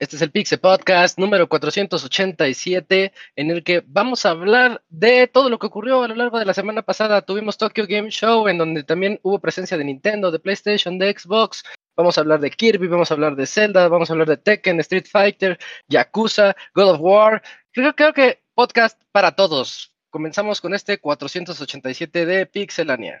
Este es el Pixel Podcast número 487, en el que vamos a hablar de todo lo que ocurrió a lo largo de la semana pasada. Tuvimos Tokyo Game Show, en donde también hubo presencia de Nintendo, de PlayStation, de Xbox. Vamos a hablar de Kirby, vamos a hablar de Zelda, vamos a hablar de Tekken, Street Fighter, Yakuza, God of War. Creo, creo que podcast para todos. Comenzamos con este 487 de Pixelania.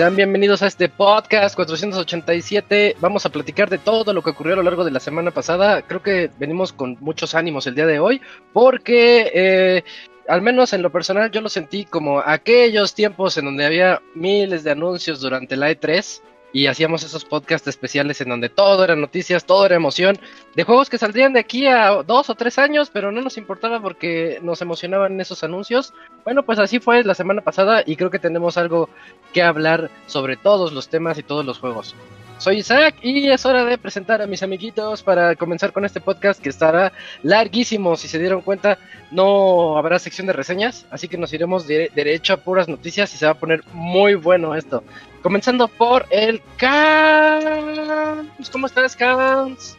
Sean bienvenidos a este podcast 487. Vamos a platicar de todo lo que ocurrió a lo largo de la semana pasada. Creo que venimos con muchos ánimos el día de hoy porque... Eh, al menos en lo personal yo lo sentí como aquellos tiempos en donde había miles de anuncios durante la E3 y hacíamos esos podcasts especiales en donde todo era noticias, todo era emoción, de juegos que saldrían de aquí a dos o tres años, pero no nos importaba porque nos emocionaban esos anuncios. Bueno, pues así fue la semana pasada y creo que tenemos algo que hablar sobre todos los temas y todos los juegos. Soy Isaac y es hora de presentar a mis amiguitos para comenzar con este podcast que estará larguísimo. Si se dieron cuenta, no habrá sección de reseñas, así que nos iremos derecho a puras noticias y se va a poner muy bueno esto. Comenzando por el Cans. ¿Cómo estás, Cans?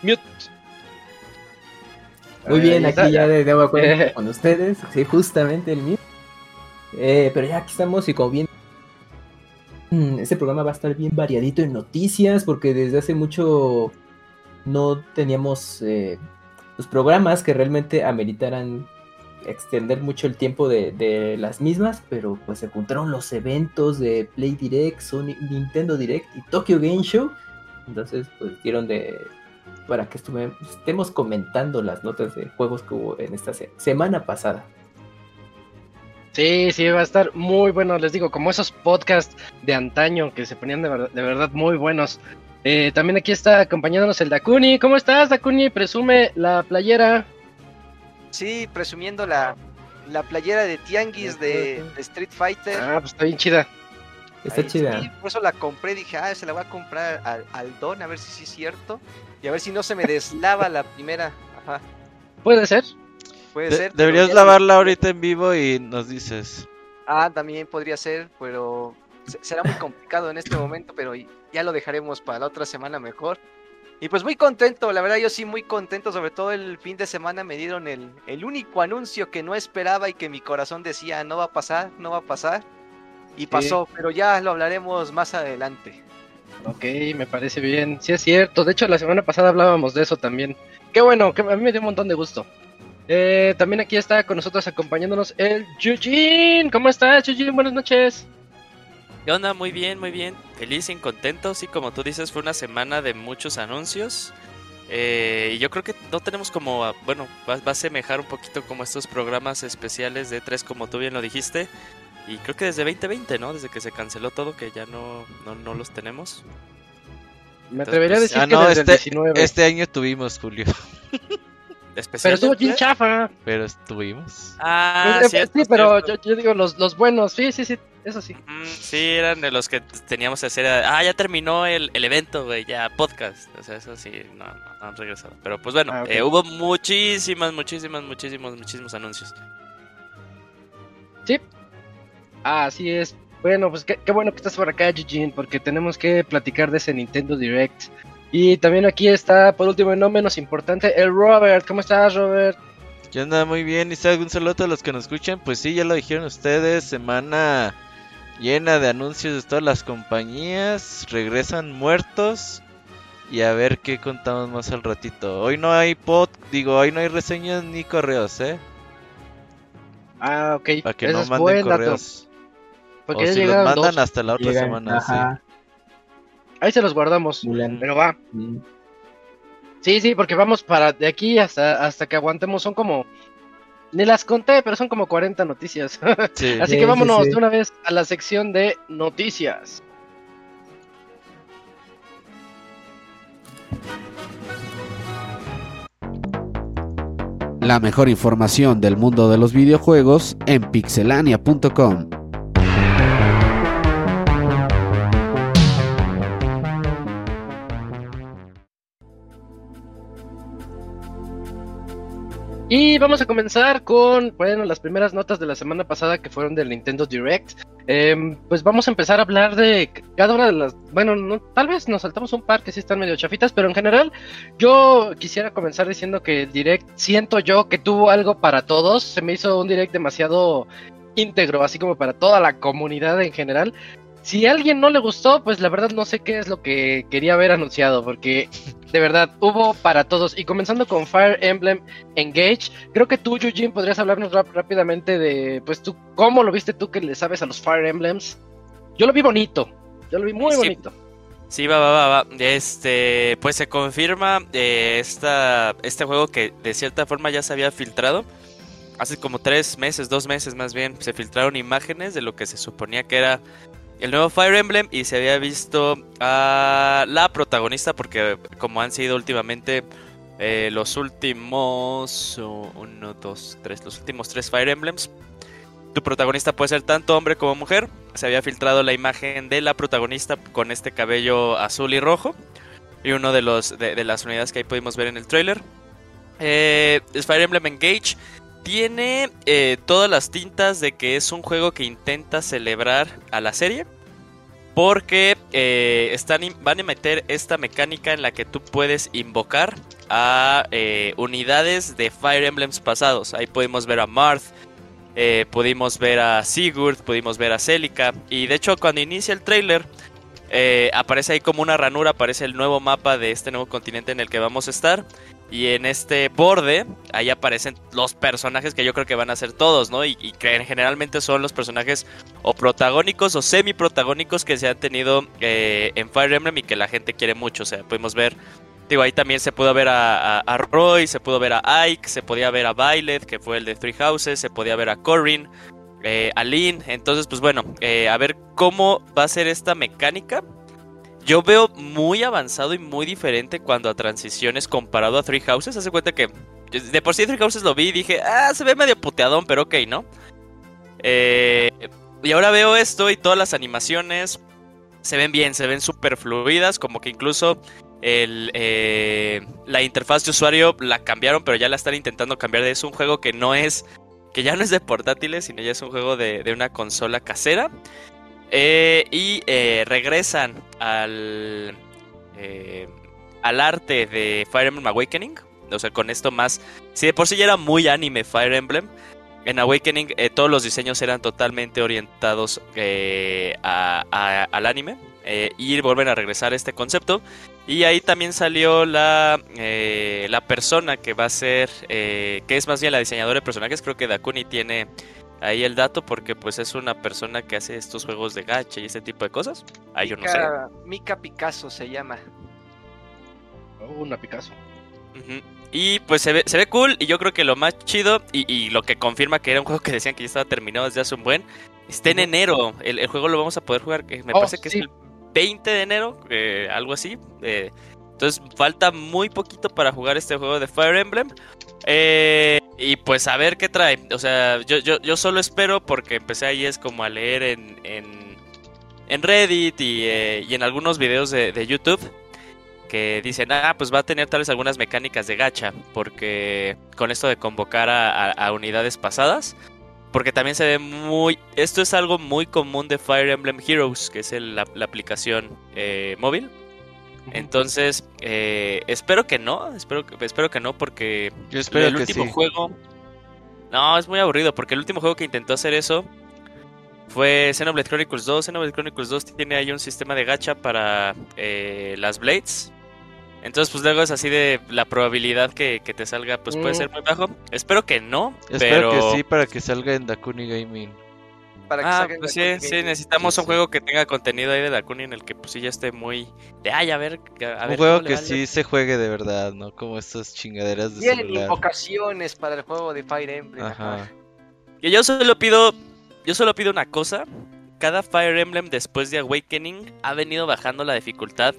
Mute. Muy bien, aquí ya de nuevo con ustedes. Sí, justamente el mío. Eh, pero ya aquí estamos y como bien este programa va a estar bien variadito en noticias porque desde hace mucho no teníamos eh, los programas que realmente ameritaran extender mucho el tiempo de, las mismas, pero pues se juntaron los eventos de Play Direct, Sony, Nintendo Direct y Tokyo Game Show. Entonces, pues dieron de para que estemos comentando las notas de juegos que hubo en esta semana pasada. Sí, sí, va a estar muy bueno, les digo, como esos podcasts de antaño que se ponían de, verdad, muy buenos. Eh, también aquí está acompañándonos el Dakuni. ¿Cómo estás, Dakuni? Presume la playera. Sí, presumiendo la, la playera de Tianguis de, Street Fighter. Ah, pues está bien chida. Está chida. Sí, por eso la compré, dije, ah, se la voy a comprar al, al, Don, a ver si sí es cierto. Y a ver si no se me deslava la primera. Ajá. Puede ser. Puede ser. Deberías lavarla ahorita en vivo y nos dices. Ah, también podría ser, pero será muy complicado en este momento, pero ya lo dejaremos para la otra semana mejor. Y pues muy contento, la verdad yo sí muy contento, sobre todo el fin de semana me dieron el, el único anuncio que no esperaba y que mi corazón decía no va a pasar, no va a pasar. Y pasó, pero ya lo hablaremos más adelante. Ok, me parece bien. Sí es cierto, de hecho la semana pasada hablábamos de eso también. Qué bueno, que a mí me dio un montón de gusto. Eh, también aquí está con nosotros acompañándonos el Yujin. ¿Cómo estás, Yujin? Buenas noches. ¿Qué onda? Muy bien, muy bien. Feliz y contento. Sí, como tú dices, fue una semana de muchos anuncios. Eh, y yo creo que no tenemos como, bueno, va, a semejar un poquito como estos programas especiales de tres, como tú bien lo dijiste. Y creo que desde 2020, ¿no? Desde que se canceló todo, que ya no, no, los tenemos. Me atrevería a pues, decir ah, que no, desde este, el 19. este año tuvimos, Julio. pero estuvo bien chafa. Pero estuvimos. Ah, sí, sí pero yo, digo los, los buenos. Sí, sí, sí. Eso sí. sí, eran de los que teníamos que hacer. Ah, ya terminó el, el evento, güey. Ya podcast. O sea, eso sí, no, no, han regresado. Pero pues bueno, ah, eh, hubo muchísimas, muchísimas, muchísimos, muchísimos anuncios. Sí. Así es. Bueno, pues qué, qué bueno que estás por acá, Eugene, porque tenemos que platicar de ese Nintendo Direct y también aquí está, por último y no menos importante, el Robert. ¿Cómo estás, Robert? ¿Qué onda? Muy bien, Isaac. Un saludo a los que nos escuchan. Pues sí, ya lo dijeron ustedes. Semana llena de anuncios de todas las compañías, regresan muertos y a ver qué contamos más al ratito. Hoy no hay pod, digo, hoy no hay reseñas ni correos, ¿eh? Ah, ok. Para que no es manden buen dato. correos. Porque o si los mandan dos. hasta la otra Llegan, semana, ajá, Ahí se los guardamos. Mulan. Pero va. Mm. Sí, sí, porque vamos para de aquí hasta, hasta que aguantemos. Son como. Ni las conté, pero son como 40 noticias. sí. Sí. Así Sí, que sí, vámonos sí. de una vez a la sección de noticias. La mejor información del mundo de los videojuegos en pixelania.com. Y vamos a comenzar con, bueno, las primeras notas de la semana pasada que fueron del Nintendo Direct. Em, pues vamos a empezar a hablar de cada una de las, bueno, no- tal vez nos saltamos un par que sí están medio chafitas, pero en general yo quisiera comenzar diciendo que el Direct siento yo que tuvo algo para todos. Se me hizo un Direct demasiado íntegro, así como para toda la comunidad en general. Si a alguien no le gustó, pues la verdad no sé qué es lo que quería haber anunciado, porque de verdad hubo para todos. Y comenzando con Fire Emblem Engage, creo que tú, Eugene, podrías hablarnos rápidamente de, pues tú, ¿cómo lo viste tú que le sabes a los Fire Emblems? Yo lo vi bonito, yo lo vi muy Sí. bonito. Sí, va, va, va, va. Este, pues se confirma eh, esta, este juego que de cierta forma ya se había filtrado. Hace como tres meses, dos meses más bien, se filtraron imágenes de lo que se suponía que era el nuevo Fire Emblem y se había visto a la protagonista porque como han sido últimamente eh, los últimos uno, dos, tres, los últimos tres Fire Emblems. Tu protagonista puede ser tanto hombre como mujer. Se había filtrado la imagen de la protagonista con este cabello azul y rojo. Y uno de los de, las unidades que ahí pudimos ver en el trailer. Eh, Fire Emblem Engage tiene eh, todas las tintas de que es un juego que intenta celebrar a la serie. Porque eh, están, van a meter esta mecánica en la que tú puedes invocar a eh, unidades de Fire Emblems pasados. Ahí pudimos ver a Marth, pudimos ver a Sigurd, pudimos ver a Celica. Y de hecho, cuando inicia el trailer, aparece ahí como una ranura, aparece el nuevo mapa de este nuevo continente en el que vamos a estar. Y en este borde, ahí aparecen los personajes que yo creo que van a ser todos, ¿no? Y, y que generalmente son los personajes o protagónicos o semi-protagónicos que se han tenido eh, en Fire Emblem y que la gente quiere mucho. O sea, podemos ver, digo, ahí también se pudo ver a Roy, se pudo ver a Ike, se podía ver a Violet, que fue el de Three Houses, se podía ver a Corin, eh, a Lynn. Entonces, pues bueno, eh, a ver cómo va a ser esta mecánica. Yo veo muy avanzado y muy diferente cuando a transiciones comparado a Three Houses. Hace cuenta que de por sí Three Houses lo vi y dije, ah, se ve medio puteadón, pero ok, ¿no? Eh, y ahora veo esto y todas las animaciones se ven bien, se ven súper fluidas, como que incluso eh, la interfaz de usuario la cambiaron, pero ya la están intentando cambiar. Es un juego que no es, que ya no es de portátiles, sino ya es un juego de una consola casera. Eh, y eh, regresan al, eh, al arte de Fire Emblem Awakening. O sea, con esto más... Si de por sí ya era muy anime Fire Emblem, en Awakening eh, todos los diseños eran totalmente orientados a- a- al anime. y vuelven a regresar a este concepto. Y ahí también salió la, la persona que va a ser, que es más bien la diseñadora de personajes. Creo que Dakuni tiene ahí el dato porque pues es una persona que hace estos juegos de gacha y este tipo de cosas. Ahí yo no sé. Mika, Mika Picasso se llama. Oh, una Picasso. Y pues se ve, se ve cool y yo creo que lo más chido y, y lo que confirma que era un juego que decían que ya estaba terminado desde hace un buen, está en enero. El, el juego lo vamos a poder jugar, que me Oh, parece que sí. es el 20 de enero, eh, algo así. eh, entonces falta muy poquito para jugar este juego de Fire Emblem. Eh, y pues a ver qué trae. O sea, yo, yo, yo solo espero porque empecé ahí es como a leer en, en, en Reddit y, eh, y en algunos videos de, de YouTube que dicen, ah, pues va a tener tal vez algunas mecánicas de gacha, porque con esto de convocar a, a- unidades pasadas, porque también se ve muy, esto es algo muy común de Fire Emblem Heroes, que es el- la, la aplicación eh, móvil. Entonces, eh, espero que no, espero que, espero que no, porque Yo espero el que último sí. juego... No, es muy aburrido, porque el último juego que intentó hacer eso fue Xenoblade Chronicles 2. Xenoblade Chronicles 2 tiene ahí un sistema de gacha para eh, las blades. Entonces, pues luego es así de la probabilidad que, que te salga, pues puede Mm. ser muy bajo. Espero que no, Espero pero... que sí para que salga en Dakuni Gaming. Para que Ah, pues la sí, sí, necesitamos Sí, un sí. juego que tenga contenido ahí de Dakuni en el que pues sí ya esté muy... De, ay, a ver, a Un ver juego que sí se juegue de verdad, ¿no? Como estas chingaderas de Tienen celular. invocaciones para el juego de Fire Emblem. Ajá. Que yo solo pido, yo solo pido una cosa. Cada Fire Emblem después de Awakening ha venido bajando la dificultad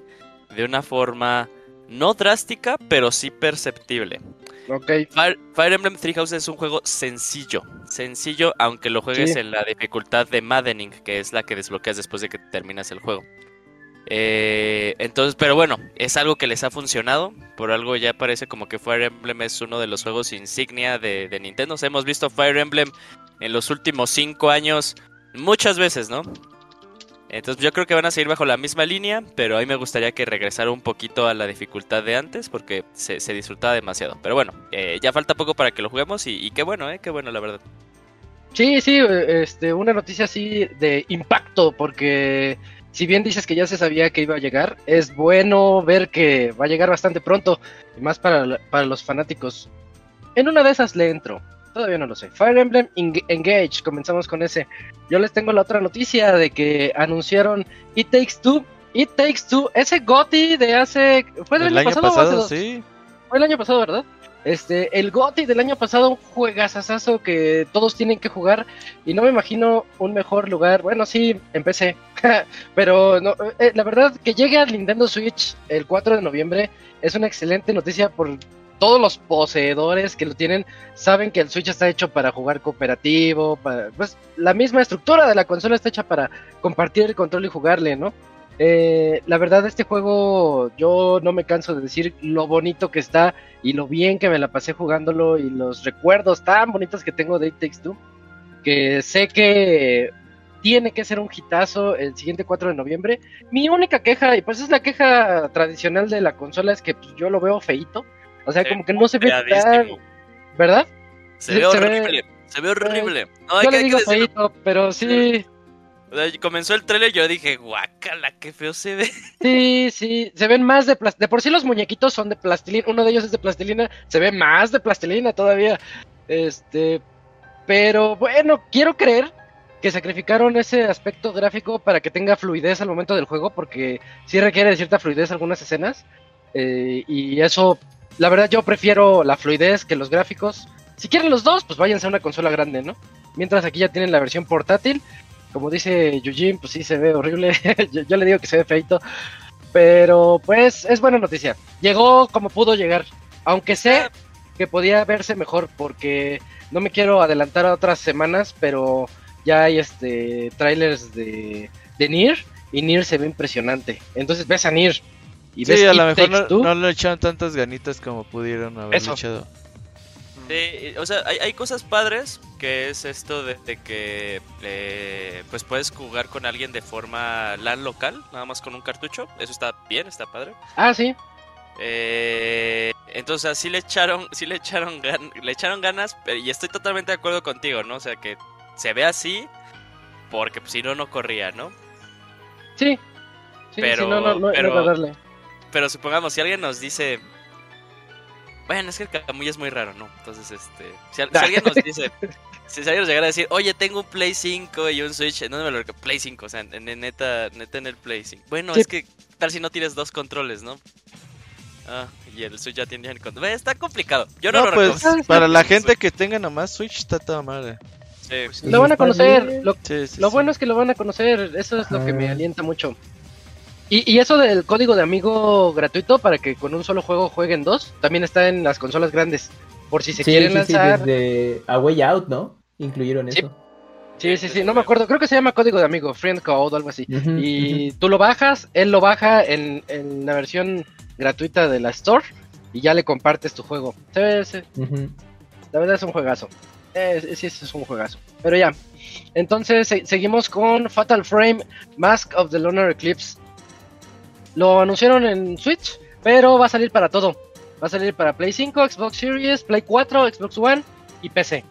de una forma no drástica, pero sí perceptible. Ok, Fire, Fire Emblem Three Houses es un juego sencillo, sencillo aunque lo juegues Sí. en la dificultad de Maddening, que es la que desbloqueas después de que terminas el juego. Eh, entonces, pero bueno, es algo que les ha funcionado. Por algo ya parece como que Fire Emblem es uno de los juegos insignia de, de Nintendo. O sea, hemos visto Fire Emblem en los últimos cinco años muchas veces, ¿no? Entonces yo creo que van a seguir bajo la misma línea, pero a mí me gustaría que regresara un poquito a la dificultad de antes porque se, se disfrutaba demasiado. Pero bueno, eh, ya falta poco para que lo juguemos y, qué bueno, ¿eh? Qué bueno, la verdad. Sí, sí, este, una noticia así de impacto, porque si bien dices que ya se sabía que iba a llegar, es bueno ver que va a llegar bastante pronto, y más para, para los fanáticos. En una de esas le entro, todavía no lo sé. Fire Emblem Eng- Engage, comenzamos con ese. Yo les tengo la otra noticia de que anunciaron It Takes Two. It Takes Two, ese GOTY de hace... ¿Fue del El año pasado, o hace pasado, sí. Fue el año pasado, ¿verdad? Este, el GOTY del año pasado, un juegazazazo que todos tienen que jugar y no me imagino un mejor lugar. Bueno, sí, empecé, pero no, eh, la verdad que llegue al Nintendo Switch el 4 de noviembre es una excelente noticia por todos los poseedores que lo tienen saben que el Switch está hecho para jugar cooperativo, para, pues la misma estructura de la consola está hecha para compartir el control y jugarle, ¿no? Eh, la verdad, este juego yo no me canso de decir lo bonito que está y lo bien que me la pasé jugándolo y los recuerdos tan bonitos que tengo de It Takes Two, que sé que tiene que ser un hitazo el siguiente 4 de noviembre. Mi única queja, y pues es la queja tradicional de la consola, es que pues, yo lo veo feito. O sea, como que no se ve tan... ¿Verdad? Se ve se ve- horrible, se ve horrible. No, hay que, le hay que digo decirlo. feito, pero sí, O sea, comenzó el trailer y yo dije, guácala, qué feo se ve. sí, sí. Se ven más de plastilina. De por sí los muñequitos son de plastilina. Uno de ellos es de plastilina. Se ve más de plastilina todavía. Este... Pero bueno, quiero creer que sacrificaron ese aspecto gráfico para que tenga fluidez al momento del juego, porque sí requiere de cierta fluidez algunas escenas. eh, y eso, la verdad, yo prefiero la fluidez que los gráficos. Si quieren los dos, pues váyanse a una consola grande, ¿no? Mientras aquí ya tienen la versión portátil. Como dice Yujin, pues sí se ve horrible. yo, le digo que se ve feito. Pero pues es buena noticia. Llegó como pudo llegar. Aunque sé que podía verse mejor porque no me quiero adelantar a otras semanas, pero ya hay este trailers de, de Nier y Nier se ve impresionante. Entonces ves a Nier y ves Sí, a lo mejor no, le echaron tantas ganitas como pudieron haber Eso. echado. Sí, o sea, hay, hay cosas padres que es esto de, de que eh, pues puedes jugar con alguien de forma LAN local, nada más con un cartucho. Eso está bien, está padre. Ah, sí. Eh, entonces sí le echaron, sí le echaron gan- le echaron ganas, pero- y estoy totalmente de acuerdo contigo, ¿no? O sea que se ve así porque pues, si no no corría, ¿no? Sí. Sí, Pero- sí, no, no, no, pero- no iba a darle. Pero supongamos si alguien nos dice bueno, es que el Camuy es muy raro, ¿no? Entonces, este, si, al- si alguien nos dice, si alguien nos llegara a decir, oye, tengo un Play 5 y un Switch, ¿en ¿dónde me lo rec- Play 5, o sea, en, en neta, neta en el Play 5. Bueno, Sí. es que tal si no tienes dos controles, ¿no? Ah, y el Switch ya tiene el control. Está complicado. Yo no, No, lo pues para la gente que tenga nomás Switch está toda madre. Sí. Lo van a Está conocer. Lo, Sí, sí, lo sí. bueno es que lo van a conocer. Eso es lo que me Ajá. alienta mucho. Y, y eso del código de amigo gratuito para que con un solo juego jueguen dos, también está en las consolas grandes. Por si se Sí, quieren sí, sí, lanzar. desde A Way Out, ¿no? Incluyeron eso. Sí, sí, sí, no me acuerdo. Creo que se llama código de amigo, Friend Code o algo así. Y tú lo bajas, él lo baja en, en la versión gratuita de la Store y ya le compartes tu juego. Se ve- se-. La verdad es un juegazo. Eh, sí, es un juegazo. Pero ya. Entonces se- seguimos con Fatal Frame Mask of the Lunar Eclipse. Lo anunciaron en Switch, pero va a salir para todo. Va a salir para Play 5, Xbox Series, Play 4, Xbox One y PC.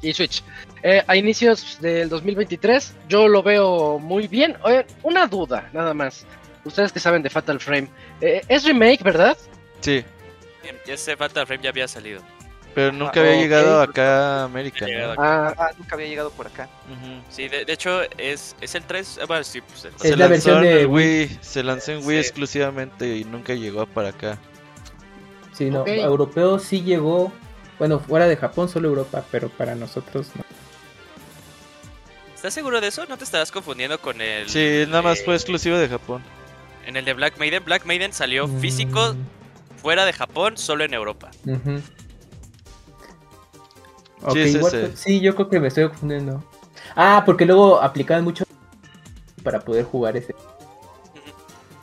y Switch. Eh, a inicios del 2023 yo lo veo muy bien. Oye, una duda, nada más. Ustedes que saben de Fatal Frame. Eh, es remake, ¿verdad? Sí, Ese Fatal Frame ya había salido. Pero nunca Ah, había llegado pues, acá a América. ¿no? llegado Ah, Ah, nunca había llegado por acá. Ujú. Sí, de, de hecho es, es el 3. ah, Bueno, sí, pues el Se Es la lanzó versión en de Wii, se lanzó en Wii Sí. exclusivamente y nunca llegó para acá. Sí, no, Ok. europeo sí llegó, bueno, fuera de Japón, solo Europa, pero para nosotros no. ¿Estás seguro de eso? ¿No te estarás confundiendo con el. Sí, nada más eh, fue exclusivo de Japón. En el de Black Maiden. Black Maiden salió Mm. físico fuera de Japón, solo en Europa. Ujú. Ok, Sí, yo creo que me estoy confundiendo. Ah, porque luego aplicaban mucho para poder jugar ese.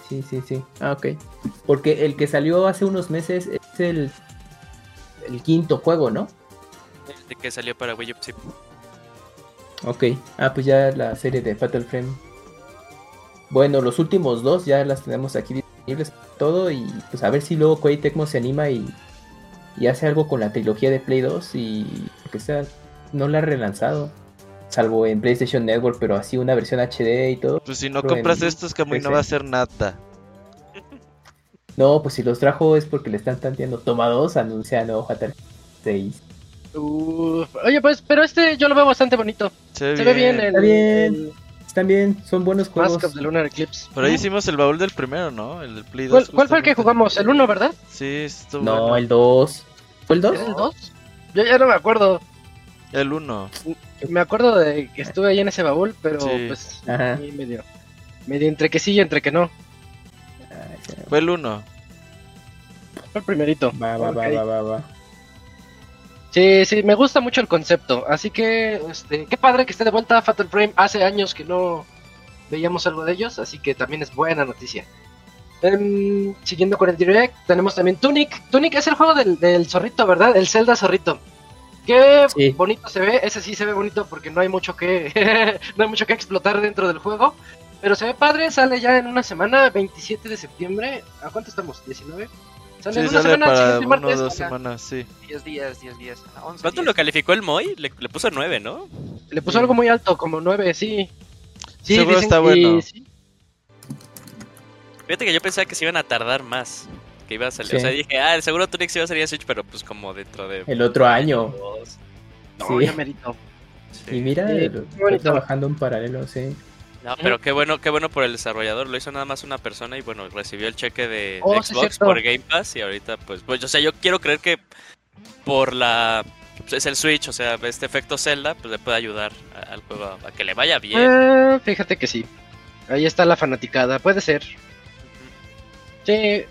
Sí, sí, sí. Ah, ok. Porque el que salió hace unos meses es el, el quinto juego, ¿no? De que salió para Wii U. sí. Ok. Ah, pues ya la serie de Fatal Frame. Bueno, los últimos dos ya las tenemos aquí disponibles todo y pues a ver si luego Koei Tecmo se anima y, y hace algo con la trilogía de Play 2 y que sea no la ha relanzado. Salvo en PlayStation Network, pero así una versión HD y todo. Pues si no compras estos, Camuy, no va a hacer nada. No, pues si los trajo es porque le están tanteando. Toma dos, anuncia nuevo Fatal 6. uf. Oye, pues, pero este yo lo veo bastante bonito. Se ve Se ve bien el, Está bien. el Bien, son buenos juegos. Mask of the Lunar Eclipse. Por ahí hicimos el baúl del primero, ¿no? El del Play 2. ¿Cuál, cuál fue el que jugamos? ¿El 1, verdad? Sí, estuvo No, bueno. el 2. ¿Fue el 2? ¿Era el 2? Yo ya no me acuerdo. El 1. Me acuerdo de que estuve ahí en ese baúl, pero Sí. pues Ajá. medio, medio entre que sí y entre que no. Fue el 1. Fue el primerito. Va, va, va, Ok. va, va, va. Sí, sí, me gusta mucho el concepto. Así que, este, qué padre que esté de vuelta Fatal Frame. Hace años que no veíamos algo de ellos, así que también es buena noticia. Em, siguiendo con el direct, tenemos también Tunic. Tunic es el juego del, del zorrito, ¿verdad? El Zelda zorrito. Qué Sí. bonito se ve. Ese sí se ve bonito porque no hay mucho que no hay mucho que explotar dentro del juego. Pero se ve padre, sale ya en una semana, 27 de septiembre. ¿A cuánto estamos? ¿19? Sale Sí, en una sale semana, el para siguiente una o martes. dos semanas, sí. 10 días, 10 días. ah, 11 ¿Cuánto días. lo calificó el Moy? Le, le puso 9, ¿no? Le puso algo muy alto, como 9, sí. Sí, Seguro está que- bueno. sí. Fíjate que yo pensaba que se iban a tardar más. Que iba a salir. Sí. O sea, dije, ah, seguro Tunic se iba a salir a Switch, pero pues como dentro de. El otro año. dos. No, Sí. ya merito. Sí. Y mira, bonito. trabajando en paralelo, sí. No, pero qué bueno, qué bueno por el desarrollador. Lo hizo nada más una persona y bueno, recibió el cheque de, Oh, Xbox por Game Pass y ahorita pues, pues, o sea, yo quiero creer que por la pues, es el Switch, o sea, este efecto Zelda, pues le puede ayudar a- al juego a, a que le vaya bien. Ah, fíjate que sí. Ahí está la fanaticada, puede ser. Sí.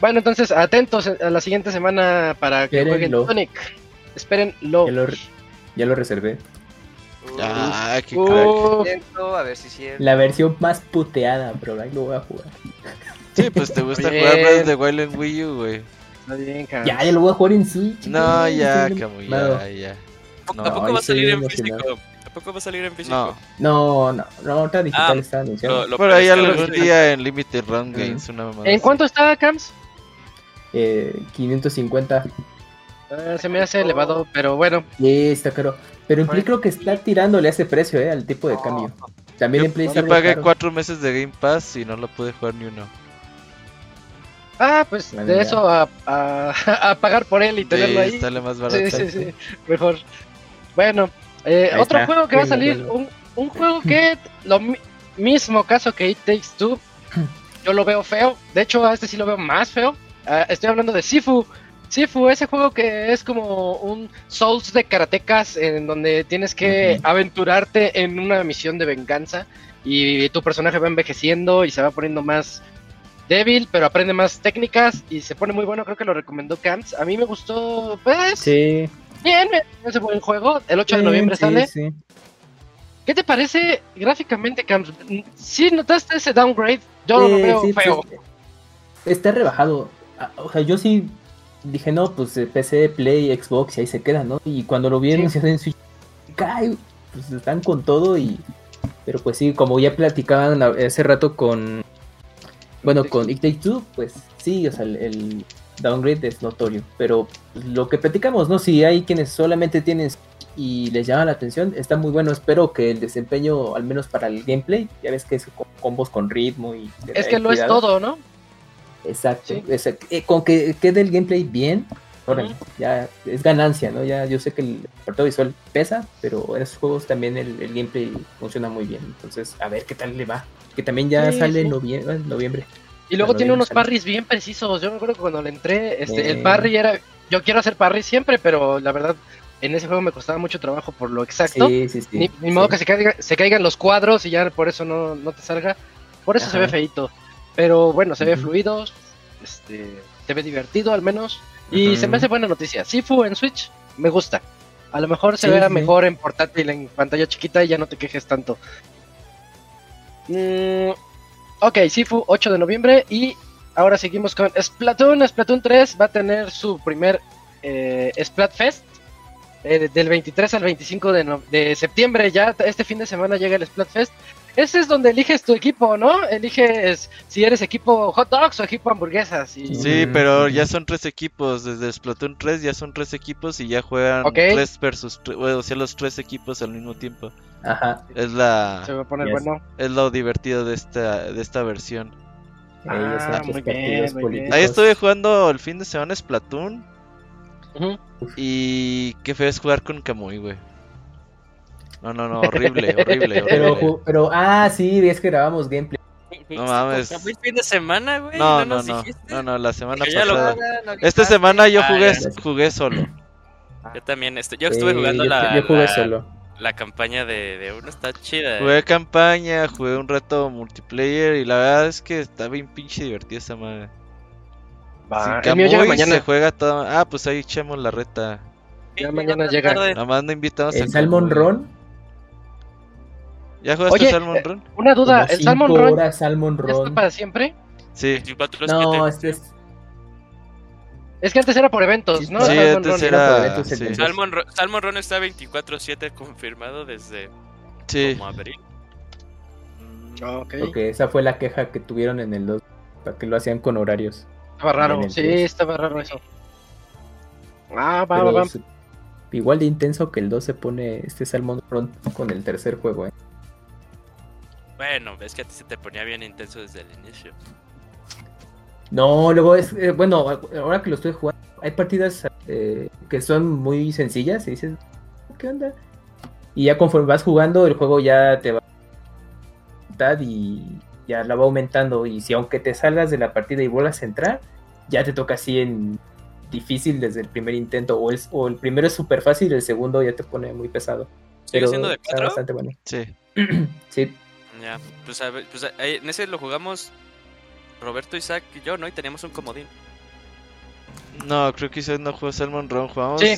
Bueno, entonces atentos a la siguiente semana para que jueguen. Sonic. Espérenlo. Ya lo, ya lo reservé. Ah, qué Uf, crack. cierto, a ver si es cierto. La versión más puteada, pero ahí lo voy a jugar. Sí, pues te gusta Bien. jugar Breath of the Wild en Wii U, güey. está bien, Hans. Ya, ya lo voy a jugar en Switch. No, ya, emocionado. ya, ya. ¿A No, poco ay, va a salir en físico? ¿A poco va a salir en físico? No, No, no, no, digital Ah, está anunciado. Por ahí algún lo- día en Limited Run. Games, una mamada ¿En cuánto está, Cams? Eh, 550. Ah, se me hace elevado, pero bueno. Sí, está caro. Pero en Play creo que está tirándole ese precio, eh, al tipo de cambio. También en Play Yo pagué caro. cuatro meses de Game Pass y no lo pude jugar ni uno. Ah, pues de ya. eso a, a, a pagar por él y tenerlo Sí, ahí. sale más barato. Sí, sí, sí, mejor. Bueno, eh, otro está, juego que va a salir, un, un juego que lo mi- mismo caso que It Takes Two, yo lo veo feo, de hecho a este sí lo veo más feo, Ah, estoy hablando de Sifu, Sifu, ese juego que es como un Souls de karatecas en donde tienes que aventurarte en una misión de venganza y tu personaje va envejeciendo y se va poniendo más débil, pero aprende más técnicas y se pone muy bueno, creo que lo recomendó Camps. A mí me gustó, pues, Sí. bien, es un buen juego. El 8 de sí, noviembre sí, sale. sí. ¿Qué te parece gráficamente, Camps? ¿Sí notaste ese downgrade? Yo lo Eh, veo sí, feo. pues, está rebajado. Ah, O sea, yo sí dije, no, pues eh, PC, Play, Xbox y ahí se queda, ¿no? Y cuando lo vi Sí. anunciado en Switch, cae, pues están con todo y... Pero pues sí, como ya platicaban hace rato con... Bueno, con It Take Two, pues sí, o sea, el, el downgrade es notorio. Pero pues, lo que platicamos, ¿no? Si hay quienes solamente tienen y les llama la atención, está muy bueno. Espero que el desempeño, al menos para el gameplay, ya ves que es con combos con ritmo y... Es que lo es todo, ¿no? Exacto. Sí. exacto. Eh, con que quede el gameplay bien, órale, ya es ganancia, ¿no? Ya yo sé que el apartado visual pesa, pero en esos juegos también el, el gameplay funciona muy bien. Entonces, a ver qué tal le va. Que también ya Sí, sale sí. en noviembre. en noviembre. Y luego tiene unos sale. parries bien precisos. Yo me acuerdo que cuando le entré, este, el Eh. parry era. Yo quiero hacer parry siempre, pero la verdad, en ese juego me costaba mucho trabajo por lo exacto. Sí, sí, sí. ni, modo que se, caiga- se caigan los cuadros y ya por eso no, no te salga. Por eso se ve feito. Pero bueno, se ve Ujú. fluido. Este, se ve divertido al menos. Y se me hace buena noticia. Sifu en Switch, me gusta. A lo mejor se Sí, vea sí. mejor en portátil, en pantalla chiquita y ya no te quejes tanto. Mm, ok, Sifu, 8 de noviembre. Y ahora seguimos con Splatoon. Splatoon 3 va a tener su primer eh, Splatfest. eh, del 23 al 25 de, no- de septiembre. Ya este fin de semana llega el Splatfest. Ese es donde eliges tu equipo, ¿no? Eliges si eres equipo hot dogs o equipo hamburguesas. Y... Sí, pero ya son tres equipos. Desde Splatoon 3 ya son tres equipos y ya juegan tres versus tres. O sea, los tres equipos al mismo tiempo. Ajá. Es la Se va a poner Yes. bueno. es lo divertido de esta de esta versión. Ah, muy bien, muy bien. Ahí estuve jugando el fin de semana Splatoon Ujú. y qué feo es jugar con Kamui, güey. No, no, no, horrible, horrible, Pero, horrible. pero, ah, sí, es que grabamos gameplay. No mames. ¿Fue el fin de semana, güey? No, no, no, dijiste? no, no, la semana lo pasada. No, no, Esta no, semana yo Ah, jugué jugué solo. Yo también, este, yo estuve Eh, jugando yo, la, yo jugué la, solo. la campaña de, de uno, está chida. Jugué campaña, jugué un rato multiplayer y la verdad es que está bien pinche divertida esa madre. Va, Sin el mío llega Kamui mañana. se juega todo. Ah, pues ahí echamos la reta. Ya mañana llega. Nada más no invitamos a El Salmon Kamui. ¿Ya jugaste Oye, Salmon eh, Run? Una duda, ¿el Salmon Run horas Salmon ya está Run. para siempre? Sí. 24 No, 7. este es. Es que antes era por eventos, ¿no? Sí, Salmon antes Run. era- por eventos sí. Salmon, Salmon Run está 24-7 confirmado desde Sí. como abril. Ah, ok. Porque esa fue la queja que tuvieron en el 2. Para que lo hacían con horarios. Estaba raro, sí, estaba raro eso. Ah, va, Pero va, va. igual de intenso que el 2 se pone este Salmon Run con el tercer juego, ¿eh? Bueno, ves que a ti se te ponía bien intenso desde el inicio. No, luego es. eh, bueno, ahora que lo estoy jugando, hay partidas eh, que son muy sencillas y dices, ¿qué onda? Y ya conforme vas jugando, el juego ya te va y ya la va aumentando. Y si aunque te salgas de la partida y vuelvas a entrar, ya te toca así en difícil desde el primer intento. O, es, o el primero es súper fácil, el segundo ya te pone muy pesado. ¿Sigue Pero siendo de está 4? bastante bueno. Sí. Sí, Ya, pues, a ver, pues en ese lo jugamos Roberto, Isaac y yo, ¿no? Y teníamos un comodín. No, creo que Isaac no jugó Salmon Run. Jugamos. Sí.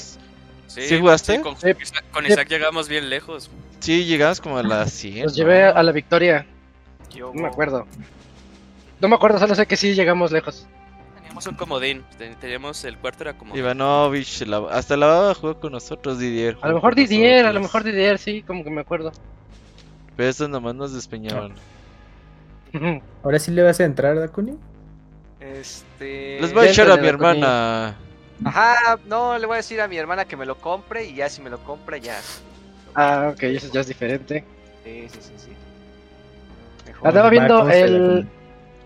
¿Sí jugaste? sí, con, Sí. Isaac, con Sí. Isaac llegamos bien lejos. Sí, llegamos como a las 100. Los llevé a la victoria, Yo- no me acuerdo. No me acuerdo, solo sé que sí llegamos lejos. Teníamos un comodín. ten- Teníamos el cuarto era como. Ivanovich, la- hasta la baba jugó con nosotros, Didier. A lo mejor Didier, a lo mejor Didier, sí, como que me acuerdo. Pero estos nomás nos despeñaban. Ahora sí le vas a entrar, Dakuni. Este. Les voy a echar a mi hermana. Ajá, no, le voy a decir a mi hermana que me lo compre y ya si me lo compra ya. Ah, ok, eso ya es diferente. Sí, sí, sí, sí. Mejor. Andaba viendo ¿cómo se el,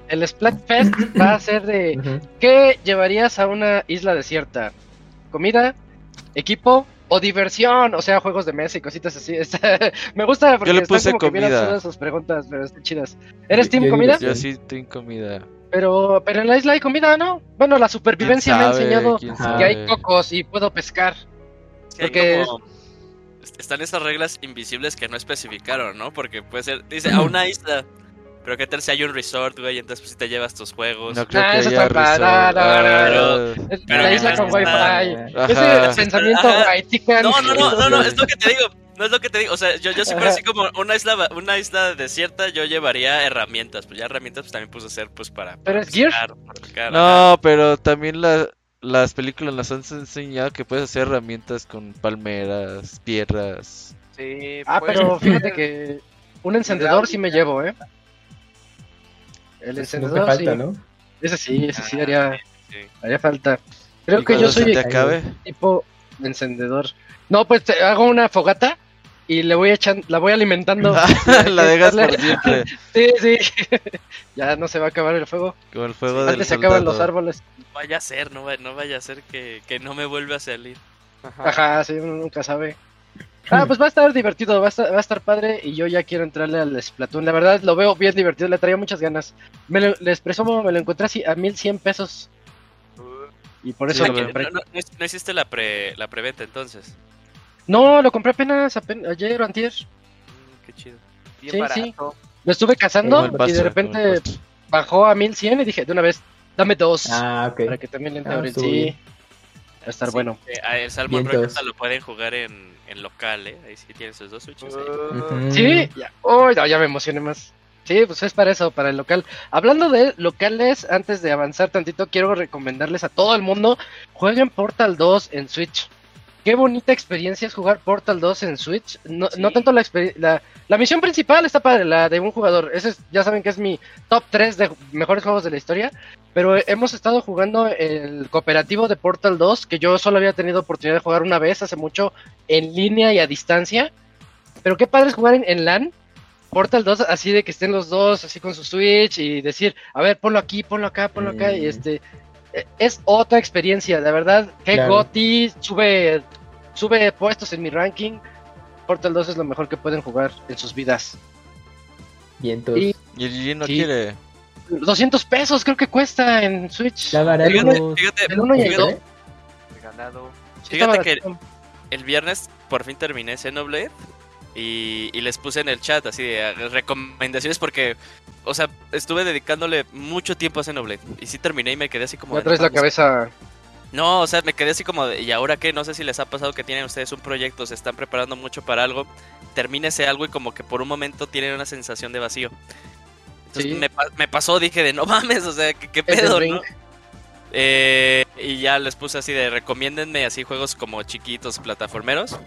el Splatfest, va a ser de... ¿Qué llevarías a una isla desierta? ¿Comida? ¿Equipo? ¿O diversión? O sea, juegos de mesa y cositas así. Está- me gusta porque Yo le están puse como que bien comida. sus preguntas, pero están chidas. ¿Eres team yo comida? Yo sí tengo comida. Pero, pero en la isla hay comida, ¿no? Bueno, la supervivencia me ha enseñado ¿Quién Ajá. que hay cocos y puedo pescar. Sí, hay porque- como- est- Están esas reglas invisibles que no especificaron, ¿no? Porque puede ser. Dice, a una isla. Pero qué tal si hay un resort, güey. Entonces, pues si te llevas tus juegos. No creo Ah, que eso haya está no, no, no, Ah, Es Pero la isla con es wifi. Ese Ajá. pensamiento Ajá. white No, no, no, no, no, es lo que te digo. No es lo que te digo. O sea, yo, yo sí, pero así como una isla, una isla desierta, yo llevaría herramientas. Pues ya herramientas, pues también puse hacer, pues para. ¿Pero para es para pescar, ajá. No, pero también la- las películas nos han enseñado que puedes hacer herramientas con palmeras, piedras. Sí, Ah, pues, pero fíjate que un encendedor sí me llevo, ¿eh. El nunca encendedor falta, sí. ¿no? Ese sí, ese sí haría, Sí. haría falta. Creo que yo soy acabe, tipo encendedor. No, pues te hago una fogata y le voy echando, la voy alimentando. la dejas por siempre. Sí, sí. ya no se va a acabar el fuego. Como el fuego del Antes se acaban los árboles. No vaya a ser, no, va- no vaya a ser que, que no me vuelva a salir. Ajá. Ajá, sí, uno nunca sabe. Ah, pues va a estar divertido, va a estar, va a estar padre y yo ya quiero entrarle al Splatoon. La verdad lo veo bien divertido, le traía muchas ganas. Me lo, les presumo, me lo encontré así a 1100 pesos y por eso Sí, lo compré. No, no- no hic- no hiciste la, pre, la preventa entonces. No, lo compré apenas, apen- ayer o antier. Mm, qué chido. Bien Sí, barato. Lo estuve cazando y de repente bajó a 1100 y dije, de una vez, dame dos. Ah, ok. Para que también le entre Ah, Sí, bien. Va a estar Sí, bueno. eh, a el Salmon. Rockets lo pueden jugar en, en local, ¿eh? Ahí sí tienen sus dos switches. ahí. Ujú. Sí, ya, oh, no, ya me emocioné más. Sí, pues es para eso, para el local. Hablando de locales, antes de avanzar tantito, quiero recomendarles a todo el mundo, jueguen Portal 2 en Switch. Qué bonita experiencia es jugar Portal 2 en Switch. No, Sí. no tanto la, la la misión principal está padre, la de un jugador. Ese es- ya saben que es mi top 3 de mejores juegos de la historia. Pero hemos estado jugando el cooperativo de Portal 2, que yo solo había tenido oportunidad de jugar una vez hace mucho en línea y a distancia. Pero qué padre es jugar en, en LAN. Portal 2, así de que estén los dos, así con su Switch y decir, a ver, ponlo aquí, ponlo acá, ponlo acá. Y Mm. este, eh, es otra experiencia, de verdad. Que Claro. Goti sube, sube puestos en mi ranking. Portal 2 es lo mejor que pueden jugar en sus vidas. Y- Y el Gigi no Sí. quiere. 200 pesos creo que cuesta en Switch. La barato. Fíjate, fíjate, El uno y el fíjate- Fíjate que el viernes por fin terminé Xenoblade y, y les puse en el chat así de eh, recomendaciones porque, o sea, estuve dedicándole mucho tiempo a Xenoblade y sí terminé y me quedé así como... Traes no la cabeza. No, o sea, me quedé así como de, ¿y ahora qué? No sé si les ha pasado que tienen ustedes un proyecto, se están preparando mucho para algo, termina ese algo y como que por un momento tienen una sensación de vacío. Entonces Sí. me, pa- me pasó, dije de no mames, o sea, ¿qué, qué pedo, no? Eh, y ya les puse así de recomiéndenme así juegos como chiquitos, plataformeros.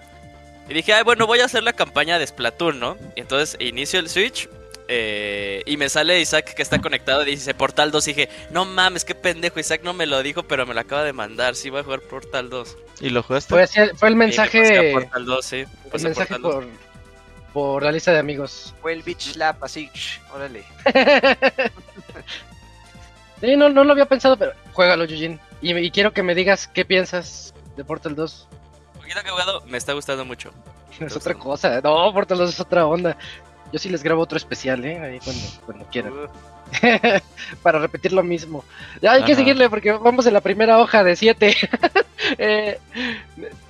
Y dije, ay, bueno, voy a hacer la campaña de Splatoon, ¿no? Y entonces inicio el Switch. eh, y me sale Isaac que está conectado y dice Portal 2. Y dije, no mames, qué pendejo. Isaac no me lo dijo, pero me lo acaba de mandar. Sí, voy a jugar Portal 2. ¿Y lo jugaste? Fue, fue el me mensaje, Portal 2, sí. el mensaje Portal 2. por, por la lista de amigos. Fue el Beach Slap, así. Órale. Sí, no, no lo había pensado, pero juégalo, Yujin. Y, y quiero que me digas qué piensas de Portal 2. Poquito que he jugado, me está gustando mucho. Es otra cosa. No, Portal 2 es otra onda. Yo sí les grabo otro especial, ¿eh? Ahí cuando, cuando quieran. Uh, Para repetir lo mismo. Ya hay que Ajá. seguirle porque vamos en la primera hoja de 7.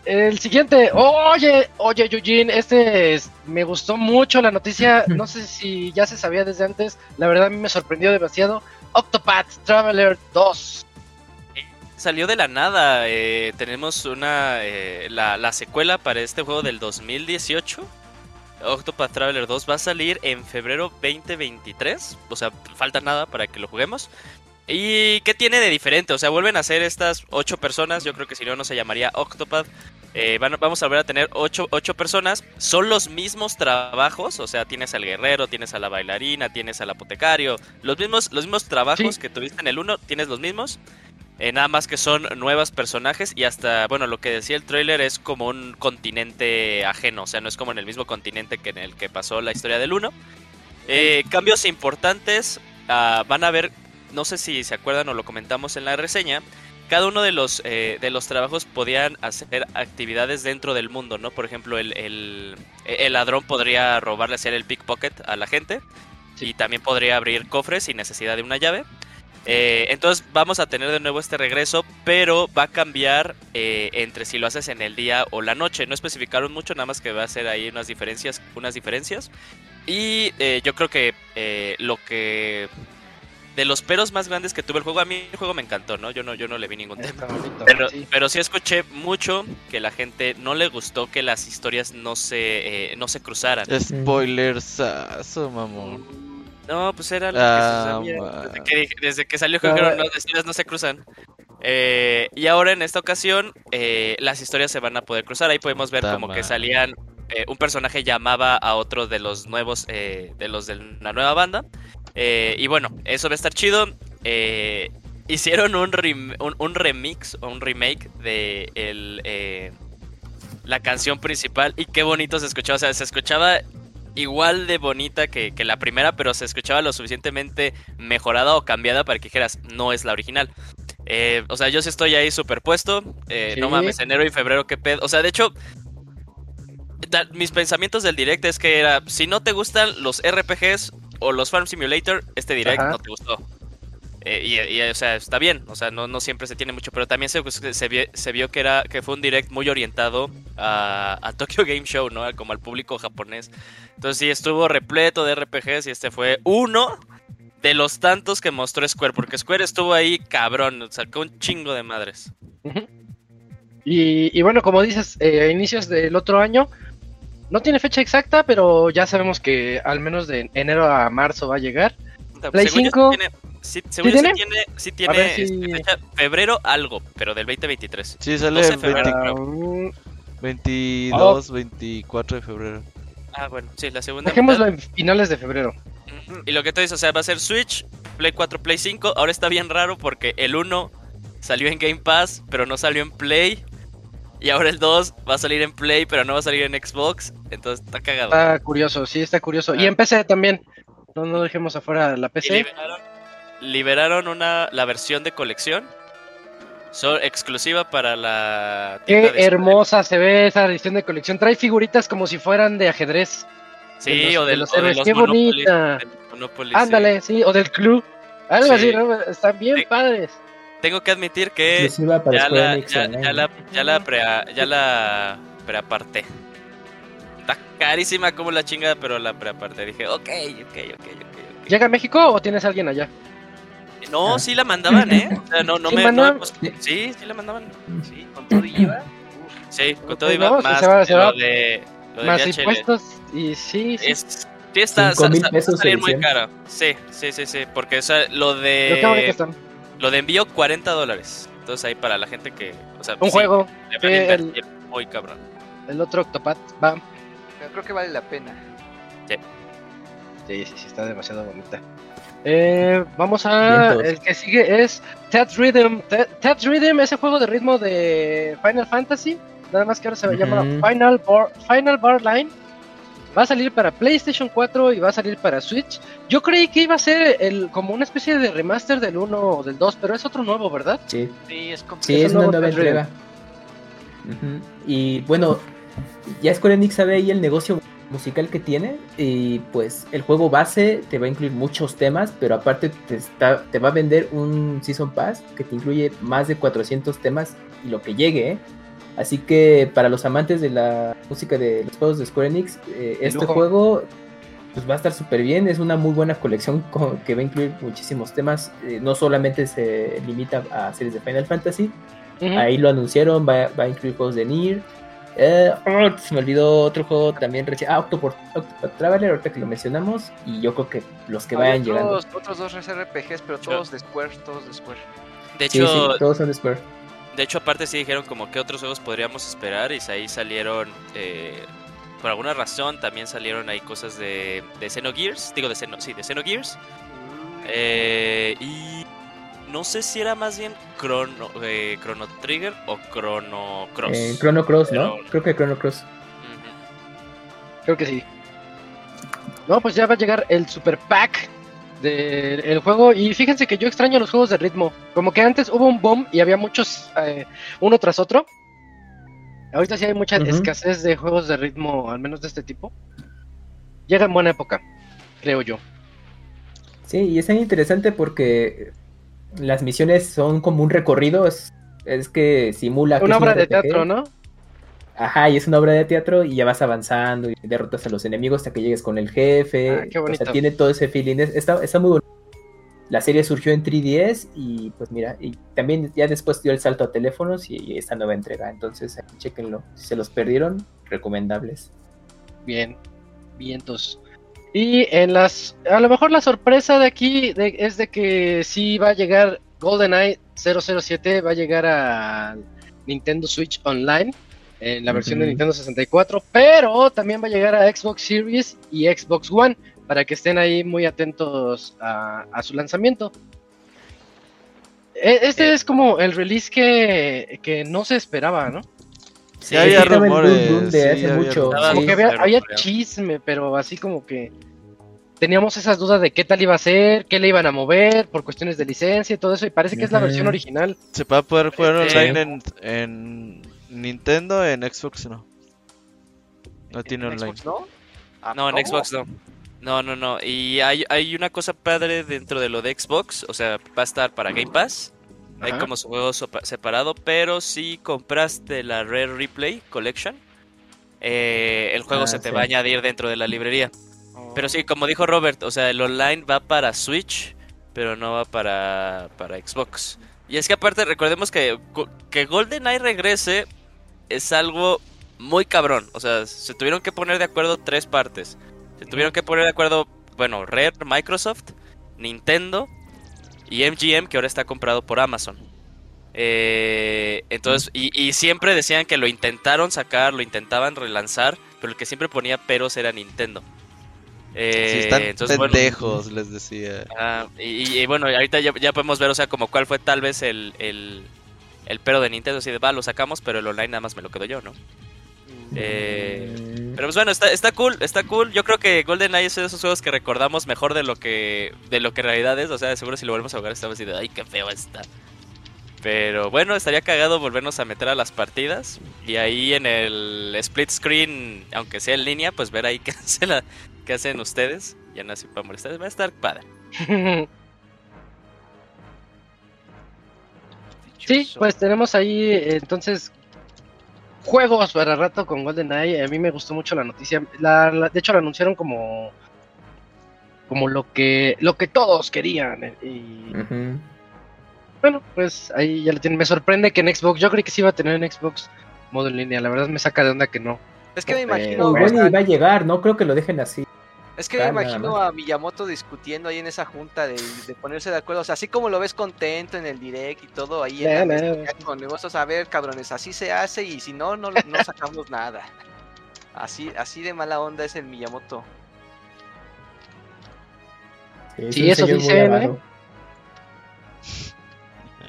El siguiente. Oye, oye, Yujin, este es- me gustó mucho la noticia. No sé si ya se sabía desde antes. La verdad a mí me sorprendió demasiado. Octopath Traveler 2. Salió de la nada. eh, tenemos una eh, la, la secuela para este juego del 2018. Octopath Traveler 2 va a salir en febrero 2023. O sea, falta nada para que lo juguemos. ¿Y qué tiene de diferente? O sea, vuelven a ser estas ocho personas. Yo creo que si no, no se llamaría Octopath. Eh, van- vamos a volver a tener ocho, ocho personas. Son los mismos trabajos. O sea, tienes al guerrero, tienes a la bailarina, tienes al apotecario. Los mismos, los mismos trabajos Sí. que tuviste en el 1, tienes los mismos. Eh, nada más que son nuevos personajes y hasta, bueno, lo que decía el trailer es como un continente ajeno, o sea, no es como en el mismo continente que en el que pasó la historia del 1. Eh, cambios importantes, ah, van a ver, no sé si se acuerdan o lo comentamos en la reseña, cada uno de los, eh, de los trabajos podían hacer actividades dentro del mundo, ¿no? Por ejemplo, el, el, el ladrón podría robarle, hacer el pickpocket a la gente y también podría abrir cofres sin necesidad de una llave. Eh, entonces vamos a tener de nuevo este regreso, pero va a cambiar eh, entre si lo haces en el día o la noche. No especificaron mucho, nada más que va a ser ahí unas diferencias, unas diferencias. Y yo creo que lo que de los peros más grandes que tuvo el juego, a mí el juego me encantó, ¿no? Yo no, yo no le vi ningún tema. Bonito, Pero sí. pero sí escuché mucho que la gente no le gustó que las historias no se, eh, no se cruzaran. Spoilersazo, mamón. No, pues era lo Ah, que se sabía. ma- Desde que, dije- desde que salió, Ah. dijeron, no, las historias no se cruzan. Eh, y ahora en esta ocasión, eh, las historias se van a poder cruzar. Ahí podemos ver Ta como que salían. eh, un personaje llamaba a otro de los nuevos, eh, de los de la nueva banda. Eh, y bueno, eso va a estar chido. Eh, hicieron un, rem- un, un remix o un remake de el, eh, la canción principal y qué bonito se escuchaba. O sea, se escuchaba igual de bonita que, que la primera, pero se escuchaba lo suficientemente mejorada o cambiada para que dijeras, no es la original. Eh, o sea, yo sí estoy ahí superpuesto. Eh, No mames, enero y febrero, qué pedo. O sea, de hecho, da- mis pensamientos del direct es que era, si no te gustan los RPGs o los Farm Simulator, este direct Ajá. no te gustó. Eh, y, y, o sea, está bien, o sea, no, no siempre se tiene mucho, pero también se, se, vio, se vio que era que fue un direct muy orientado a, a Tokyo Game Show, ¿no? Como al público japonés. Entonces sí, estuvo repleto de RPGs y este fue uno de los tantos que mostró Square, porque Square estuvo ahí cabrón, sacó un chingo de madres. Y, y bueno, como dices, eh, a inicios del otro año, no tiene fecha exacta, pero ya sabemos que al menos de enero a marzo va a llegar. Play Según yo, 5. sí tiene, sí, según yo, sí tiene? tiene, sí A tiene ver si- fecha febrero algo, pero del 2023. Sí, sale 12 de el febrero. 20 Ah, mm, 22, 24 de febrero. Ah, bueno, sí, la segunda dejémoslo mitad. en finales de febrero. Y lo que tú dices, o sea, va a ser Switch, Play 4, Play 5. Ahora está bien raro porque el 1 salió en Game Pass, pero no salió en Play. Y ahora el 2 va a salir en Play, pero no va a salir en Xbox. Entonces está cagado. Está curioso, sí, está curioso. Y Ah. en PC también. No, no dejemos afuera la PC. liberaron, liberaron una, la versión de colección. So, exclusiva para la Qué hermosa se ve esa edición de colección. Trae figuritas como si fueran de ajedrez. Sí, de los- o de, de los o de héroes. los Qué Monopoly, bonita. del Monopoly, sí. Ándale, sí, o del club. Algo Sí. así, ¿no? Están bien Sí. padres. Tengo que admitir que ya la, ya, ya la, ya la, prea- ya la preaparté. Está carísima como la chingada, pero la preaparté. Dije, ok, ok, ok, ok. ok. ¿Llega a México o tienes a alguien allá? No, Ah. sí la mandaban, ¿eh? O sea, no, no ¿Sí me. no cos- Sí. sí, la mandaban. Sí, con todo y IVA. Sí, con todo iba no, más se va- se lo va- de, lo de Más DHL. impuestos y sí, sí. Es, sí, está, Cinco sa- mil sa- pesos va a salir muy cara. Sí, sí, sí, sí. Porque o sea, lo Pero qué bonito de. están. Lo de envío 40 dólares. Entonces ahí para la gente que. O sea, Un sí, juego, le van sí, a el- muy cabrón. el otro Octopath, va. Pero creo que vale la pena. Sí, sí, sí, está demasiado bonita. Eh, vamos a. El que sigue es Ted Rhythm. Ted, Ted Rhythm, ese juego de ritmo de Final Fantasy. Nada más que ahora se llama Final Bar, Final Bar Line. Va a salir para PlayStation 4 y va a salir para Switch. Yo creí que iba a ser el, como una especie de remaster del 1 o del 2, pero es otro nuevo, ¿verdad? Sí, Sí, es complicado. sí, Es es un una nueva entrega. Ujú. Y bueno, ya Square Enix sabe ahí el negocio musical que tiene y pues el juego base te va a incluir muchos temas, pero aparte te, está, te va a vender un Season Pass que te incluye más de 400 temas y lo que llegue, ¿eh? Así que para los amantes de la música de los juegos de Square Enix, eh, este lujo. juego pues va a estar súper bien, es una muy buena colección co- que va a incluir muchísimos temas, eh, no solamente se limita a series de Final Fantasy. Ahí lo anunciaron, va, va a incluir juegos de Nier. Eh, oh, se me olvidó otro juego también recién. Ah, Octopath, Traveler, ahorita que lo mencionamos. Y yo creo que los que Hay vayan llegando. otros, dos RPGs, pero todos de Square, todos de Square. De Sí, hecho, sí, todos son de Square. De hecho, aparte sí dijeron como que otros juegos podríamos esperar y ahí salieron, eh, por alguna razón también salieron ahí cosas de, de Xenogears, digo de Xeno, sí, de Xenogears. Eh, y no sé si era más bien Chrono, eh, Chrono Trigger o Chrono Cross. Eh, Chrono Cross, ¿no? Creo que Chrono Cross. Creo que sí. No, pues ya va a llegar el super pack del juego. Y fíjense que yo extraño los juegos de ritmo. Como que antes hubo un boom y había muchos eh, uno tras otro. Ahorita sí hay mucha escasez de juegos de ritmo, al menos de este tipo. Llega en buena época, creo yo. Sí, y es tan interesante porque las misiones son como un recorrido. Es, es que simula. que Una un obra de teatro, ¿no? Ajá, y es una obra de teatro y ya vas avanzando y derrotas a los enemigos hasta que llegues con el jefe. Ah, qué o bonito. sea, tiene todo ese feeling. es- Está, está muy bonito. La serie surgió en 3DS y pues mira, y también ya después dio el salto a teléfonos y, y esta nueva entrega. Entonces, ahí, chéquenlo. Si se los perdieron, recomendables. Bien, vientos. Y en las, a lo mejor la sorpresa de aquí de- es de que sí va a llegar GoldenEye 007, va a llegar a Nintendo Switch Online, en la versión de Ujú. Nintendo 64, pero también va a llegar a Xbox Series y Xbox One, para que estén ahí muy atentos a, a su lanzamiento. E- Este Eh. es como el release que, que no se esperaba, ¿no? Sí, había rumores. boom de sí, hace ya había mucho. rumores. Como Sí. que había, chisme, pero así como que teníamos esas dudas de qué tal iba a ser, qué le iban a mover por cuestiones de licencia y todo eso, y parece que es la versión original. Se va a poder jugar online en, en Nintendo, en Xbox no. No tiene ¿En online. Xbox no? Ah, No, en ¿cómo? Xbox no. No, no, no. Y hay, hay una cosa padre dentro de lo de Xbox. O sea, va a estar para Game Pass. Hay como su juego separado. Pero si compraste la Rare Replay Collection, eh, el juego Ah, se te sí. va a añadir dentro de la librería. Oh. Pero sí, como dijo Robert, o sea, el online va para Switch, pero no va para, para Xbox. Y es que aparte, recordemos que, que GoldenEye regrese es algo muy cabrón. O sea, se tuvieron que poner de acuerdo tres partes. Se tuvieron que poner de acuerdo, bueno, Rare, Microsoft, Nintendo y MGM, que ahora está comprado por Amazon. Eh, entonces, y, y siempre decían que lo intentaron sacar, lo intentaban relanzar, pero el que siempre ponía peros era Nintendo. Eh, Sí, están entonces, bueno, pendejos, les decía. Ah, y, y bueno, ahorita ya, ya podemos ver, o sea, como cuál fue tal vez el, el, el pero de Nintendo, así de, va, lo sacamos, pero el online nada más me lo quedo yo, ¿no? Eh, Mm, pero pues bueno, está, está cool, está cool. Yo creo que GoldenEye es de esos juegos que recordamos mejor de lo que de lo que en realidad es. O sea, seguro si lo volvemos a jugar estamos así de, ay, qué feo está. Pero bueno, estaría cagado volvernos a meter a las partidas. Y ahí en el split screen, aunque sea en línea, pues ver ahí qué, hace la- qué hacen ustedes. Ya no así para molestar. Va a estar padre. Sí, pues tenemos ahí eh, entonces juegos para rato con GoldenEye. A mí me gustó mucho la noticia. La, la- de hecho, la anunciaron como como lo que lo que todos querían. eh, Y bueno, pues ahí ya lo tienen. Me sorprende que en Xbox, yo creí que sí iba a tener en Xbox modo en línea. La verdad me saca de onda que no. Es que me Eh, imagino, Igual o sea, y va a llegar, no creo que lo dejen así. Es que me imagino a Miyamoto discutiendo ahí en esa junta de, de ponerse de acuerdo. O sea, así como lo ves contento en el direct y todo ahí en la con negocios, a ver, cabrones, así se hace y si no, no, no sacamos nada. Así, así de mala onda es el Miyamoto. es Sí, eso dicen, ¿eh?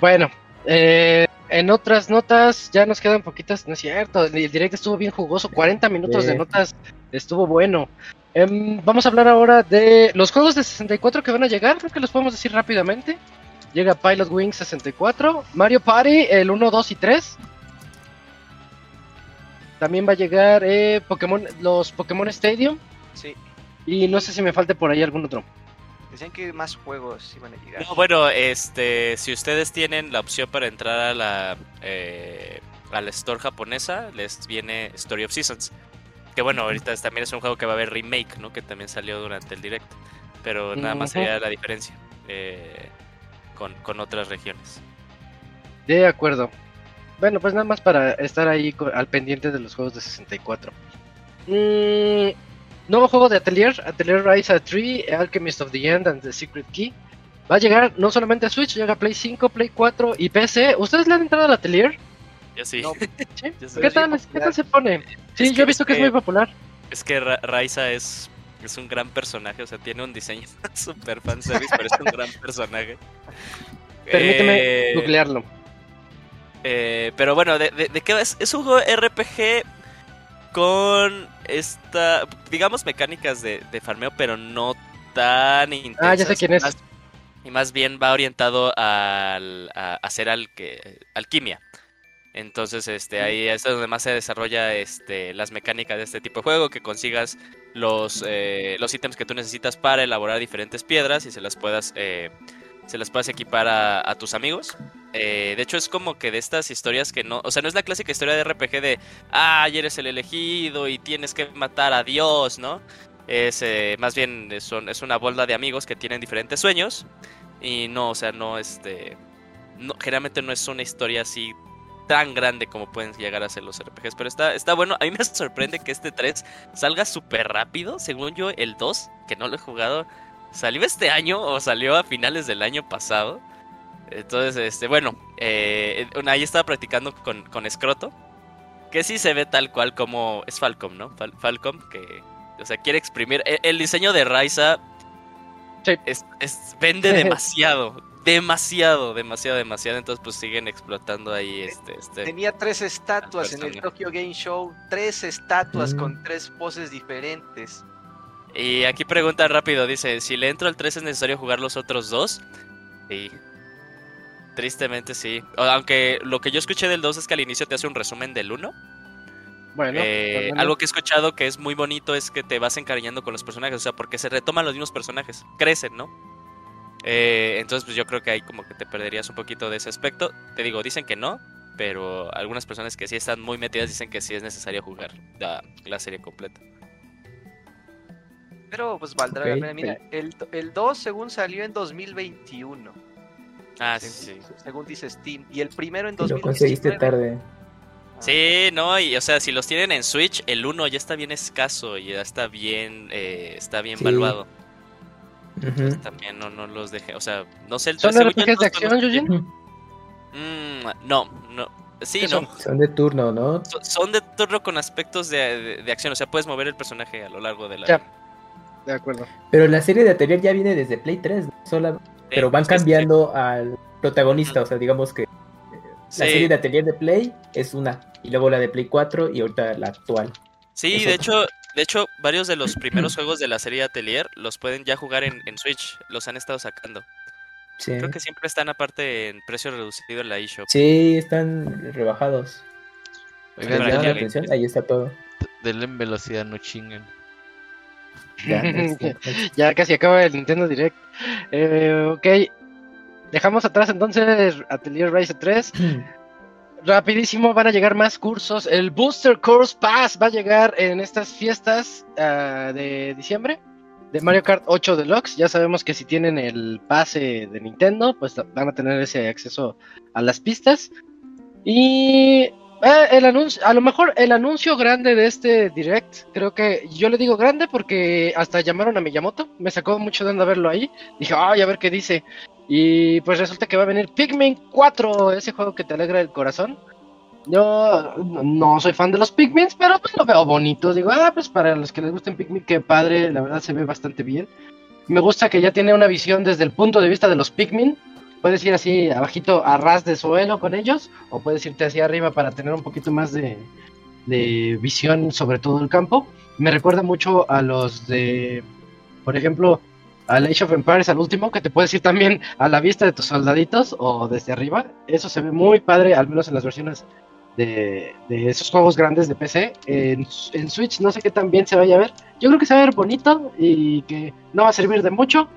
Bueno, eh, en otras notas ya nos quedan poquitas, no es cierto, el direct estuvo bien jugoso, 40 minutos Sí. de notas, estuvo bueno. Em, vamos a hablar ahora de los juegos de 64 que van a llegar, creo que los podemos decir rápidamente. Llega Pilot Wing 64, Mario Party, el 1, 2 y 3. También va a llegar eh, Pokémon, los Pokémon Stadium. Sí, Y no sé si me falte por ahí algún otro. decían que más juegos iban a llegar. No, bueno, este, si ustedes tienen la opción para entrar a la eh, a la store japonesa, les viene Story of Seasons. Que bueno, ahorita también es un juego que va a haber remake, ¿no? Que también salió durante el direct. Pero nada más sería la diferencia eh, con, con otras regiones. De acuerdo. Bueno, pues nada más para estar ahí al pendiente de los juegos de 64. Mm, nuevo juego de Atelier, Atelier Rise a 3, Alchemist of the End and the Secret Key. Va a llegar no solamente a Switch, llega a Play 5, Play 4 y PC. ¿Ustedes le han entrado al Atelier? Yo sí. No, ¿Sí? Yo sé. ¿Qué tal, ¿Qué tal se pone? Sí, Es yo que- he visto que es es muy que- popular. Es que Ra- Raiza es, es un gran personaje, o sea, tiene un diseño super fanservice, pero es un gran personaje. Permíteme Eh, googlearlo. Eh, pero bueno, ¿de, de, de qué va? Es, es un juego RPG con esta, digamos, mecánicas de, de farmeo, pero no tan intensas. Ah, ya sé quién es. Más- y más bien va orientado al, a, a hacer alque- alquimia. Entonces, este, ahí es donde más se desarrolla este, las mecánicas de este tipo de juego, que consigas los, eh, los ítems que tú necesitas para elaborar diferentes piedras y se las puedas, eh, se las puedas equipar a, a tus amigos. Eh, de hecho, es como que de estas historias que no. O sea, no es la clásica historia de RPG de. Ah, eres el elegido y tienes que matar a Dios, ¿no? Es eh, más bien es, un- es una bolda de amigos que tienen diferentes sueños. Y no, o sea, no este. No, generalmente no es una historia así tan grande como pueden llegar a ser los RPGs. Pero está, está bueno. A mí me sorprende que este 3 salga súper rápido. Según yo, el 2, que no lo he jugado, salió este año o salió a finales del año pasado. Entonces, este, bueno, eh, ahí estaba practicando con, con Scroto. Que sí se ve tal cual como es Falcom, ¿no? Fal- Falcom, que, o sea, quiere exprimir. El, el diseño de Raiza Sí. es, es- vende demasiado. demasiado, demasiado, demasiado. Entonces, pues siguen explotando ahí este. este... Tenía tres estatuas en el. Tokyo Game Show. Tres estatuas Mm. con tres poses diferentes. Y aquí pregunta rápido, dice, si le entro al 3 es necesario jugar los otros dos. Sí. Tristemente sí. Aunque lo que yo escuché del 2 es que al inicio te hace un resumen del 1. Bueno, Eh, pues, bueno. algo que he escuchado que es muy bonito es que te vas encariñando con los personajes, o sea, porque se retoman los mismos personajes, crecen, ¿no? Eh, entonces, pues yo creo que ahí como que te perderías un poquito de ese aspecto. Te digo, dicen que no, pero algunas personas que sí están muy metidas dicen que sí es necesario jugar la, la serie completa. Pero pues valdrá la pena. Mira, el, el 2 según salió en 2021. Ah, sí, sí. Según dice Steam. Y el primero en Y lo 2019. conseguiste tarde. Sí, no, y o sea, si los tienen en Switch, el 1 ya está bien escaso y ya está bien, eh, está bien Sí. valuado. Entonces, también no, no los dejé, o sea, no sé el ¿Son RPGs de 2 no- acción, Yujin? Mm, no, no. Sí, ¿Qué no. son? Son de turno, ¿no? So- Son de turno con aspectos de, de- de acción, o sea, puedes mover el personaje a lo largo de la. Ya. De acuerdo. Pero la serie de Atelier ya viene desde Play 3, ¿no? Sola- pero van sí, cambiando al protagonista, o sea, digamos que Sí, la serie de Atelier de Play es una, y luego la de Play 4 y ahorita la actual. sí, de otra. hecho, de hecho, varios de los primeros juegos de la serie Atelier los pueden ya jugar en, en Switch, los han estado sacando. Sí. Creo que siempre están aparte en precio reducido en la eShop. Sí, están rebajados. Oigan, ¿Les para llama que la atención? Ahí está todo. denle en velocidad, no chinguen. Ya, este, Ya casi acaba el Nintendo Direct. Eh, ok. Dejamos atrás entonces Atelier Racer 3. Rapidísimo, van a llegar más cursos. El Booster Course Pass va a llegar en estas fiestas ah, de diciembre de Mario Kart 8 Deluxe. Ya sabemos que si tienen el pase de Nintendo, pues van a tener ese acceso a las pistas. Y eh, el anuncio, a lo mejor el anuncio grande de este direct, creo que yo le digo grande porque hasta llamaron a Miyamoto, me sacó mucho de onda verlo ahí. Dije, ay, a ver qué dice. Y pues resulta que va a venir Pikmin 4, ese juego que te alegra el corazón. Yo no soy fan de los Pikmin, pero pues lo veo bonito. Digo, ah, pues para los que les gusten Pikmin, qué padre, la verdad se ve bastante bien. Me gusta que ya tiene una visión desde el punto de vista de los Pikmin. Puedes ir así abajito a ras de suelo con ellos, o puedes irte hacia arriba para tener un poquito más de, de visión sobre todo el campo. Me recuerda mucho a los de, por ejemplo, al Age of Empires, al último, que te puedes ir también a la vista de tus soldaditos o desde arriba. Eso se ve muy padre, al menos en las versiones de, de esos juegos grandes de PC. En, en Switch no sé qué tan bien se vaya a ver. Yo creo que se va a ver bonito y que no va a servir de mucho.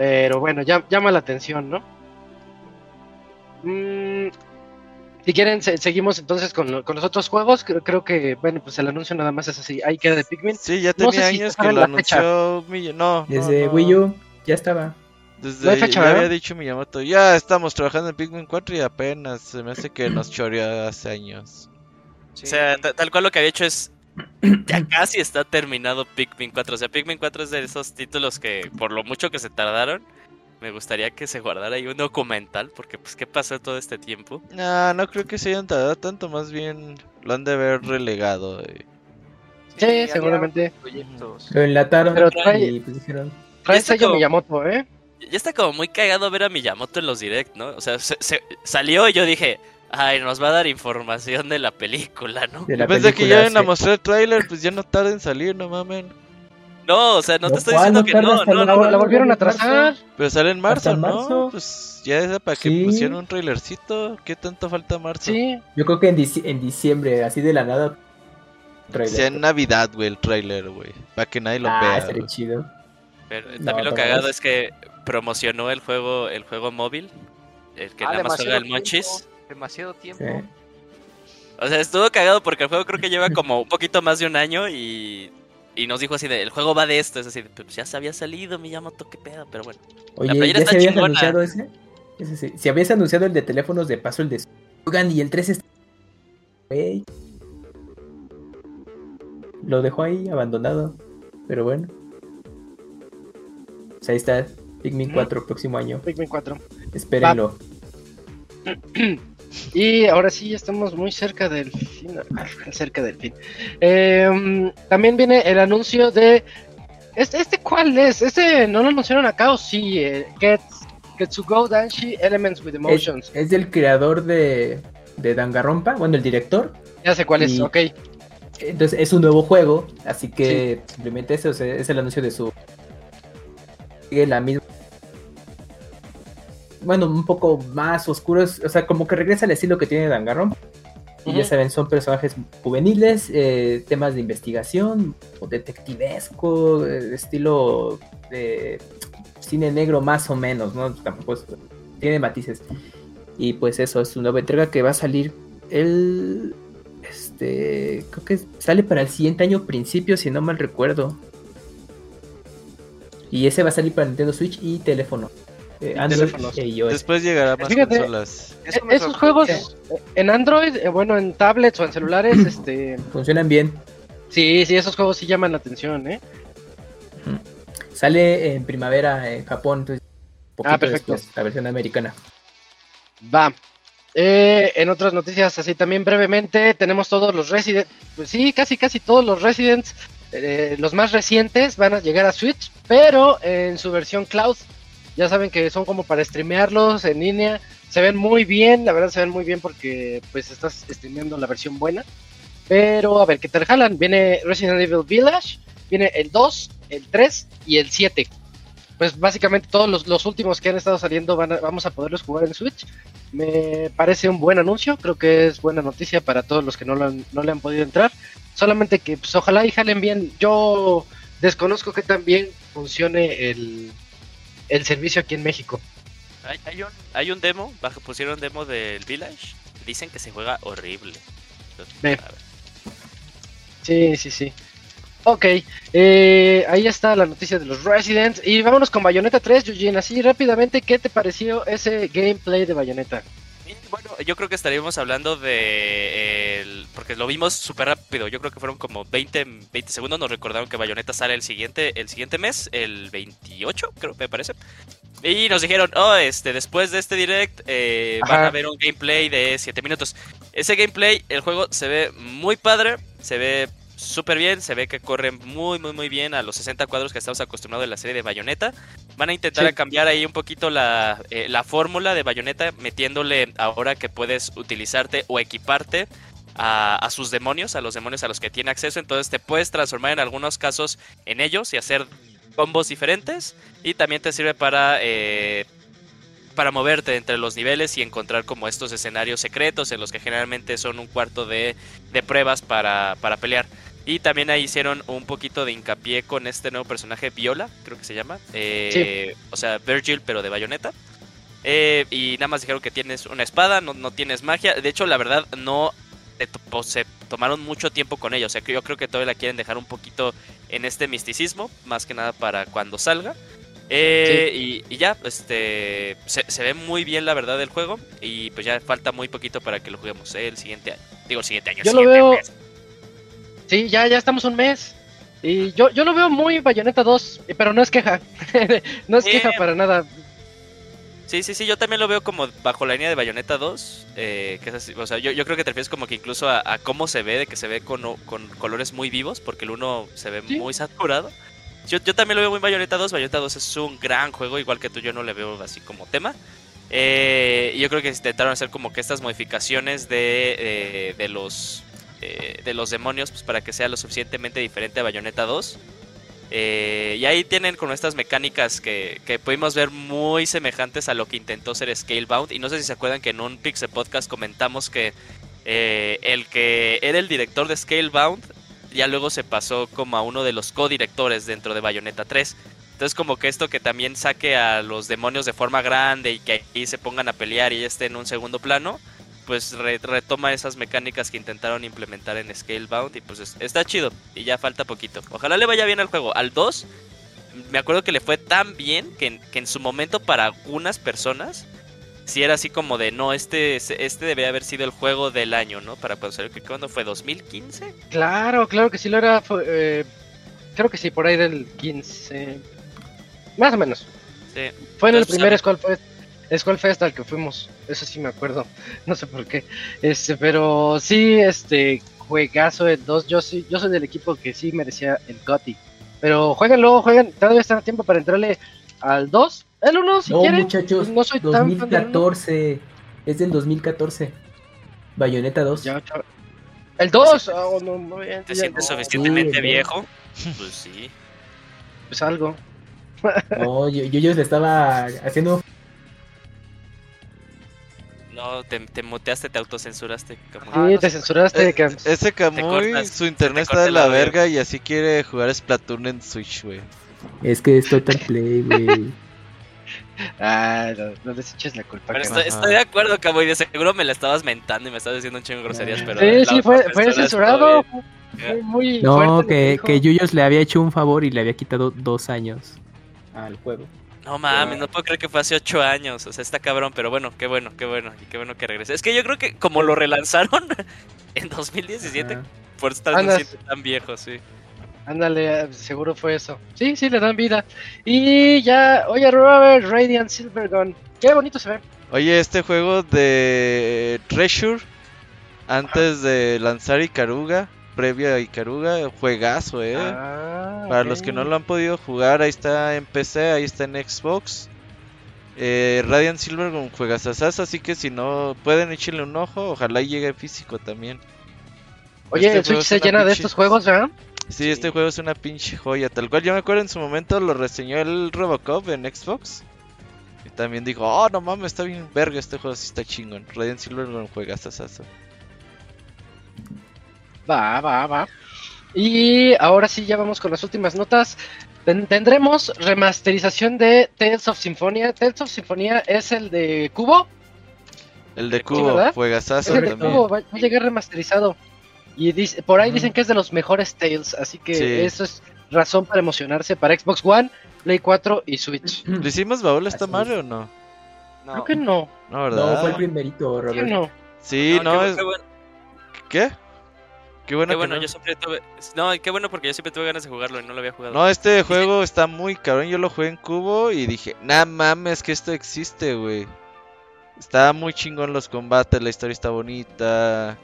Pero bueno, ya, llama la atención, ¿no? Mm, si quieren, se- seguimos entonces con, con los otros juegos. Creo, creo que, bueno, pues el anuncio nada más es así. Ahí queda de Pikmin. Sí, ya No tenía si años que lo anunció No, no, Desde no. Wii U ya estaba. Desde No hay fecha, ya había dicho Miyamoto, ya estamos trabajando en Pikmin 4 y apenas se me hace que nos choreó hace años. Sí. O sea, ta- tal cual lo que había hecho es. Ya casi está terminado Pikmin 4. O sea, Pikmin 4 es de esos títulos que, por lo mucho que se tardaron, me gustaría que se guardara ahí un documental. Porque, pues, ¿qué pasó todo este tiempo? No, no creo que se hayan tardado tanto, más bien lo han de haber relegado. eh. Sí, seguramente. Lo enlataron Pero trae- y pues dijeron, Trae está sello como- Miyamoto, ¿eh? Ya está como muy cagado ver a Miyamoto en los direct, ¿no? O sea, se- se- salió y yo dije, ay, nos va a dar información de la película, ¿no? de la Yo pensé que película, ya iban a sí. mostrar el tráiler, pues ya no tarda en salir, no mamen. No, o sea, no, No, te estoy ¿cuál? diciendo No que no, no, La, no, la volvieron a trazar. Pero sale en marzo, ¿Hasta ¿no? Pues ya era para que Sí. pusieran un trailercito. ¿Qué tanto falta marzo? Sí, Yo creo que en, dici- en diciembre, así de la nada. trailer. Sea en Navidad, güey, el trailer, güey. Para que nadie lo ah, vea. güey. chido. Pero también lo cagado es- es que promocionó el juego, el juego móvil, el que Ah, nada más juega el tiempo, Demasiado tiempo. Sí. O sea, estuvo cagado porque el juego creo que lleva como un poquito más de un año y, y nos dijo así de, el juego va de esto, es así, de, pues ya se había salido Miyamoto, qué pedo, pero bueno. Oye, playera ¿ya está se habías chingona. anunciado ese? Ese sí. Si habías anunciado el de teléfonos, de paso el de... Oigan, y el 3 está... Güey. Lo dejó ahí abandonado. Pero bueno. Pues ahí está. Pikmin Ujú. 4 próximo año. Pikmin 4. Espérenlo. Y ahora sí, estamos muy cerca del fin. ah, Cerca del fin. Eh, también viene el anuncio de. ¿Este, este cuál es? ¿Este no lo anunciaron acá o sí? Eh, Get, Ketsugo Danshi Elements with Emotions. es del creador de, de Danganronpa, bueno, el director. Ya sé cuál es, ok. Entonces es un nuevo juego, así que simplemente ese o sea, es el anuncio de su. Sigue la misma. Bueno, un poco más oscuros, o sea, como que regresa al estilo que tiene Danganronpa. Y ya saben, son personajes juveniles, eh, temas de investigación, o detectivesco, estilo de cine negro más o menos, ¿no? Tampoco es- tiene matices. Y pues eso, es su nueva entrega que va a salir el... Este... Creo que sale para el siguiente año principio, si no mal recuerdo. Y ese va a salir para Nintendo Switch y teléfono. Eh, Android teléfonos. e iOS. Después llegará más Fíjate. consolas. Eso me Esos juegos en Android, eh, bueno, en tablets o en celulares, este, Funcionan bien. sí, sí, esos juegos sí llaman la atención, ¿eh? Sale en primavera en Japón, entonces... poquito Ah, perfecto. después, la versión americana. Va. Eh, en otras noticias, así también brevemente, tenemos todos los Resident, pues sí, casi casi todos los Residents, eh, los más recientes van a llegar a Switch, pero en su versión cloud. Ya saben que son como para streamearlos en línea. Se ven muy bien, la verdad se ven muy bien porque pues estás streameando la versión buena. Pero a ver qué tal jalan. Viene Resident Evil Village, viene el 2, el 3 y el 7. Pues básicamente todos los, los últimos que han estado saliendo van a- vamos a poderlos jugar en Switch. Me parece un buen anuncio, creo que es buena noticia para todos los que no, lo no le han podido entrar. Solamente que pues ojalá y jalen bien. Yo desconozco que también funcione el, el servicio aquí en México. Hay, hay un, hay un demo, bajo, pusieron demo del Village. Dicen que se juega horrible. Entonces. Sí, sí, sí. Ok, eh, ahí está la noticia de los Residents. Y vámonos con Bayonetta 3, Eugene. Así rápidamente, ¿qué te pareció ese gameplay de Bayonetta? Bueno, yo creo que estaríamos hablando de. el- porque lo vimos súper rápido. Yo creo que fueron como 20, 20 segundos. Nos recordaron que Bayonetta sale el siguiente, el siguiente mes, el 28, creo, me parece. Y nos dijeron, oh, este, después de este direct eh, van a ver un gameplay de 7 minutos. Ese gameplay, el juego se ve muy padre, se ve súper bien, se ve que corre muy, muy, muy bien a los 60 cuadros que estamos acostumbrados de la serie de Bayonetta. Van a intentar Sí. cambiar ahí un poquito la, eh, la fórmula de Bayonetta, metiéndole ahora que puedes utilizarte o equiparte a, a sus demonios, a los demonios a los que tiene acceso. Entonces te puedes transformar en algunos casos en ellos y hacer combos diferentes. Y también te sirve para, eh, para moverte entre los niveles y encontrar como estos escenarios secretos en los que generalmente son un cuarto de, de pruebas para, para pelear. Y también ahí hicieron un poquito de hincapié con este nuevo personaje, Viola, creo que se llama. Eh, O sea, Virgil, pero de bayoneta. Eh, y nada más dijeron que tienes una espada, no, no tienes magia. De hecho, la verdad, no to- se tomaron mucho tiempo con ella. O sea, que yo creo que todavía la quieren dejar un poquito en este misticismo, más que nada para cuando salga. Eh, y, y ya, este se, se ve muy bien la verdad del juego. Y pues ya falta muy poquito para que lo juguemos eh, el siguiente año. Digo, el siguiente año. Yo el lo siguiente veo- mes. Sí, ya, ya estamos un mes. Y yo, yo lo veo muy Bayonetta 2, eh, pero no es queja. no es Sí. queja para nada. Sí, sí, sí, yo también lo veo como bajo la línea de Bayonetta 2. eh, que es así, o sea, yo, yo creo que te refieres como que incluso a, a cómo se ve, de que se ve con, con colores muy vivos, porque el uno se ve Sí. muy saturado. Yo, yo también lo veo muy Bayonetta 2. Bayonetta 2 es un gran juego, igual que tú, yo no le veo así como tema. Eh, y yo creo que intentaron hacer como que estas modificaciones de, eh, de los eh, de los demonios pues, para que sea lo suficientemente diferente a Bayonetta 2. Eh, y ahí tienen con estas mecánicas que, que pudimos ver muy semejantes a lo que intentó ser Scalebound. Y no sé si se acuerdan que en un Pixel Podcast comentamos que eh, el que era el director de Scalebound ya luego se pasó como a uno de los codirectores dentro de Bayonetta 3. Entonces como que esto que también saque a los demonios de forma grande y que ahí se pongan a pelear y esté en un segundo plano, pues re- retoma esas mecánicas que intentaron implementar en Scalebound y pues es- está chido y ya falta poquito. Ojalá le vaya bien al juego. Al 2, me acuerdo que le fue tan bien que en, que en su momento para algunas personas, si era así como de, no, este, este debe haber sido el juego del año, ¿no? Para cuando salió, que cuando fue 2015. Claro, claro que sí lo era. fue, eh, creo que sí, por ahí del 15. Más o menos. Sí. Fue en el Entonces, primer a- Skull Fest, Skull Fest al que fuimos. Eso sí me acuerdo. No sé por qué. Este, pero sí, este juegazo el 2. Yo sí, yo soy del equipo que sí merecía el GOTY. Pero jueguenlo, jueguen. Todavía está a tiempo para entrarle al 2. El 1, si no, quieren. muchachos, no soy tan fan del uno. 2014. Es del 2014. Bayonetta 2. Ya, chaval. El 2, oh, no, muy bien, ¿Te sientes no, suficientemente sí, viejo? Pues sí. Pues algo. No, yo, yo, yo le estaba haciendo. No, te, te muteaste, te autocensuraste. como- Sí, te censuraste, Eh, Camps. Ese cortas, su internet te está de la verga y así quiere jugar Splatoon en Switch, güey. Es que es Total Play, güey. Ah, no, no les eches la culpa. Pero estoy, estoy de acuerdo, Caboy. De seguro me la estabas mentando y me estabas diciendo un chingo de groserías. Pero Sí, sí, fue, censurado. Fue muy No, que, que Yuyos le había hecho un favor y le había quitado dos años al juego. No mames, no puedo creer que fue hace ocho años. O sea, está cabrón, pero bueno, qué bueno, qué bueno. Y qué bueno que regrese. Es que yo creo que como lo relanzaron en 2017, Ajá. por siente tan viejo, sí. Ándale, eh, seguro fue eso. Sí, sí, le dan vida. Y ya, oye, Robert, Radiant Silvergun. Qué bonito se ve. Oye, este juego de Treasure, antes de lanzar Ikaruga, previo a Ikaruga, juegazo, eh. Ah, Para los que no lo han podido jugar, ahí está en PC, ahí está en Xbox. Eh, Radiant Silver con juegasasas, así que si no pueden echarle un ojo, ojalá llegue físico también. Oye, Este el Switch se llena de estos juegos, ¿verdad? Sí, este juego es una pinche joya, tal cual. Yo me acuerdo en su momento lo reseñó el Robocop en Xbox. Y también dijo, oh no mames, está bien verga este juego, sí está chingón. Radiant Silver con juegasasazo. Va, va, va. Y ahora sí, ya vamos con las últimas notas. Ten- tendremos remasterización de Tales of Symphonia. Tales of Symphonia es el de Cubo. El de Cubo, juegasazo Es el de también. Cubo, va, a llegar remasterizado. Y dice, por ahí dicen que es de los mejores Tales, así que Sí. eso es razón para emocionarse para Xbox One, Play 4 y Switch. ¿Le hicimos baúl a esta Así madre es. o no? No. Creo que no. No, No, ¿verdad? fue el primerito, ¿sí o Robert. no? Sí, no, qué, es... bueno, ¿Qué? Qué bueno qué bueno, no. yo siempre tuve. No, qué bueno porque yo siempre tuve ganas de jugarlo y no lo había jugado. No, este juego está muy cabrón. Yo lo jugué en cubo y dije, nah mames, que esto existe, güey. Está muy chingón los combates, la historia está bonita.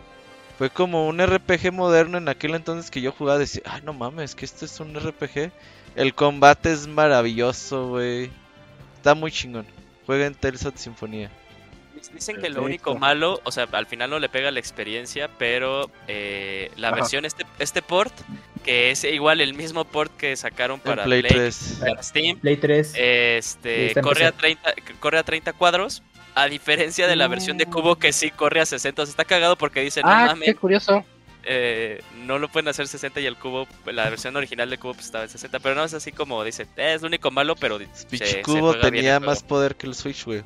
Fue como un RPG moderno en aquel entonces que yo jugaba. Decía, ah, no mames, que esto es un RPG. El combate es maravilloso, güey. Está muy chingón. Juega en Tales of Sinfonía. Dicen que lo único malo, o sea, al final no le pega la experiencia, pero eh, la Ajá. versión, este, este port, que es igual el mismo port que sacaron para Play Play, 3. para Steam, Play 3. este, corre, a PC. 30, corre a 30 cuadros, a diferencia de la versión de Cubo que sí corre a 60. O sea, está cagado porque dicen, no Ah, mames, qué curioso. eh, no lo pueden hacer 60 y el Cubo, la versión original de Cubo pues, estaba en 60, pero no es así como dicen, "Eh, es lo único malo, pero se- Pinche se cubo tenía el juego". más poder que el Switch, güey.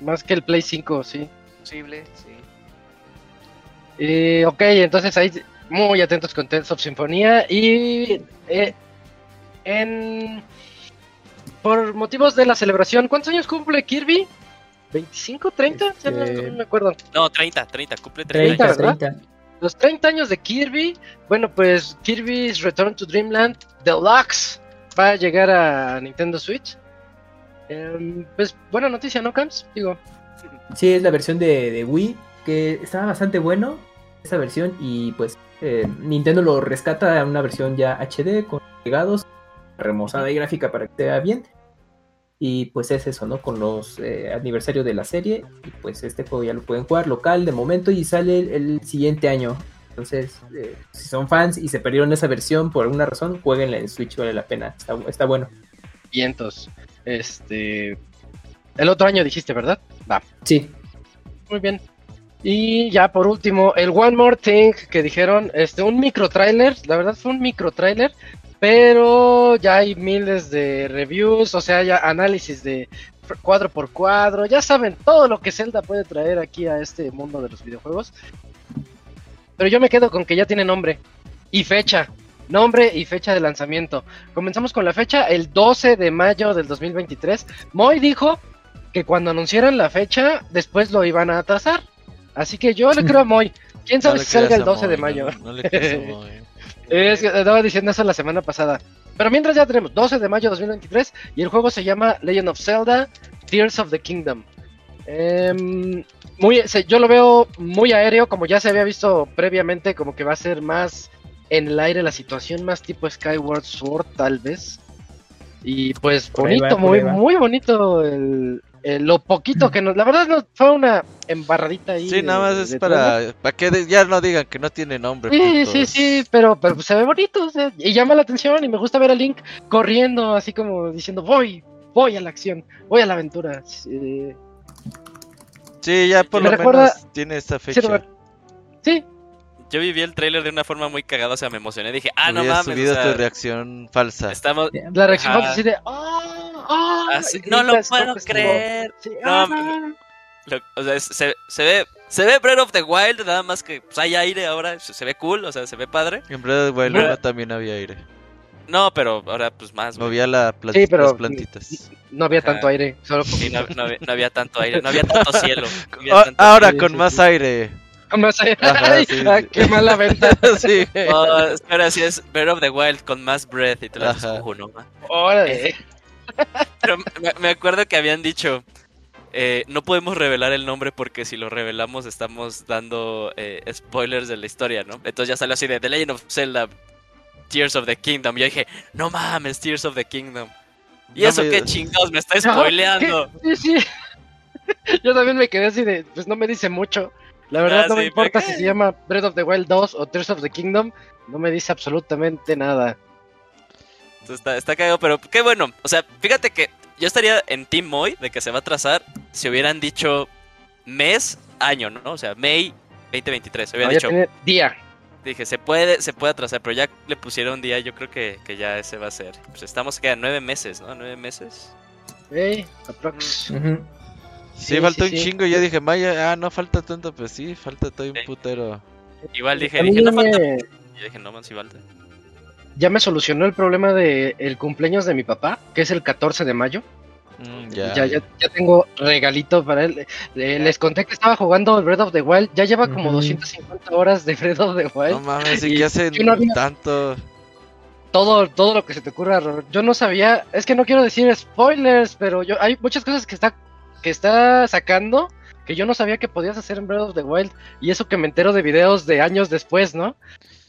Más que el Play 5, sí. Posible, sí. Eh, ok, entonces ahí muy atentos con Tales of Sinfonía y eh, en por motivos de la celebración, ¿cuántos años cumple Kirby? ¿25, 30? Ya no, Este- no me acuerdo. No, 30, 30, cumple 30. 30, 30, 30. Los 30 años de Kirby, bueno, pues Kirby's Return to Dreamland Deluxe va a llegar a Nintendo Switch. Em, pues buena noticia, ¿no, Camps? Digo, Sí, es la versión de, de Wii, que estaba bastante bueno, esa versión, y pues eh, Nintendo lo rescata a una versión ya HD, con pegados, remozada y gráfica para que se vea bien. Y pues es eso, ¿no? Con los eh, aniversarios de la serie, y pues este juego ya lo pueden jugar local de momento y sale el, el siguiente año. Entonces, eh, si son fans y se perdieron esa versión por alguna razón, jueguenla en Switch, vale la pena, está, está bueno. vientos. Este. El otro año dijiste, ¿verdad? Va. Sí, Muy bien. Y ya por último, el One More Thing que dijeron, este, un micro trailer, la verdad fue un micro trailer, pero ya hay miles de reviews, o sea, ya análisis de cuadro por cuadro, ya saben todo lo que Zelda puede traer aquí a este mundo de los videojuegos. Pero yo me quedo con que ya tiene nombre y fecha, nombre y fecha de lanzamiento. Comenzamos con la fecha, el 12 de mayo del 2023. Moy dijo que cuando anunciaran la fecha, después lo iban a atrasar. Así que yo le creo a Moy. ¿Quién sabe No si salga el a 12 de mayo? No, no le creas a Moy. Es que estaba diciendo eso la semana pasada. Pero mientras ya tenemos 12 de mayo de 2023 y el juego se llama Legend of Zelda Tears of the Kingdom. Em, muy, yo lo veo muy aéreo, como ya se había visto previamente, como que va a ser más en el aire la situación, más tipo Skyward Sword tal vez. Y pues Por ahí va, bonito, muy, muy bonito el, el- lo poquito que nos... La verdad no, fue una embarradita ahí. Sí, de- nada más de es para, para que de- ya no digan que no tiene nombre. Sí, sí, putos. sí, pero, pero se ve bonito o sea, y llama la atención y me gusta ver a Link corriendo así como diciendo voy, voy a la acción, voy a la aventura. Sí, Sí, ya por Me lo recuerda- menos tiene esta sí, fecha. Robert. Sí, Yo viví el tráiler de una forma muy cagada, o sea, me emocioné. Dije, ah, no mames, subido o sea, tu reacción falsa. estamos... la reacción fue así de ¡Ah! ¡Ah! ah, sí, Y no lo puedo creer. Sí, No, ¡ah! Lo- o sea, es- se, se ve... Se ve Breath of the Wild, nada más que pues, hay aire ahora, se, se ve cool, o sea, se ve padre. En Breath of the Wild Pero- 1 también había aire. No, pero ahora pues más, güey. Movía la pla- Sí, pero- las plantitas. No había Ajá. tanto aire, solo Sí, no, no había, no había tanto aire, no había tanto cielo. no había Ah, tanto ahora sí, con sí, más aire. más aire. Ajá, Ay, sí, ah, sí. ¡Qué mala venta! sí. Oh, espera, si es Breath of the Wild con más breath y te lo haces Ajá. "Ojo, no, ma". Órale. Pero me, me acuerdo que habían dicho, eh, no podemos revelar el nombre porque si lo revelamos estamos dando eh, spoilers de la historia, ¿no? Entonces ya salió así de The Legend of Zelda, Tears of the Kingdom. Y yo dije, no mames, Tears of the Kingdom. ¿Y No eso me- qué chingados me está spoileando? ¿qué? Sí, sí. Yo también me quedé así de, pues no me dice mucho. La verdad Ah, no me sí, importa ¿por si se llama Breath of the Wild 2 o Tears of the Kingdom, no me dice absolutamente nada. Está, está cagado, pero qué bueno. O sea, fíjate que yo estaría en Team Moy de que se va a trazar si hubieran dicho mes, año, ¿no? O sea, May 2023. Hubieran No, dicho, día. Dije, se puede, se puede atrasar, pero ya le pusieron día, yo creo que, que ya ese va a ser. Pues estamos que a nueve meses, ¿no? Nueve meses. Ey, aprox. Sí, Sí, faltó sí, un sí. chingo. y Yo dije, Maya, ah, no falta tanto. Pues sí, falta todo un putero. Igual dije, dije, no ya falta. me- Yo dije, no man, sí falta. Ya me solucionó el problema de el cumpleaños de mi papá, que es el 14 de mayo. Mm, Ya, ya. ya, ya, tengo regalito para él. Eh, les conté que estaba jugando Breath of the Wild. Ya lleva como Ujú. 250 horas de Breath of the Wild. No mames, ¿y Y qué hacen yo no había- tanto? todo, todo lo que se te ocurra, Robert. Yo no sabía, es que no quiero decir spoilers, pero yo hay muchas cosas que está que está sacando que yo no sabía que podías hacer en Breath of the Wild y eso que me entero de videos de años después, ¿no?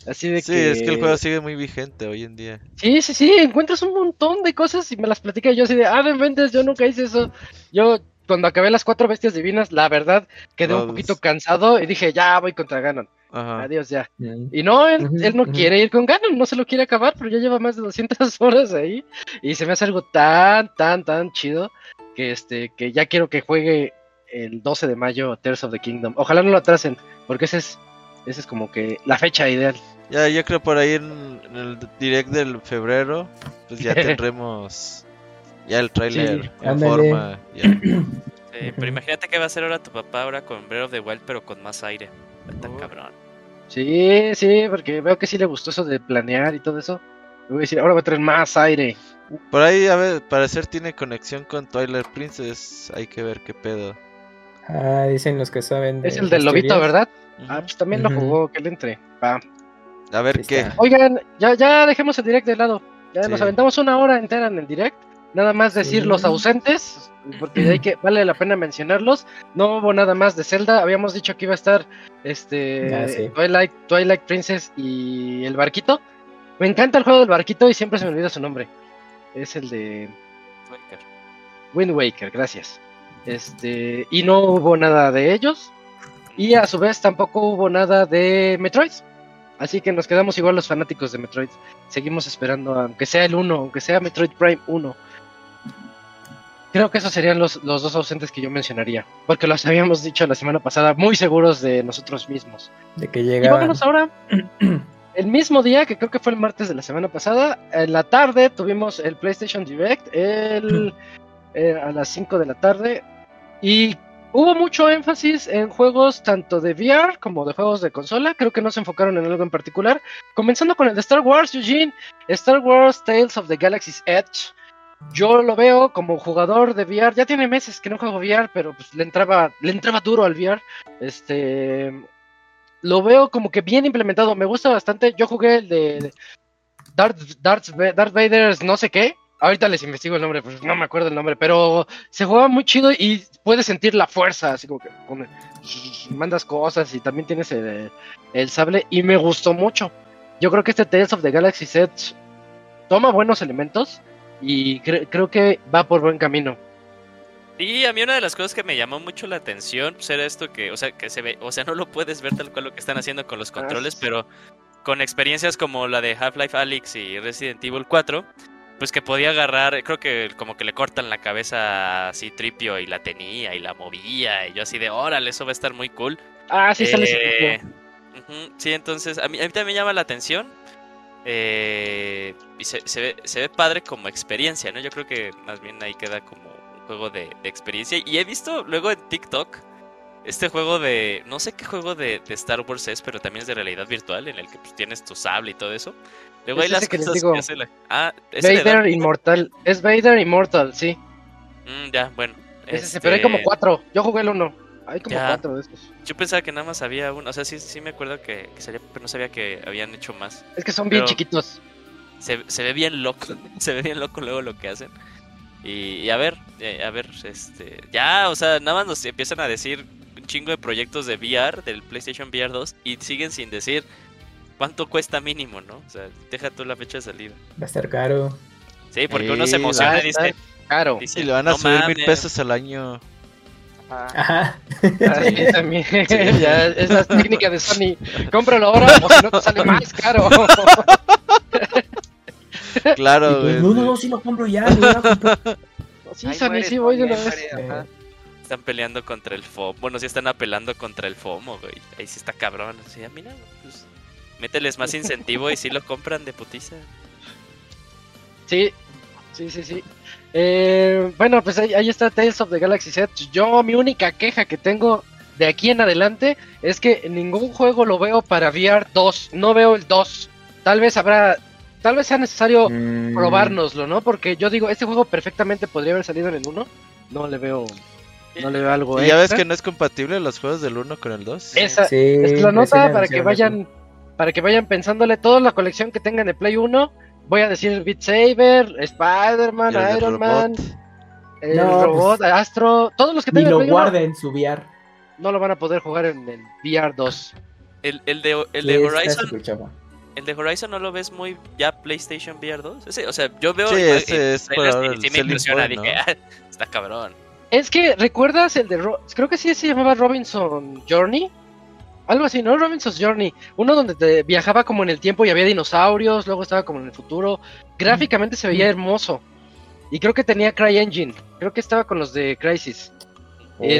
Así de Sí, que es que el juego sigue muy vigente hoy en día. Sí, sí, sí, encuentras un montón de cosas y me las platica yo así de, ah, no inventes, yo nunca hice eso. Yo cuando acabé las cuatro bestias divinas, la verdad quedé un poquito cansado y dije, ya voy contra Ganon. Ajá. Adiós ya. Y no, él, él no quiere ir con Ganon, no se lo quiere acabar, pero ya lleva más de 200 horas ahí. Y se me hace algo tan, tan, tan chido que este que ya quiero que juegue el 12 de mayo Tears of the Kingdom. Ojalá no lo atrasen, porque ese es, ese es como que la fecha ideal. Ya, yo creo por ahí en, en el direct del febrero, pues ya tendremos ya el tráiler Sí, en ándale. forma. ya. Sí, pero imagínate qué va a hacer ahora tu papá ahora con Breath of the Wild, pero con más aire. Está Oh. cabrón. Sí, sí, porque veo que sí le gustó eso de planear y todo eso. Le voy a decir, ahora va a traer más aire. Por ahí, a ver, parecer tiene conexión con Twilight Princess. Hay que ver qué pedo. Ah, dicen los que saben. de Es el del lobito, teorías. ¿verdad? Ah, pues también lo jugó, que le entre. Va. A ver qué. está. Oigan, ya, ya dejemos el direct de lado. Ya nos aventamos una hora entera en el direct. Nada más decir Sí. los ausentes, porque hay que vale la pena mencionarlos. No hubo nada más de Zelda. Habíamos dicho que iba a estar este Ah, sí. Twilight, Twilight Princess y el barquito. Me encanta el juego del barquito y siempre se me olvida su nombre. Es el de Waker. Wind Waker, gracias. Este, y no hubo nada de ellos. Y a su vez tampoco hubo nada de Metroid. Así que nos quedamos igual los fanáticos de Metroid. Seguimos esperando, aunque sea el 1, aunque sea Metroid Prime 1. Creo que esos serían los, los dos ausentes que yo mencionaría. Porque los habíamos dicho la semana pasada, muy seguros de nosotros mismos. De que Y llegaban. vámonos ahora. El mismo día, que creo que fue el martes de la semana pasada, en la tarde tuvimos el PlayStation Direct el, eh, a las 5 de la tarde. Y hubo mucho énfasis en juegos tanto de VR como de juegos de consola. Creo que no se enfocaron en algo en particular. Comenzando con el de Star Wars, Eugene. Star Wars Tales of the Galaxy's Edge. Yo lo veo como jugador de VR. Ya tiene meses que no juego VR, pero pues le entraba, le entraba duro al VR. Este lo veo como que bien implementado. Me gusta bastante. Yo jugué el de, Darth, Darth, Darth Vader's no sé qué. Ahorita les investigo el nombre, pues no me acuerdo el nombre, pero se juega muy chido y puedes sentir la fuerza, así como que mandas cosas y también tienes el, el sable y me gustó mucho. Yo creo que este Tales of the Galaxy Set toma buenos elementos y cre- creo que va por buen camino. Y a mí una de las cosas que me llamó mucho la atención pues, era esto que, o sea, que se ve, o sea, no lo puedes ver tal cual lo que están haciendo con los controles, sí. pero con experiencias como la de Half-Life Alyx y Resident Evil 4, pues que podía agarrar, creo que como que le cortan la cabeza así Tripio y la tenía y la movía y yo así de, órale, eso va a estar muy cool. Ah, sí, sale ese Eh, ujú, sí, entonces a mí, a mí también me llama la atención. eh, y se, se ve, se ve padre como experiencia, ¿no? Yo creo que más bien ahí queda como juego de, de experiencia. Y he visto luego en TikTok este juego de. No sé qué juego de, de Star Wars es, pero también es de realidad virtual, en el que pues, tienes tu sable y todo eso. Luego Es hay las que cosas digo. que hace la. Ah, Vader Inmortal. Es Vader Immortal, sí. Mm, ya, bueno. Es ese, pero hay como este, cuatro. Yo jugué el uno. Hay como Ya. cuatro de esos. Yo pensaba que nada más había uno. O sea, sí, sí me acuerdo que, que salía, pero no sabía que habían hecho más. Es que son bien chiquitos. se, se ve bien loco, se ve bien loco luego lo que hacen. Y, y a ver, eh, a ver, este, ya, o sea, nada más nos empiezan a decir un chingo de proyectos de VR, del PlayStation VR 2, y siguen sin decir cuánto cuesta mínimo, ¿no? O sea, deja tú la fecha de salida. Va a estar caro. Sí, porque uno se emociona y dice, Caro. dice, Y le van a "No subir mil mames". pesos al año. Ajá. Ajá. Sí, también. ya, es la técnica de Sony. Cómpralo ahora o si no te sale más caro. Y Claro, pues, güey. no, no, no, sí lo compro ya. comprar. sí, muere sí, voy de una vez. ajá. Están peleando contra el FOMO. Bueno, sí están apelando contra el FOMO, güey. Ahí sí está cabrón. Así, ah, mira, pues, mételes más incentivo y sí lo compran de putiza. Sí, sí, sí, sí. Eh, bueno, pues ahí, ahí está Tales of the Galaxy Set. Yo, mi única queja que tengo de aquí en adelante es que ningún juego lo veo para VR 2. No veo el 2. Tal vez habrá. Tal vez sea necesario Mm, probárnoslo, ¿no? Porque yo digo, este juego perfectamente podría haber salido en el 1. No le veo. No le veo algo Y ya ves que no es compatible los juegos del 1 con el 2. Esa, Sí, es que la nota para que vayan para que vayan pensándole toda la colección que tengan de Play 1. Voy a decir Beat Saber, Spider-Man, Y Iron Man, robot. el No, robot, Astro, todos los que tengan lo Play 1 guarden su VR. no lo van a poder jugar en el VR 2. El, el de, el de Horizon. El de Horizon no lo ves muy ya PlayStation VR 2. Ese, o sea, yo veo Sí, ese es y el sí me impresiona, point, dije. "Ah, está cabrón. Es que recuerdas el de Ro- creo que sí se llamaba Robinson Journey. Algo así, ¿no? Robinson's Journey. Uno donde te viajaba como en el tiempo y había dinosaurios, luego estaba como en el futuro. Gráficamente se veía hermoso. Y creo que tenía CryEngine. Creo que estaba con los de Crisis. Órale.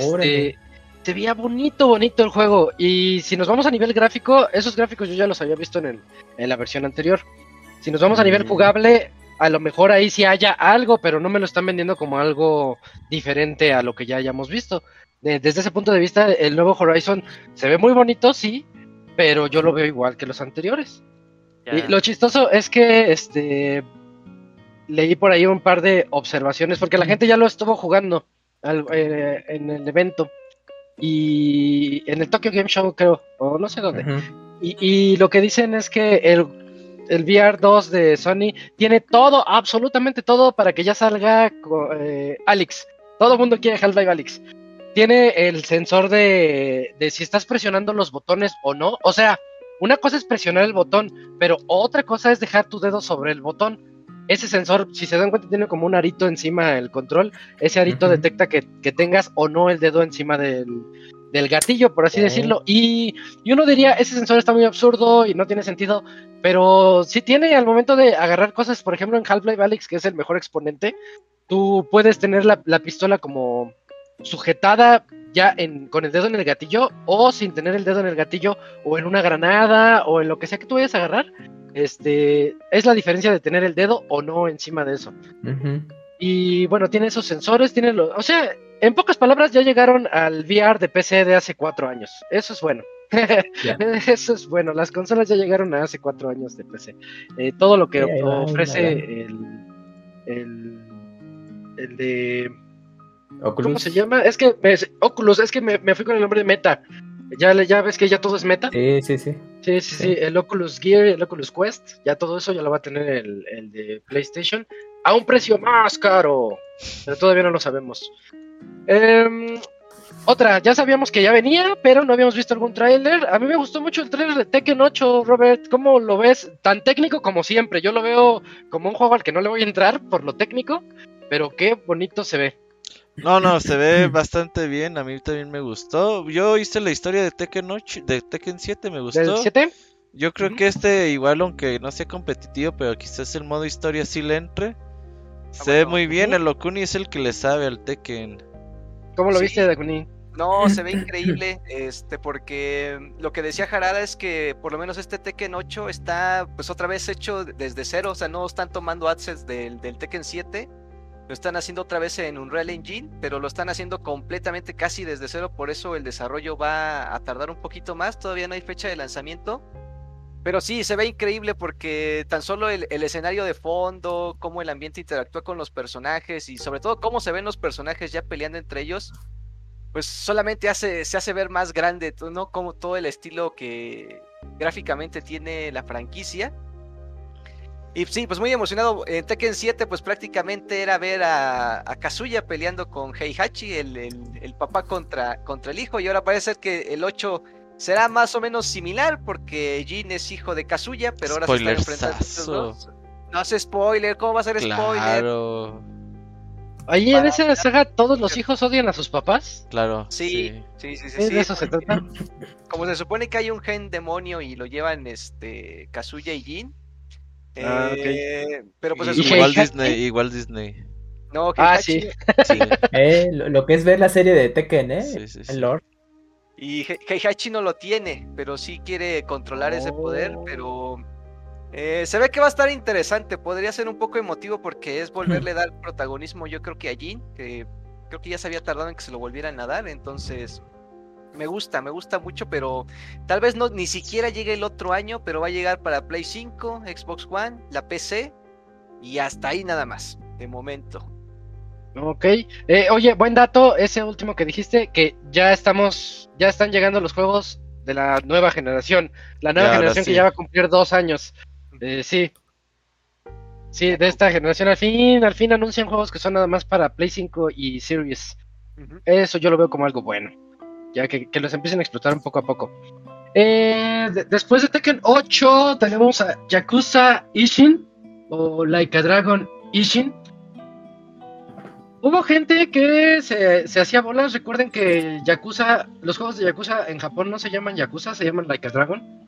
Este, se veía bonito, bonito el juego. Y si nos vamos a nivel gráfico, esos gráficos yo ya los había visto en, el- en la versión anterior. Si nos vamos a nivel Mm. jugable, a lo mejor ahí sí haya algo, pero no me lo están vendiendo como algo diferente a lo que ya hayamos visto. De- desde ese punto de vista, el nuevo Horizon se ve muy bonito, sí, pero yo lo veo igual que los anteriores. Y lo chistoso es que este leí por ahí un par de observaciones, porque la gente ya lo estuvo jugando al- eh, en el evento. Y en el Tokyo Game Show, creo, o no sé dónde. Y, y lo que dicen es que el, el VR 2 de Sony tiene todo, absolutamente todo, para que ya salga eh, Alex. Todo el mundo quiere Half-Life Alex. Tiene el sensor de, de si estás presionando los botones o no. O sea, una cosa es presionar el botón, pero otra cosa es dejar tu dedo sobre el botón. Ese sensor, si se dan cuenta, tiene como un arito encima del control. Ese arito detecta que, que tengas o no el dedo encima del, del gatillo, por así decirlo. Y, y uno diría, ese sensor está muy absurdo y no tiene sentido. Pero si tiene al momento de agarrar cosas, por ejemplo en Half-Life Alyx, que es el mejor exponente, tú puedes tener la, la pistola como sujetada ya en, con el dedo en el gatillo o sin tener el dedo en el gatillo o en una granada o en lo que sea que tú vayas a agarrar. Este es la diferencia de tener el dedo o no encima de eso. Y bueno, tiene esos sensores, tiene los, o sea, en pocas palabras ya llegaron al VR de PC de hace cuatro años. Eso es bueno. Eso es bueno. Las consolas ya llegaron a hace cuatro años de PC. Eh, todo lo que ofrece el, el, el de Oculus. ¿cómo se llama? Es que me- Oculus, es que me, me fui con el nombre de Meta. Ya, ya ves que ya todo es Meta. Sí, sí, sí. Sí, sí, sí, el Oculus Gear, el Oculus Quest, ya todo eso ya lo va a tener el, el de PlayStation a un precio más caro, pero todavía no lo sabemos. Em, otra, ya sabíamos que ya venía, pero no habíamos visto algún tráiler. A mí me gustó mucho el tráiler de Tekken 8, Robert. ¿Cómo lo ves? Tan técnico como siempre. Yo lo veo como un juego al que no le voy a entrar por lo técnico, pero qué bonito se ve. No, no, se ve bastante bien. A mí también me gustó. Yo hice la historia de Tekken 8, de Tekken 7, me gustó. ¿Del 7? Yo creo que este, igual, aunque no sea competitivo, pero quizás el modo historia sí le entre. Se ve muy bien. El Okuni es el que le sabe al Tekken. ¿Cómo lo Sí. viste, Dakuni? No, se ve increíble, este, porque lo que decía Harada es que por lo menos este Tekken 8 está pues otra vez hecho desde cero, o sea, no están tomando assets del, del Tekken 7, lo están haciendo otra vez en Unreal Engine, pero lo están haciendo completamente casi desde cero, por eso el desarrollo va a tardar un poquito más, todavía no hay fecha de lanzamiento. Pero sí, se ve increíble porque tan solo el, el escenario de fondo, cómo el ambiente interactúa con los personajes y sobre todo cómo se ven los personajes ya peleando entre ellos, pues solamente hace, se hace ver más grande, ¿no? Como todo el estilo que gráficamente tiene la franquicia. Y sí, pues muy emocionado. En Tekken 7, pues prácticamente era ver a, a Kazuya peleando con Heihachi, el, el, el papá contra, contra el hijo. Y ahora parece ser que el 8 será más o menos similar, porque Jin es hijo de Kazuya, pero ahora se están enfrentando estos Spoilersazo. dos. No hace spoiler, ¿cómo va a ser spoiler? Claro, Ahí en Para- esa saga todos los hijos odian a sus papás. claro. Sí, sí, sí, sí. Sí, sí, de eso se porque- trata. como se supone que hay un gen demonio y lo llevan este Kazuya y Jin. Ah, eh, Pero pues se ¿Y supone- igual? Disney, igual Disney. no, Ah, Heihachi sí. Sí, Eh, lo, lo que es ver la serie de Tekken, ¿eh? sí, sí, sí. El lore. Y He- Heihachi no lo tiene, pero sí quiere controlar ese poder, Oh. pero eh, se ve que va a estar interesante. Podría ser un poco emotivo porque es volverle a dar protagonismo, yo creo que a Jin, que creo que ya se había tardado en que se lo volvieran a dar, entonces me gusta, me gusta mucho, pero tal vez no ni siquiera llegue el otro año, pero va a llegar para Play 5, Xbox One, la PC y hasta ahí nada más, de momento. Ok. Eh, oye, buen dato, ese último que dijiste, que ya estamos, ya están llegando los juegos de la nueva generación. La nueva generación que ya va a cumplir dos años. Eh, sí. Sí, de esta generación al fin, al fin anuncian juegos que son nada más para Play 5 y Series. Eso yo lo veo como algo bueno. Ya que, que los empiecen a explotar un poco a poco. Eh, de- después de Tekken 8 tenemos a Yakuza Ishin o Like a Dragon Ishin. Hubo gente que se, se hacía bolas. Recuerden que Yakuza, los juegos de Yakuza en Japón no se llaman Yakuza, se llaman Like a Dragon.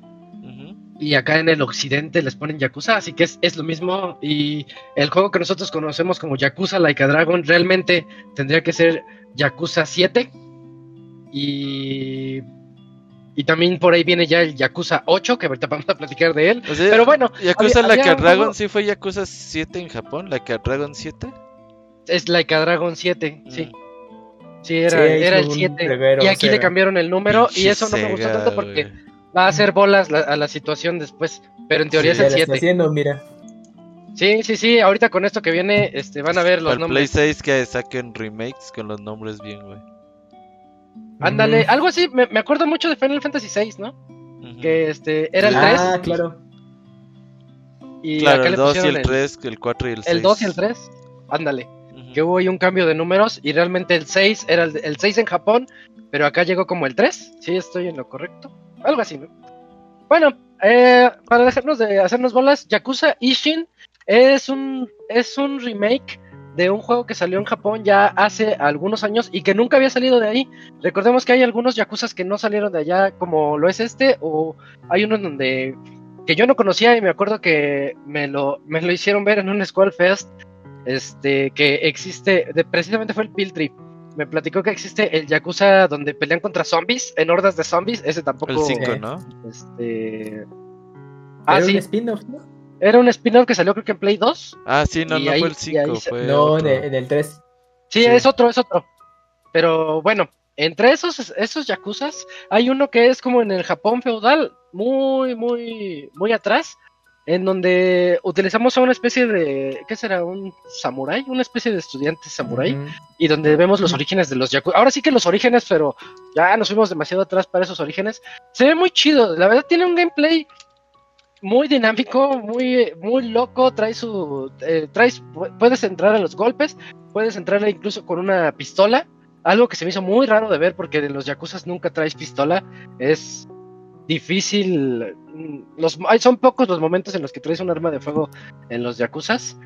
Y acá en el occidente les ponen Yakuza, así que es, es lo mismo. Y el juego que nosotros conocemos como Yakuza Like a Dragon realmente tendría que ser Yakuza 7. Y, y también por ahí viene ya el Yakuza 8, que ahorita vamos a platicar de él. O sea, Pero bueno, Yakuza había- Like había Dragon sí fue Yakuza 7 en Japón, Like a Dragon 7. es Like a Dragon 7, sí. Mm. Sí, era, Sí, era el hizo un 7. reguero, Y aquí le cambiaron el número y eso no me gustó tanto porque va a hacer bolas la- a la situación después. Pero en teoría es el está 7. haciendo, mira. Sí, sí, sí. Ahorita con esto que viene, este, van a ver los Para el Play nombres. 6 que saquen remakes con los nombres bien, güey. Ándale, Ujú. algo así. Me, me acuerdo mucho de Final Fantasy VI, ¿no? Ujú. Que este era el ah, 3. claro. Y Claro, acá el le 2 y el 3, el 4 y el 6. el 2 y el 3. Ándale. Ujú. Que hubo ahí un cambio de números y realmente el 6 era el, el 6 en Japón, pero acá llegó como el 3. Sí, estoy en lo correcto. Algo así, ¿no? Bueno, eh, para dejarnos de hacernos bolas, Yakuza Ishin es un, es un remake de un juego que salió en Japón ya hace algunos años y que nunca había salido de ahí. Recordemos que hay algunos Yakuzas que no salieron de allá, como lo es este, o hay uno en donde que yo no conocía y me acuerdo que me lo, me lo hicieron ver en un Squall Fest, este, que existe, de, precisamente fue el Piltry. Me platicó que existe el Yakuza donde pelean contra zombies, en hordas de zombies, ese tampoco... El 5, Eh. ¿no? Este... Ah, sí, un spin-off, ¿no? Era un spin-off que salió creo que en Play 2. Ah, sí, no, no ahí- fue el y ahí 5, se- fue No, en el, en el 3. Sí, Sí. es otro, es otro. Pero bueno, entre esos, esos yakuzas hay uno que es como en el Japón feudal, muy, muy, muy atrás, en donde utilizamos a una especie de, ¿qué será? Un samurái, una especie de estudiante samurái, y donde vemos los orígenes de los yakuza. Ahora sí que los orígenes, pero ya nos fuimos demasiado atrás para esos orígenes. Se ve muy chido, la verdad tiene un gameplay muy dinámico, muy, muy loco, trae su, eh, puedes entrar a los golpes, puedes entrar incluso con una pistola, algo que se me hizo muy raro de ver porque de los Yakuzas nunca traes pistola. Es difícil. mm, Los, son pocos los momentos en los que traes un arma de fuego en los Yakuzas.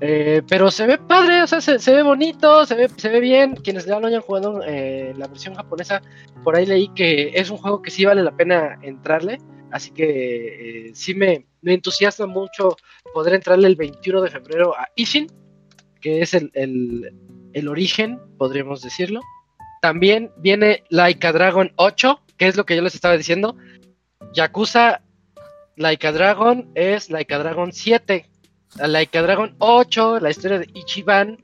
Eh, pero se ve padre, o sea, se, se ve bonito, se ve, se ve bien. Quienes ya lo hayan jugado eh, la versión japonesa, por ahí leí que es un juego que sí vale la pena entrarle. Así que eh, sí me, me entusiasma mucho poder entrarle el 21 de febrero a Ishin, que es el, el, el origen, podríamos decirlo. También viene Laika Dragon 8, que es lo que yo les estaba diciendo. Yakuza Laika Dragon es Laika Dragon 7. Laika Dragon 8, la historia de Ichiban,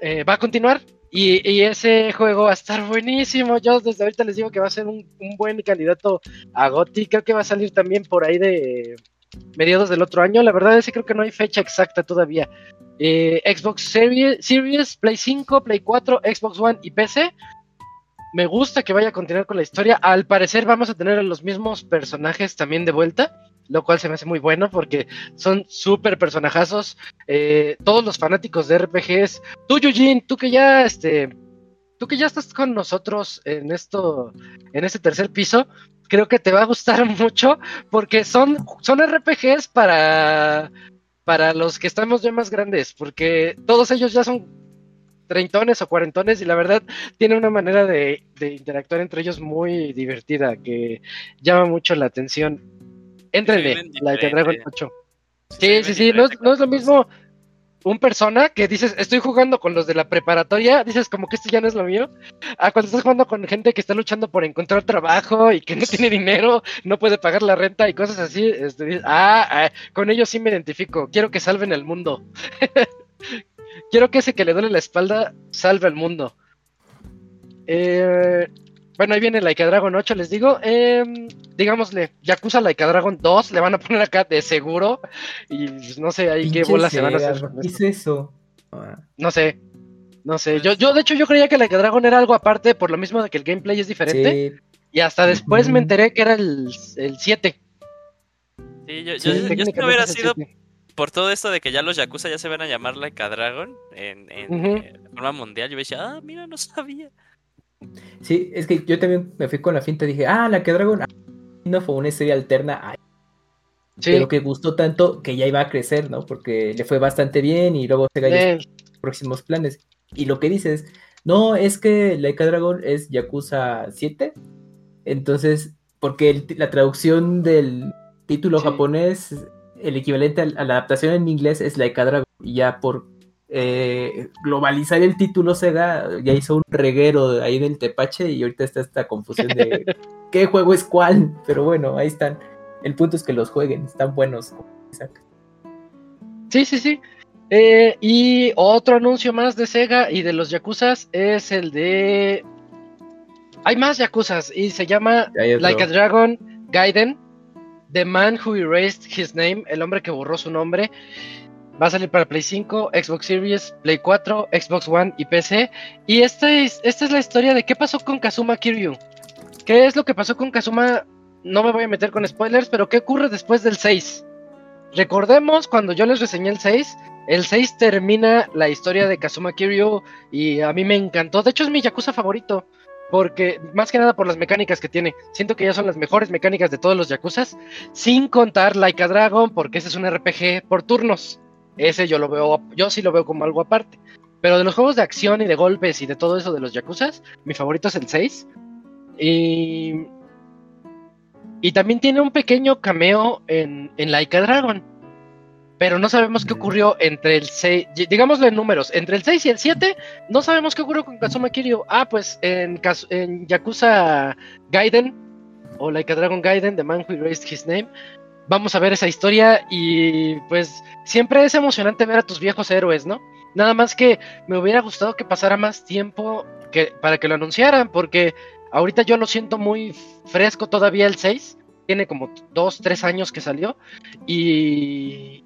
eh, va a continuar. Y, y ese juego va a estar buenísimo. Yo desde ahorita les digo que va a ser un, buen candidato a GOTY. Creo que va a salir también por ahí de mediados del otro año. La verdad es que creo que no hay fecha exacta todavía. Eh, Xbox Series, Series, Play 5, Play 4, Xbox One y PC. Me gusta que vaya a continuar con la historia. Al parecer vamos a tener a los mismos personajes también de vuelta, lo cual se me hace muy bueno porque son súper personajazos. Eh, todos los fanáticos de RPGs. Tú, Yujin, tú que ya, este, tú que ya estás con nosotros en esto, en este tercer piso, creo que te va a gustar mucho porque son, son RPGs para, para los que estamos ya más grandes, porque todos ellos ya son treintones o cuarentones y la verdad tiene una manera de, de interactuar entre ellos muy divertida que llama mucho la atención. Éntrenle, la que Dragon diferente. 8. se Sí, sí, sí, no es, diferente no es lo mismo un persona que dices, estoy jugando con los de la preparatoria, dices como que esto ya no es lo mío, a cuando estás jugando con gente que está luchando por encontrar trabajo y que no tiene dinero, no puede pagar la renta y cosas así, este, dices, ah, ah, con ellos sí me identifico, quiero que salven el mundo. quiero que ese que le duele la espalda salve el mundo. Eh, bueno, ahí viene Laika Dragon 8, les digo. Eh, digámosle, Yakuza Laika Dragon 2 le van a poner acá de seguro. Y pues, no sé ahí qué bolas se van a hacer. ¿qué es eso? Ah, No sé. No sé. Yo, yo, de hecho, yo creía que Laika Dragon era algo aparte, por lo mismo de que el gameplay es diferente. sí, Y hasta después me enteré que era el, el 7. Sí, yo, Sí, yo, yo si no técnicamente hubiera sido 7. por todo esto de que ya los Yakuza ya se van a llamar Like a Dragon en, en, Ujú. eh, forma mundial, yo decía, ah, mira, no sabía. Sí, es que yo también me fui con la finta, dije, ah, la que Dragon ah, no fue una serie alterna, ay, Sí. pero que gustó tanto que ya iba a crecer, ¿no? Porque le fue bastante bien y luego ya Eh, sus próximos planes. Y lo que dices, no, es que Laika Dragon es Yakuza 7, entonces, porque el- la traducción del título Sí. japonés, el equivalente al- a, la adaptación en inglés es Laika Dragon, y ya por eh, globalizar el título Sega, ya hizo un reguero ahí del tepache y ahorita está esta confusión de qué juego es cuál, pero bueno, ahí están. El punto es que los jueguen, están buenos. Sí, sí, sí. Eh, y otro anuncio más de Sega y de los Yakuzas es el de. Hay más Yakuzas y se llama. Like a Dragon Gaiden, The Man Who Erased His Name, el hombre que borró su nombre. Va a salir para Play 5, Xbox Series, Play 4, Xbox One y PC. Y esta es, esta es la historia de qué pasó con Kazuma Kiryu. ¿Qué es lo que pasó con Kazuma? No me voy a meter con spoilers, pero ¿qué ocurre después del 6? Recordemos cuando yo les reseñé el 6, el 6 termina la historia de Kazuma Kiryu y a mí me encantó. De hecho es mi Yakuza favorito, porque más que nada por las mecánicas que tiene. Siento que ya son las mejores mecánicas de todos los Yakuzas, sin contar Like a Dragon, porque ese es un RPG por turnos. Ese yo lo veo, yo sí lo veo como algo aparte. Pero de los juegos de acción y de golpes y de todo eso de los Yakuzas, mi favorito es el 6. Y y también tiene un pequeño cameo en, en Like a Dragon. Pero no sabemos qué ocurrió entre el 6, digámoslo en números, entre el 6 y el 7, no sabemos qué ocurrió con Kazuma Kiryu. Ah, pues en, en Yakuza Gaiden, o Like a Dragon Gaiden, The Man Who Erased His Name, vamos a ver esa historia y pues siempre es emocionante ver a tus viejos héroes, ¿no? Nada más que me hubiera gustado que pasara más tiempo para que lo anunciaran, porque ahorita yo lo siento muy fresco todavía el 6, tiene como 2, 3 años que salió y,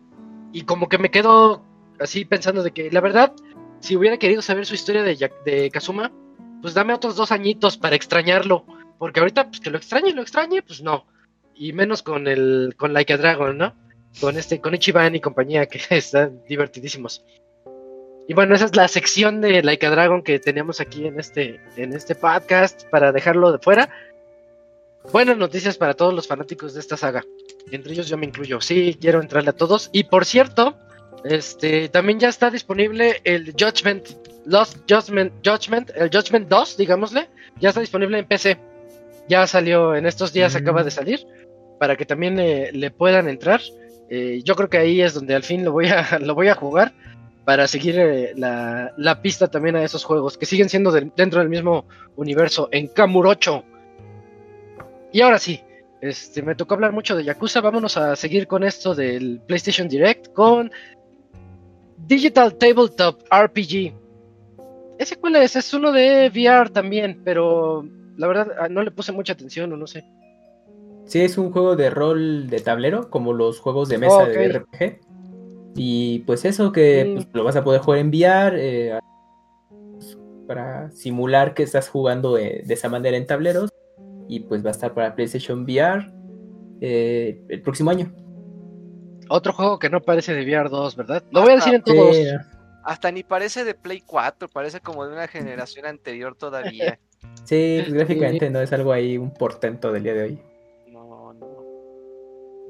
como que me quedo así pensando de que la verdad, si hubiera querido saber su historia de, de Kazuma, pues dame otros dos añitos para extrañarlo, porque ahorita pues que lo extrañe, lo extrañe, pues no, y menos con el con Like a Dragon, ¿no? Con este con Ichiban y compañía que están divertidísimos. y bueno, esa es la sección de Laika Dragon que teníamos aquí en este, en este podcast para dejarlo de fuera. Buenas noticias para todos los fanáticos de esta saga. Entre ellos yo me incluyo. Sí, quiero entrarle a todos. Y por cierto, este también ya está disponible el Judgment, Lost Judgment, Judgment, el Judgment 2, digámosle. Ya está disponible en PC. Ya salió en estos días, Mm. acaba de salir. Para que también le puedan entrar. Eh, yo creo que ahí es donde al fin lo voy a, lo voy a jugar. Para seguir eh, la, la pista también a esos juegos. Que siguen siendo de- dentro del mismo universo. En Kamurocho. Y ahora sí, este, me tocó hablar mucho de Yakuza. Vámonos a seguir con esto del PlayStation Direct con Digital Tabletop RPG. ¿Ese cuál es? Es uno de VR también, pero la verdad ah, no le puse mucha atención o no sé. Sí, es un juego de rol de tablero, como los juegos de mesa de RPG. Y pues eso, que pues, lo vas a poder jugar en VR eh, para simular que estás jugando eh, de esa manera en tableros. Y pues va a estar para PlayStation VR eh, el próximo año. Otro juego que no parece de VR 2, ¿verdad? Lo voy a decir en todos. Sí, Hasta ni parece de Play 4, parece como de una generación anterior todavía. sí, pues, gráficamente no es algo ahí, un portento del día de hoy.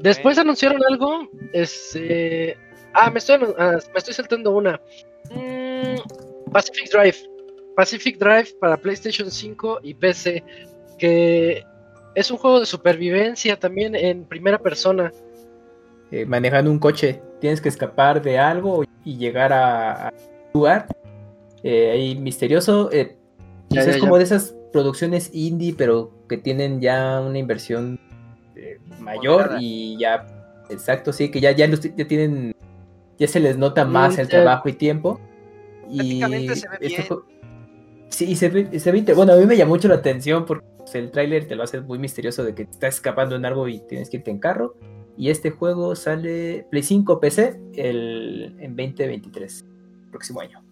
Después anunciaron algo. Este. Ah, me estoy, ah, me estoy saltando una. Mm, Pacific Drive. Pacific Drive para PlayStation 5 y PC. Que es un juego de supervivencia también en primera persona. Eh, manejando un coche, tienes que escapar de algo y llegar a, a un lugar eh, ahí misterioso. eh, Ya, pues ya, es ya. como de esas producciones indie, pero que tienen ya una inversión eh, mayor Moderada. y ya, exacto, sí, que ya, ya, tienen, ya se les nota más el trabajo y tiempo. Y se ve bien. jue- Sí, y se ve, se ve Bueno, a mí me llamó mucho la atención porque pues, el tráiler te lo hace muy misterioso de que te estás escapando en algo y tienes que irte en carro. Y este juego sale Play 5 PC el, en 2023, próximo año.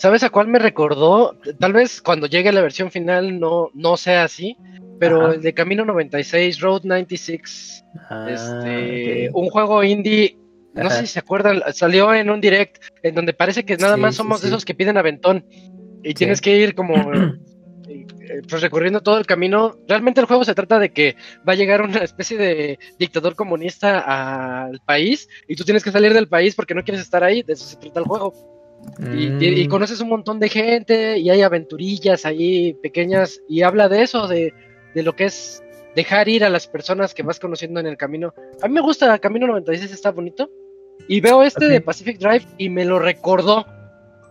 ¿Sabes a cuál me recordó? Tal vez cuando llegue la versión final no, no sea así. Pero Ajá. el de Camino 96, Road 96. Ah, este, un juego indie. No sé si se acuerdan, salió en un direct en donde parece que nada Sí, más sí, somos de esos que piden aventón y tienes que ir como eh, eh, pues recorriendo todo el camino. Realmente el juego se trata de que va a llegar una especie de dictador comunista al país y tú tienes que salir del país porque no quieres estar ahí. De eso se trata el juego. Y, Mm, conoces un montón de gente y hay aventurillas ahí pequeñas y habla de eso, de, de lo que es dejar ir a las personas que vas conociendo en el camino. A mí me gusta Camino 96, está bonito. Y veo este de. Pacific Drive y me lo recordó.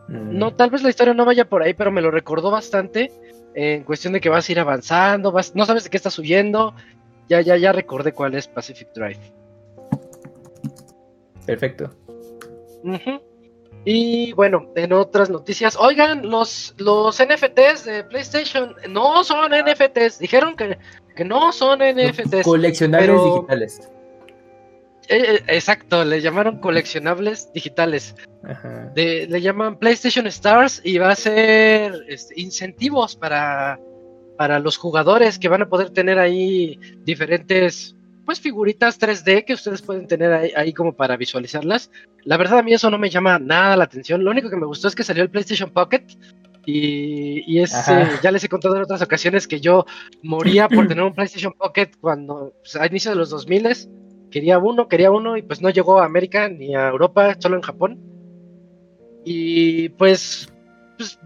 mm, No, tal vez la historia no vaya por ahí, pero me lo recordó bastante. eh, en cuestión de que vas a ir avanzando, vas, no sabes de qué estás huyendo. Ya, ya, ya recordé cuál es Pacific Drive. Perfecto. Ujú. Y bueno, en otras noticias, oigan, los, los NFTs de PlayStation no son NFTs, dijeron que, que no son NFTs. Coleccionables pero- digitales. Eh, eh, exacto, le llamaron coleccionables digitales. Ajá. De- le llaman PlayStation Stars y va a ser este, incentivos para, para los jugadores que van a poder tener ahí diferentes pues figuritas 3D que ustedes pueden tener ahí, ahí como para visualizarlas. La verdad a mí eso no me llama nada la atención. Lo único que me gustó es que salió el PlayStation Pocket y, y es, eh, ya les he contado en otras ocasiones que yo moría por tener un PlayStation Pocket cuando pues, a inicio de los 2000 quería uno, quería uno y pues no llegó a América ni a Europa, solo en Japón. Y pues, pues,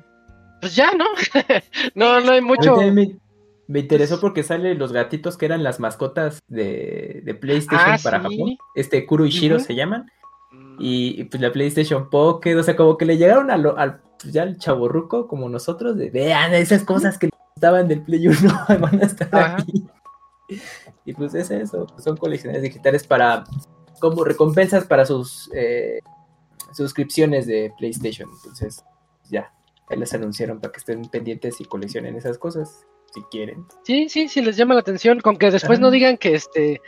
pues ya, ¿no? no, no hay mucho. Me, interesó porque salen los gatitos que eran las mascotas de, de PlayStation Ah, para sí. Japón. Este Kuro y Shiro se llaman. Mm, Y, y, pues la PlayStation Pocket, o sea, como que le llegaron a lo- al pues, ya al chaborruco como nosotros, de vean esas cosas que estaban del Play 1 van a estar Ajá. aquí. Y pues es eso, son colecciones digitales para como recompensas para sus eh, suscripciones de PlayStation. Entonces, ya, ahí les anunciaron para que estén pendientes y coleccionen esas cosas, si quieren. Sí, sí, sí, les llama la atención, con que después Ajá. no digan que este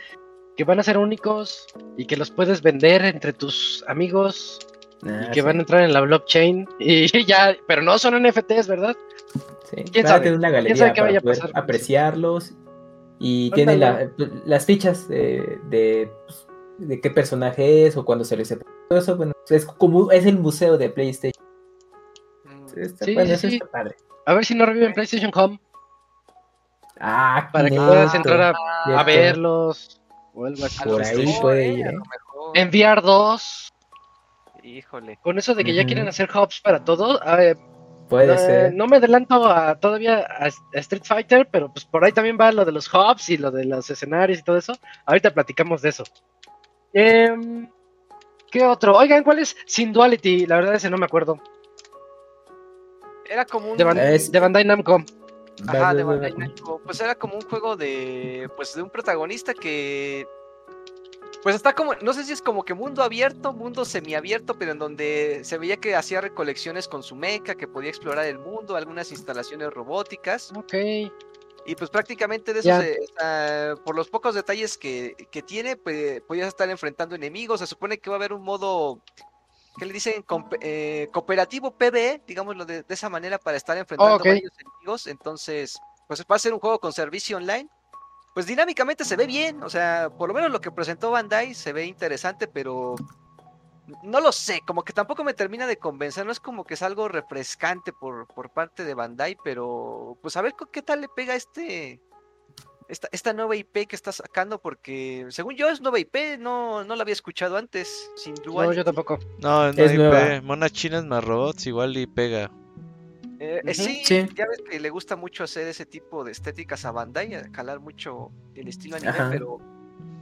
que van a ser únicos y que los puedes vender entre tus amigos Ah, y que sí, van a entrar en la blockchain y ya, pero no son NFTs, ¿verdad? sí. quién sabe, tener una quién galería sabe qué para vaya a pasar apreciarlos. Y la- las fichas de, de, pues, de qué personaje es o cuándo se les todo eso. Bueno, es como es el museo de PlayStation. está, Sí, bueno, sí, eso sí. está padre. A ver si no reviven PlayStation Home Ah, para que puedas entrar a, a verlos o algo así. A Por lo ahí mejor, puede eh, ir, ¿eh? Enviar dos. Híjole. Con eso de que ya quieren hacer hubs para todo, a ver, Puede eh, ser. no me adelanto a, todavía a, a Street Fighter, pero pues por ahí también va lo de los hubs y lo de los escenarios y todo eso. Ahorita platicamos de eso. Em, ¿Qué otro? Oigan, ¿cuál es Sin Duality? La verdad ese no me acuerdo. Era como un. De, Ban- Es- de Bandai Namco. Ajá, de Bandai. Namco. Pues era como un juego de. Pues de un protagonista que. Pues está como. No sé si es como que mundo abierto, mundo semiabierto, pero en donde se veía que hacía recolecciones con su mecha, que podía explorar el mundo, algunas instalaciones robóticas. Ok. Y pues prácticamente de eso, se- por los pocos detalles que, que tiene, pues, podías estar enfrentando enemigos. Se supone que va a haber un modo, ¿qué le dicen? Eh, cooperativo PvE, digámoslo de, de esa manera, para estar enfrentando ok. varios enemigos. Entonces, pues va a ser un juego con servicio online. Pues dinámicamente se ve bien, o sea, por lo menos lo que presentó Bandai se ve interesante, pero no lo sé, como que tampoco me termina de convencer, no es como que es algo refrescante por, por parte de Bandai, pero pues a ver qué tal le pega este esta, esta nueva IP que está sacando, porque según yo es nueva IP, no, no la había escuchado antes, sin duda. No, yo tampoco. No, no Es hay nueva. Monas chinas más robots, igual y pega. Eh, eh, Ujú, sí, sí. ya ves que le gusta mucho hacer ese tipo de estéticas a Bandai, a calar mucho el estilo anime, Ajá. pero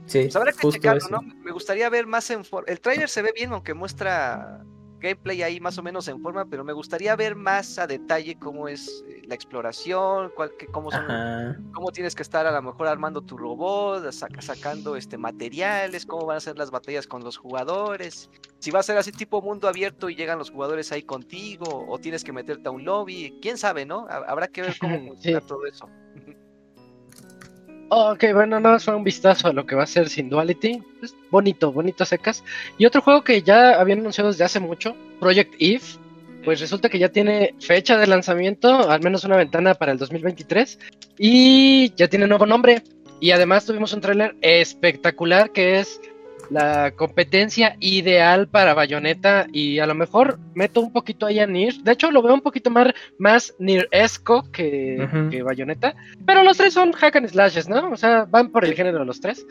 Sí, Pues habrá que checarlo. ¿no? Me gustaría ver más en forma. El tráiler se ve bien, aunque muestra gameplay ahí más o menos en forma, pero me gustaría ver más a detalle cómo es eh, la exploración, cuál, qué- cómo, son- cómo tienes que estar a lo mejor armando tu robot, saca- sacando este materiales, cómo van a ser las batallas con los jugadores. Si va a ser así tipo mundo abierto y llegan los jugadores ahí contigo, o tienes que meterte a un lobby, quién sabe, ¿no? Ha- Habrá que ver cómo Sí. funciona todo eso. Ok, bueno, no, fue un vistazo a lo que va a ser Sin Duality. Es bonito, bonito secas. Y otro juego que ya habían anunciado desde hace mucho, Project Eve. Pues resulta que ya tiene fecha de lanzamiento, al menos una ventana para el 2023. Y ya tiene nuevo nombre. Y además tuvimos un tráiler espectacular que es la competencia ideal para Bayonetta. Y a lo mejor meto un poquito ahí a Nier. De hecho, lo veo un poquito más, más Nier-esco que, que Bayonetta. Pero los tres son hack and slashes, ¿no? O sea, van por el género los tres.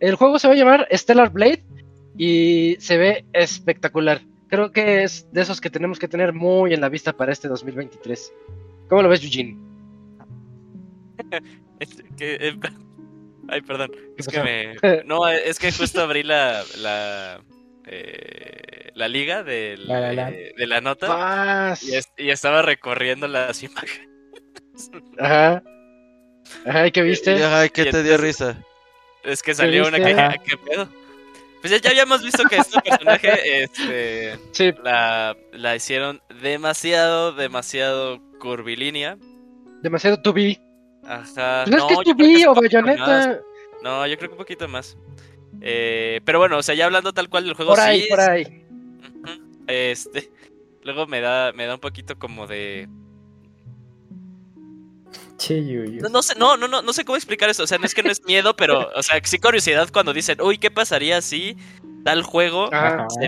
El juego se va a llamar Stellar Blade y se ve espectacular. Creo que es de esos que tenemos que tener muy en la vista para este 2023. ¿Cómo lo ves, Eugene? Eh, ay, perdón. Es que me. No, es que justo abrí la. La, eh, la liga del- La, la, la. eh, de la nota y, es- y estaba recorriendo las imágenes. Ajá. Ajá, ¿y qué viste? Ay, ¿qué Y te dio risa? Es que salió una ah, ¿Qué pedo? Pues ya, ya habíamos visto que este personaje este, Sí, la, la hicieron demasiado, demasiado curvilínea. demasiado to be. Ajá. Pues es que es que es o. Bayonetta. No, yo creo que un poquito más. Eh, pero bueno, o sea, ya hablando tal cual del juego, Por ahí, sí por ahí. Este, luego me da, me da un poquito como de, Che, no, no sé, no, no, no, no sé cómo explicar eso. O sea, no es que no es miedo, pero, o sea, sí curiosidad cuando dicen, uy, ¿qué pasaría si tal juego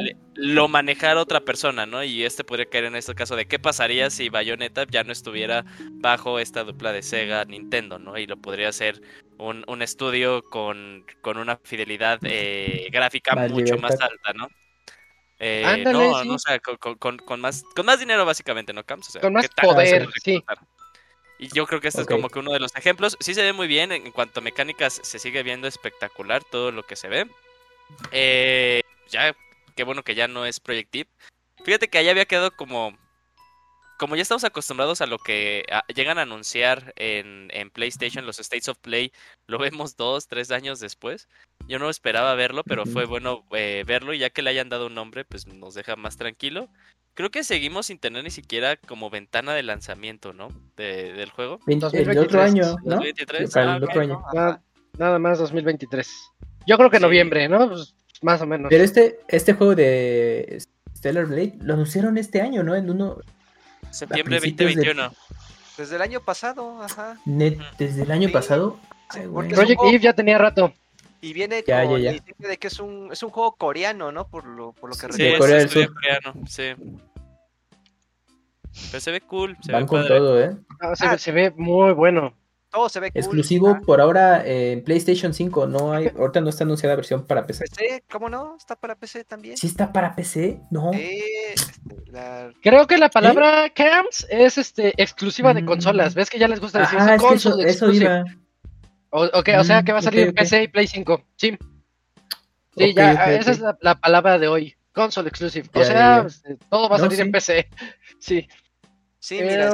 le- lo manejara otra persona, ¿no? Y este podría caer en este caso de qué pasaría si Bayonetta ya no estuviera bajo esta dupla de Sega Nintendo, ¿no? Y lo podría hacer un, un estudio con, con una fidelidad eh, gráfica mucho más alta, ¿no? Eh, Ándale, no, sí. no, o sea, con, con- con- con más, con más dinero básicamente, ¿no, Camps? O sea, Con más ¿qué tanto poder, sí. Y yo creo que este es como que uno de los ejemplos. Sí se ve muy bien, en cuanto a mecánicas se sigue viendo espectacular todo lo que se ve. Eh, ya, qué bueno que ya no es Project Deep. Fíjate que allá había quedado como... Como ya estamos acostumbrados a lo que llegan a anunciar en, en PlayStation, los States of Play, lo vemos dos, tres años después. Yo no esperaba verlo, pero fue bueno eh, verlo y ya que le hayan dado un nombre, pues nos deja más tranquilo. Creo que seguimos sin tener ni siquiera como ventana de lanzamiento, ¿no? De- del juego. Veinte- El 2023. otro año, ¿no? 2023, Para ah, el otro año. Nada, nada más 2023. Yo creo que Sí. noviembre, ¿no? Pues, más o menos. Pero este, este juego de Stellar Blade lo anunciaron este año, ¿no? En uno Septiembre principios de- 2021. Desde el año pasado, ajá. net desde el año Sí. pasado. Sí, Ay, Project juego- Eve ya tenía rato. Y viene Ya, con ya, ya. el insignia de que es un, es un juego coreano, ¿no? Por lo, por lo que Sí, Corea del Sur. coreano, sí. Pero se ve cool. Se Van ve con padre. todo, ¿eh? Ah, se, ve- se ve muy bueno. Todo se ve cool. Exclusivo por ahora en PlayStation 5. No hay, ahorita no está anunciada versión para PC. PC, ¿cómo no? ¿Está para PC también? ¿Sí está para PC? No. Eh, este, la- Creo que la palabra cams es este exclusiva de Mm. consolas. ¿Ves que ya les gusta decir Ajá, es eso, console eso iba. O, ok, o sea Mm, que va a salir ok, en ok. PC y Play 5. Sí. Sí, ya, esa es la, la palabra de hoy. Console exclusive. O sea, este, todo va a No, salir en sí. PC. Sí. Sí, mira,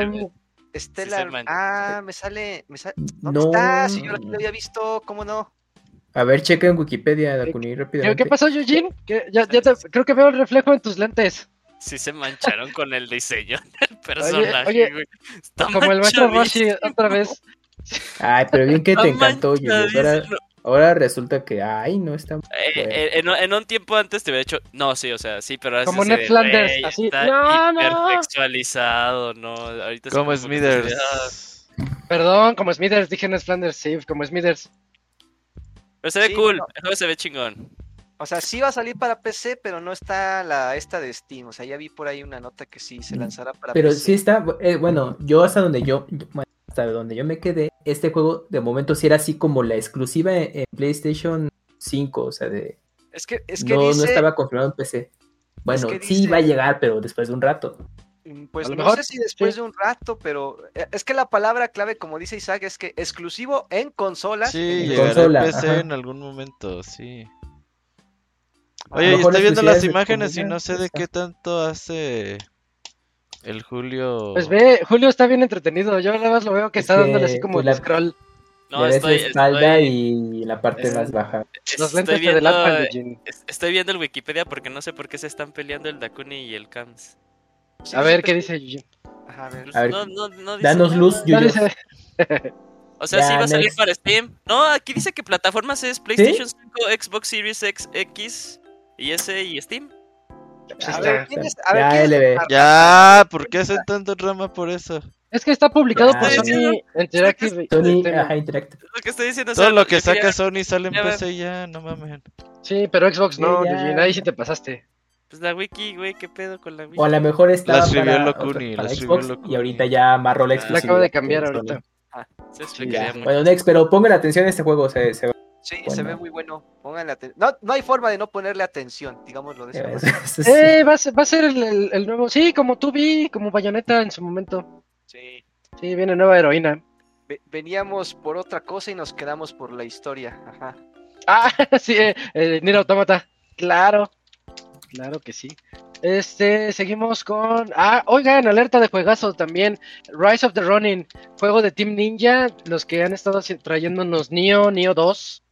Stellar. man. ah, me sale. Me sale... ¿Dónde No. está? Si yo lo había visto, ¿cómo no? A ver, checa en Wikipedia, Dakuni, ¿Qué, rápidamente. qué pasó, Eugene? Que ya, ya te- creo que veo el reflejo en tus lentes. Sí se mancharon con el diseño del personaje, oye. Está Como el maestro Roshi otra vez. Ay, pero bien que te encantó, Yuyos. Ahora. Ahora resulta que, ay, no está. Eh, Bueno. eh, en, en un tiempo antes te hubiera dicho, no, sí, o sea, sí, pero ahora Como Ned de, Flanders, "Güey, así, está no, no". hipersexualizado, no, ahorita Como Smithers. Perdón, como Smithers, dije en Flanders, sí, como Smithers. Pero se ve Sí, cool, no. se ve chingón. O sea, sí va a salir para PC, pero no está la esta de Steam. O sea, ya vi por ahí una nota que sí se Mm. lanzará para Pero PC. sí está, eh, bueno, yo hasta donde yo, yo- bueno, hasta donde yo me quedé, este juego de momento sí era así como la exclusiva en, en PlayStation 5, o sea, de, Es que, es que no, dice, no estaba confirmado en PC. Bueno, que sí va a llegar, pero después de un rato. mm, pues A lo no mejor, sé si después sí. de un rato, pero eh, es que la palabra clave, como dice Isaac, es que exclusivo en consolas. Sí, en- consola, PC ajá. en algún momento, sí. Oye, estoy viendo las imágenes y no sé de qué tanto hace el Julio. Pues ve, Julio está bien entretenido. Yo nada más lo veo que Es está dándole así como el la- scroll. No, ves estoy, la espalda estoy, y la parte más baja. Los estoy lentes viendo, es- estoy viendo el Wikipedia porque no sé por qué se están peleando el Dakuni y el Kams. sí A ver, ¿qué dice Eugene? Ajá, a ver. A ver, no, no, no dice Danos nada. luz, dice- O sea, Ya, sí va a salir next. para Steam. No, aquí dice que plataformas es PlayStation 5, Xbox Series X, X y S y Steam. Pues A ahí ver, está. ¿quién es? A ver, Ya, ¿quién es LB. el- Ya, ¿por qué hacen tanto drama por eso? Es que está publicado Ya, por ya. Sony Interactive. Sony, ajá, Interactive. Lo que estoy diciendo o Todo sea, lo que saca Sony sale en ya. PC ya, no mames. Sí, pero Xbox no, Sí, ya. Eugene. Ahí sí te pasaste. Pues la wiki, güey, qué pedo con la wiki. O a lo mejor está La para, Locuni, otra- para la Xbox Locuni. y ahorita ya amarró la La La acabo de cambiar ahorita. Se Sí, ya. Bueno, Nex, pero pongan atención a este juego, se, se Sí, se ve muy bueno. Pónganle atención. No, no hay forma de no ponerle atención, digámoslo de esa es- Eh, va a ser, va a ser el, el- el nuevo. Sí, como tú vi, como Bayonetta en su momento. Sí. Sí, viene nueva heroína. Ve- Veníamos por otra cosa y nos quedamos por la historia. Ajá. Ah, sí, eh, eh, Automata. Claro. Claro que sí. Este, seguimos con. Ah, oigan, alerta de juegazo también. Rise of the Ronin, juego de Team Ninja. Los que han estado trayéndonos Neo, Neo 2.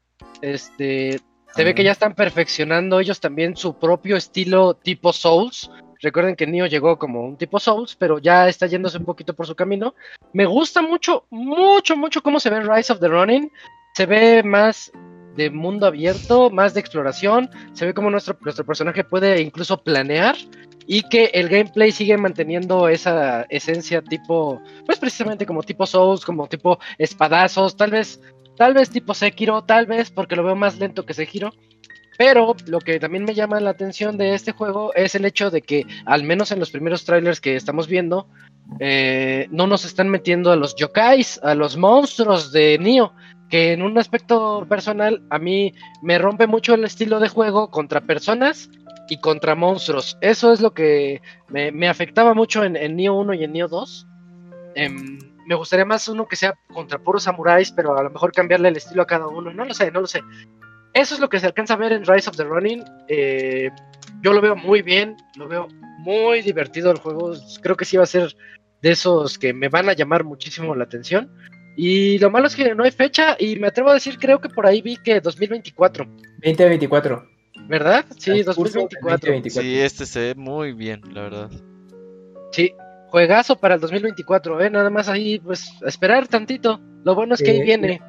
Este, se ve que ya están perfeccionando ellos también su propio estilo tipo Souls. Recuerden que Neo llegó como un tipo Souls, pero ya está yéndose un poquito por su camino. Me gusta mucho, mucho, mucho cómo se ve Rise of the Ronin. Se ve más de mundo abierto, más de exploración. Se ve como nuestro, nuestro personaje puede incluso planear y que el gameplay sigue manteniendo esa esencia tipo, pues precisamente como tipo Souls, como tipo espadazos, tal vez, tal vez tipo Sekiro, tal vez porque lo veo más lento que Sekiro. Pero lo que también me llama la atención de este juego es el hecho de que, al menos en los primeros trailers que estamos viendo, eh, no nos están metiendo a los yokais, a los monstruos de Nioh, que en un aspecto personal a mí me rompe mucho el estilo de juego contra personas y contra monstruos. Eso es lo que me, afectaba mucho en, en Nioh 1 y en Nioh 2. Em, me gustaría más uno que sea contra puros samuráis, pero a lo mejor cambiarle el estilo a cada uno. No lo sé, no lo sé. Eso es lo que se alcanza a ver en Rise of the Running. Eh, yo lo veo muy bien, lo veo muy divertido el juego. Creo que sí va a ser de esos que me van a llamar muchísimo la atención. Y lo malo es que no hay fecha y me atrevo a decir, creo que por ahí vi que 2024, 2024. ¿verdad? Sí, Transcurso 2024. 2024. Sí, este se ve muy bien, la verdad. Sí, juegazo para el 2024, ¿eh? Nada más ahí, pues, a esperar tantito. Lo bueno es que ahí viene.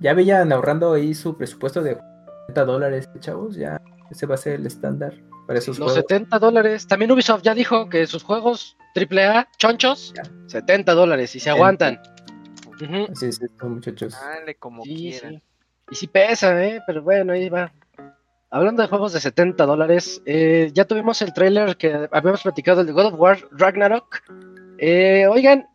Ya veían ahorrando ahí su presupuesto de 40 dólares, chavos. Ya ese va a ser el estándar para esos Los juegos. 70 dólares. También Ubisoft ya dijo que sus juegos AAA, chonchos, 70 dólares y se aguantan. Ujú. Así es, esto, muchachos. Dale como Sí, quieran. sí. Y sí pesa, ¿eh? Pero bueno, ahí va. Hablando de juegos de 70 dólares, eh, ya tuvimos el tráiler que habíamos platicado, el de God of War Ragnarok. Eh, oigan,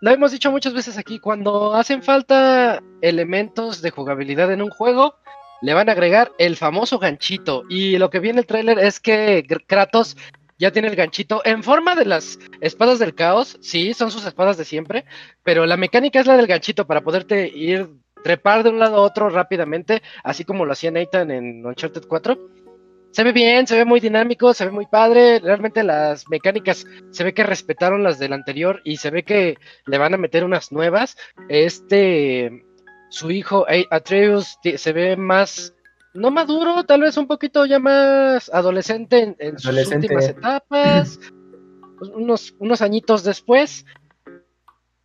lo hemos dicho muchas veces aquí, cuando hacen falta elementos de jugabilidad en un juego, le van a agregar el famoso ganchito. Y lo que viene el tráiler es que Kratos ya tiene el ganchito en forma de las espadas del caos. Sí, son sus espadas de siempre, pero la mecánica es la del ganchito para poderte ir trepar de un lado a otro rápidamente, así como lo hacía Nathan en Uncharted 4 se ve bien, se ve muy dinámico, se ve muy padre. Realmente las mecánicas se ve que respetaron las del anterior y se ve que le van a meter unas nuevas. Este, su hijo Atreus se ve más, no maduro, tal vez un poquito ya más adolescente en, sus últimas etapas, unos, unos añitos después.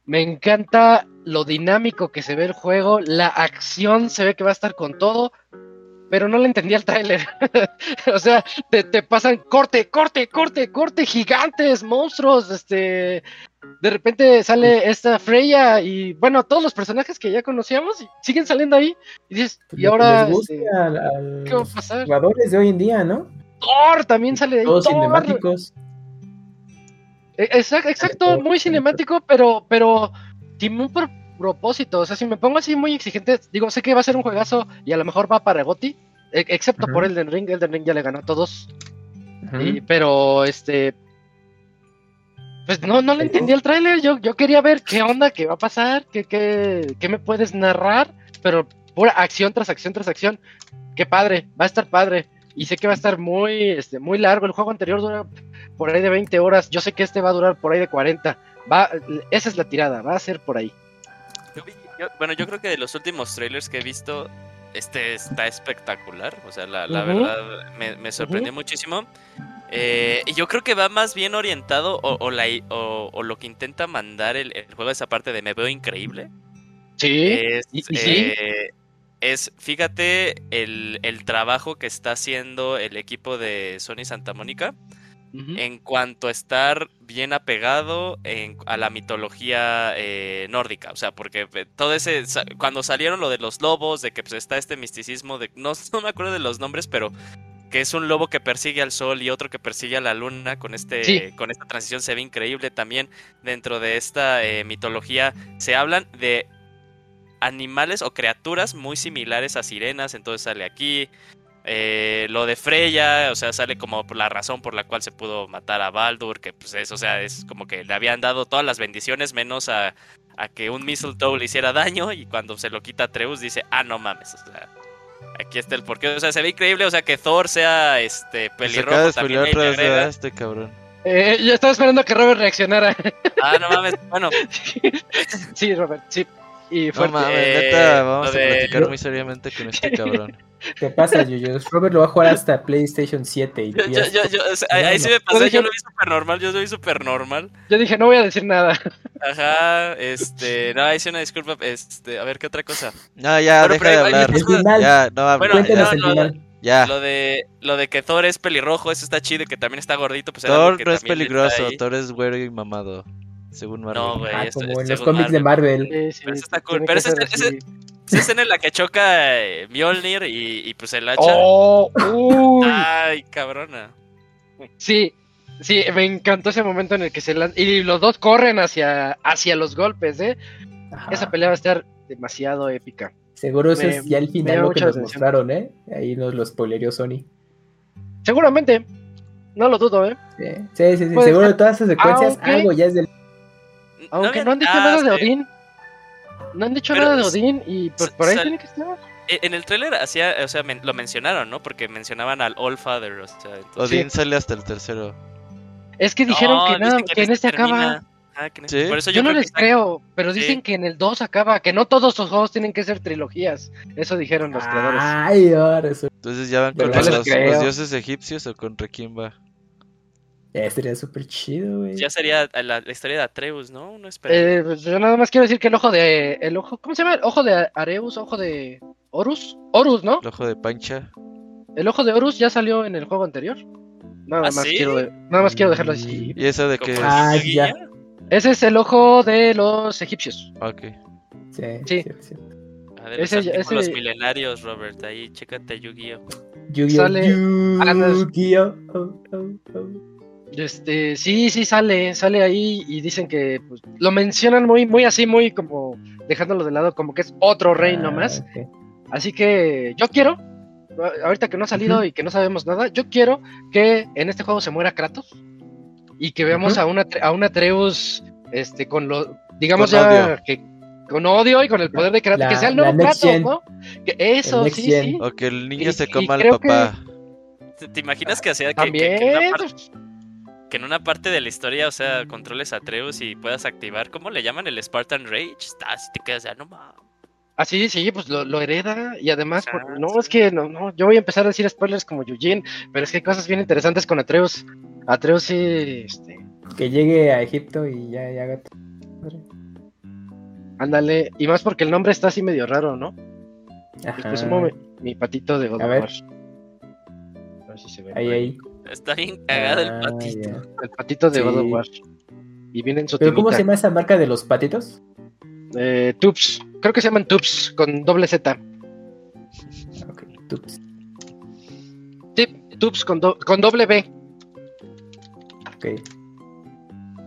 Me encanta lo dinámico que se ve el juego, la acción se ve que va a estar con todo pero no le entendía el tráiler. o sea, te, pasan corte, corte, corte, corte, gigantes, monstruos, este... De repente sale esta Freya y bueno, todos los personajes que ya conocíamos siguen saliendo ahí. Y dices, y ahora... Este, ¿Qué va a pasar? Jugadores de hoy en día, ¿no? Thor también sale de ahí. Todos cinemáticos. E, exacto, exacto muy cinemático, pero, pero tiene un propósito. O sea, si me pongo así muy exigente, digo, sé que va a ser un juegazo y a lo mejor va para Goti, e, excepto por el por Ring. Elden Ring ya le ganó a todos. pero este. Pues no, no le entendí el tráiler. Yo, yo quería ver qué onda, qué va a pasar, qué, qué, qué me puedes narrar. Pero pura acción tras acción tras acción. Qué padre, va a estar padre. Y sé que va a estar muy, este, muy largo. El juego anterior dura por ahí de 20 horas. Yo sé que este va a durar por ahí de 40. Va, esa es la tirada, va a ser por ahí bueno, yo creo que de los últimos trailers que he visto, este está espectacular. O sea, la, verdad me, sorprendió muchísimo. Eh, yo creo que va más bien orientado o, la, o, lo que intenta mandar el, juego esa parte de me veo increíble. Sí. Es, eh, es fíjate el, el, trabajo que está haciendo el equipo de Sony Santa Mónica en cuanto a estar bien apegado a la mitología eh, nórdica. O sea, porque eh, todo ese. Cuando salieron lo de los lobos, de que pues, está este misticismo de. No, no me acuerdo de los nombres, pero que es un lobo que persigue al sol y otro que persigue a la luna con este con esta transición se ve increíble también dentro de esta eh, mitología se hablan de animales o criaturas muy similares a sirenas entonces sale aquí eh, lo de Freya, o sea, sale como por la razón por la cual se pudo matar a Baldur, que pues es, o sea, es como que le habían dado todas las bendiciones menos a, que un mistletoe le hiciera daño y cuando se lo quita a Treus dice, ah, no mames, o sea, aquí está el porqué, o sea, se ve increíble, o sea, que Thor sea este pelirrojo también. este cabrón. Eh, yo estaba esperando que Robert reaccionara. Ah, no mames, bueno. sí, Robert, sí. Y fue no neta, vamos a platicar muy seriamente con este cabrón. ¿Qué pasa, Yuyo? Robert lo va a jugar hasta PlayStation 7. Y yo, yo, yo, ahí sí me pasé, yo lo vi súper normal, yo lo vi súper normal. Yo dije, no voy a decir nada. Ajá, este, no, hice una disculpa, este, a ver, ¿qué otra cosa? No, ya, deja de hablar. Ya, no, bueno, Cuéntanos el final. Ya. Lo de, lo de que Thor es pelirrojo, eso está chido, y que también está gordito. Pues Thor no es peligroso, Thor es güero y mamado. Según Marvel. No, güey. Ah, como en los cómics de Marvel. pero eso está cool. Pero ese, ese, esa escena en la que choca eh, Mjolnir y, pues el hacha. ¡Oh! Uy. ¡Ay, cabrona! Sí, sí, me encantó ese momento en el que se lanzan. Y los dos corren hacia, hacia los golpes, ¿eh? Esa pelea va a estar demasiado épica. Seguro ese es ya el final lo que nos mostraron, ¿eh? Ahí nos lo spoilerió Sony. Seguramente. No lo dudo, ¿eh? Sí, sí, sí. Seguro de todas esas secuencias, algo ya es del. Aunque no, han dicho nada de Odín. No han dicho nada de Odín y pues por ahí tiene que estar. E, en el tráiler hacía, o sea, lo mencionaron, ¿no? Porque mencionaban al All Father, o sea, Odín sale hasta el tercero. Es que dijeron que, nada, que, en este acaba. Ah, ¿Sí? Por eso yo, no les creo, pero dicen que en el 2 acaba, que no todos los juegos tienen que ser trilogías. Eso dijeron los creadores. Ay, ahora eso. Entonces ya van con los, los, dioses egipcios o con quién va. Ya sería súper chido, güey. Ya sería la, historia de Atreus, ¿no? no eh, pues yo nada más quiero decir que el ojo de. El ojo, ¿Cómo se llama? El ojo de Areus, ojo de. Horus. Horus, ¿no? El ojo de Pancha. El ojo de Horus ya salió en el juego anterior. Nada ¿Ah, más quiero nada más quiero dejarlo así. ¿Y eso de qué es? Ah, ya. Ese es el ojo de los egipcios. Ok. Sí. sí. sí, A ver, ese, ese... los milenarios, Robert. Ahí, chécate Yu-Gi-Oh! Yu-Gi-Oh! Yu-Gi-Oh! Este, sí, sí sale, sale ahí y dicen que pues, lo mencionan muy, muy así, muy como dejándolo de lado, como que es otro rey Ah, nomás. ok. Así que yo quiero, ahorita que no ha salido y que no sabemos nada, yo quiero que en este juego se muera Kratos y que veamos a una a un Atreus este con lo digamos Con ya odio. que con odio y con el poder de Kratos, La- que sea el nuevo Kratos, gen. ¿no? Que eso, sí, gen. sí. O que el niño Y- se coma al que- papá. ¿Te, te imaginas que hacía que, que- que una que en una parte de la historia, o sea, controles a Atreus y puedas activar, ¿cómo le llaman? El Spartan Rage. Está, si te quedas ya, no mames. Así, sí, pues lo, lo hereda y además, por- Ajá, no, sí. es que no, no, yo voy a empezar a decir spoilers como Eugene, pero es que hay cosas bien interesantes con Atreus. Atreus sí, este, Que llegue a Egipto y ya, ya haga todo. ándale, y más porque el nombre está así medio raro, ¿no? Les Ajá. presumo mi, mi patito de God A ver. A ver si se ve. Ahí, ahí. Está bien cagado el Ah, patito. ya. El patito de God of. War. Y viene en su ¿Pero cómo se llama esa marca de los patitos? Eh, Tubes. Creo que se llaman Tubes con doble Z. Ok, tups. Sí, Tubes con, do- con doble B. Ok.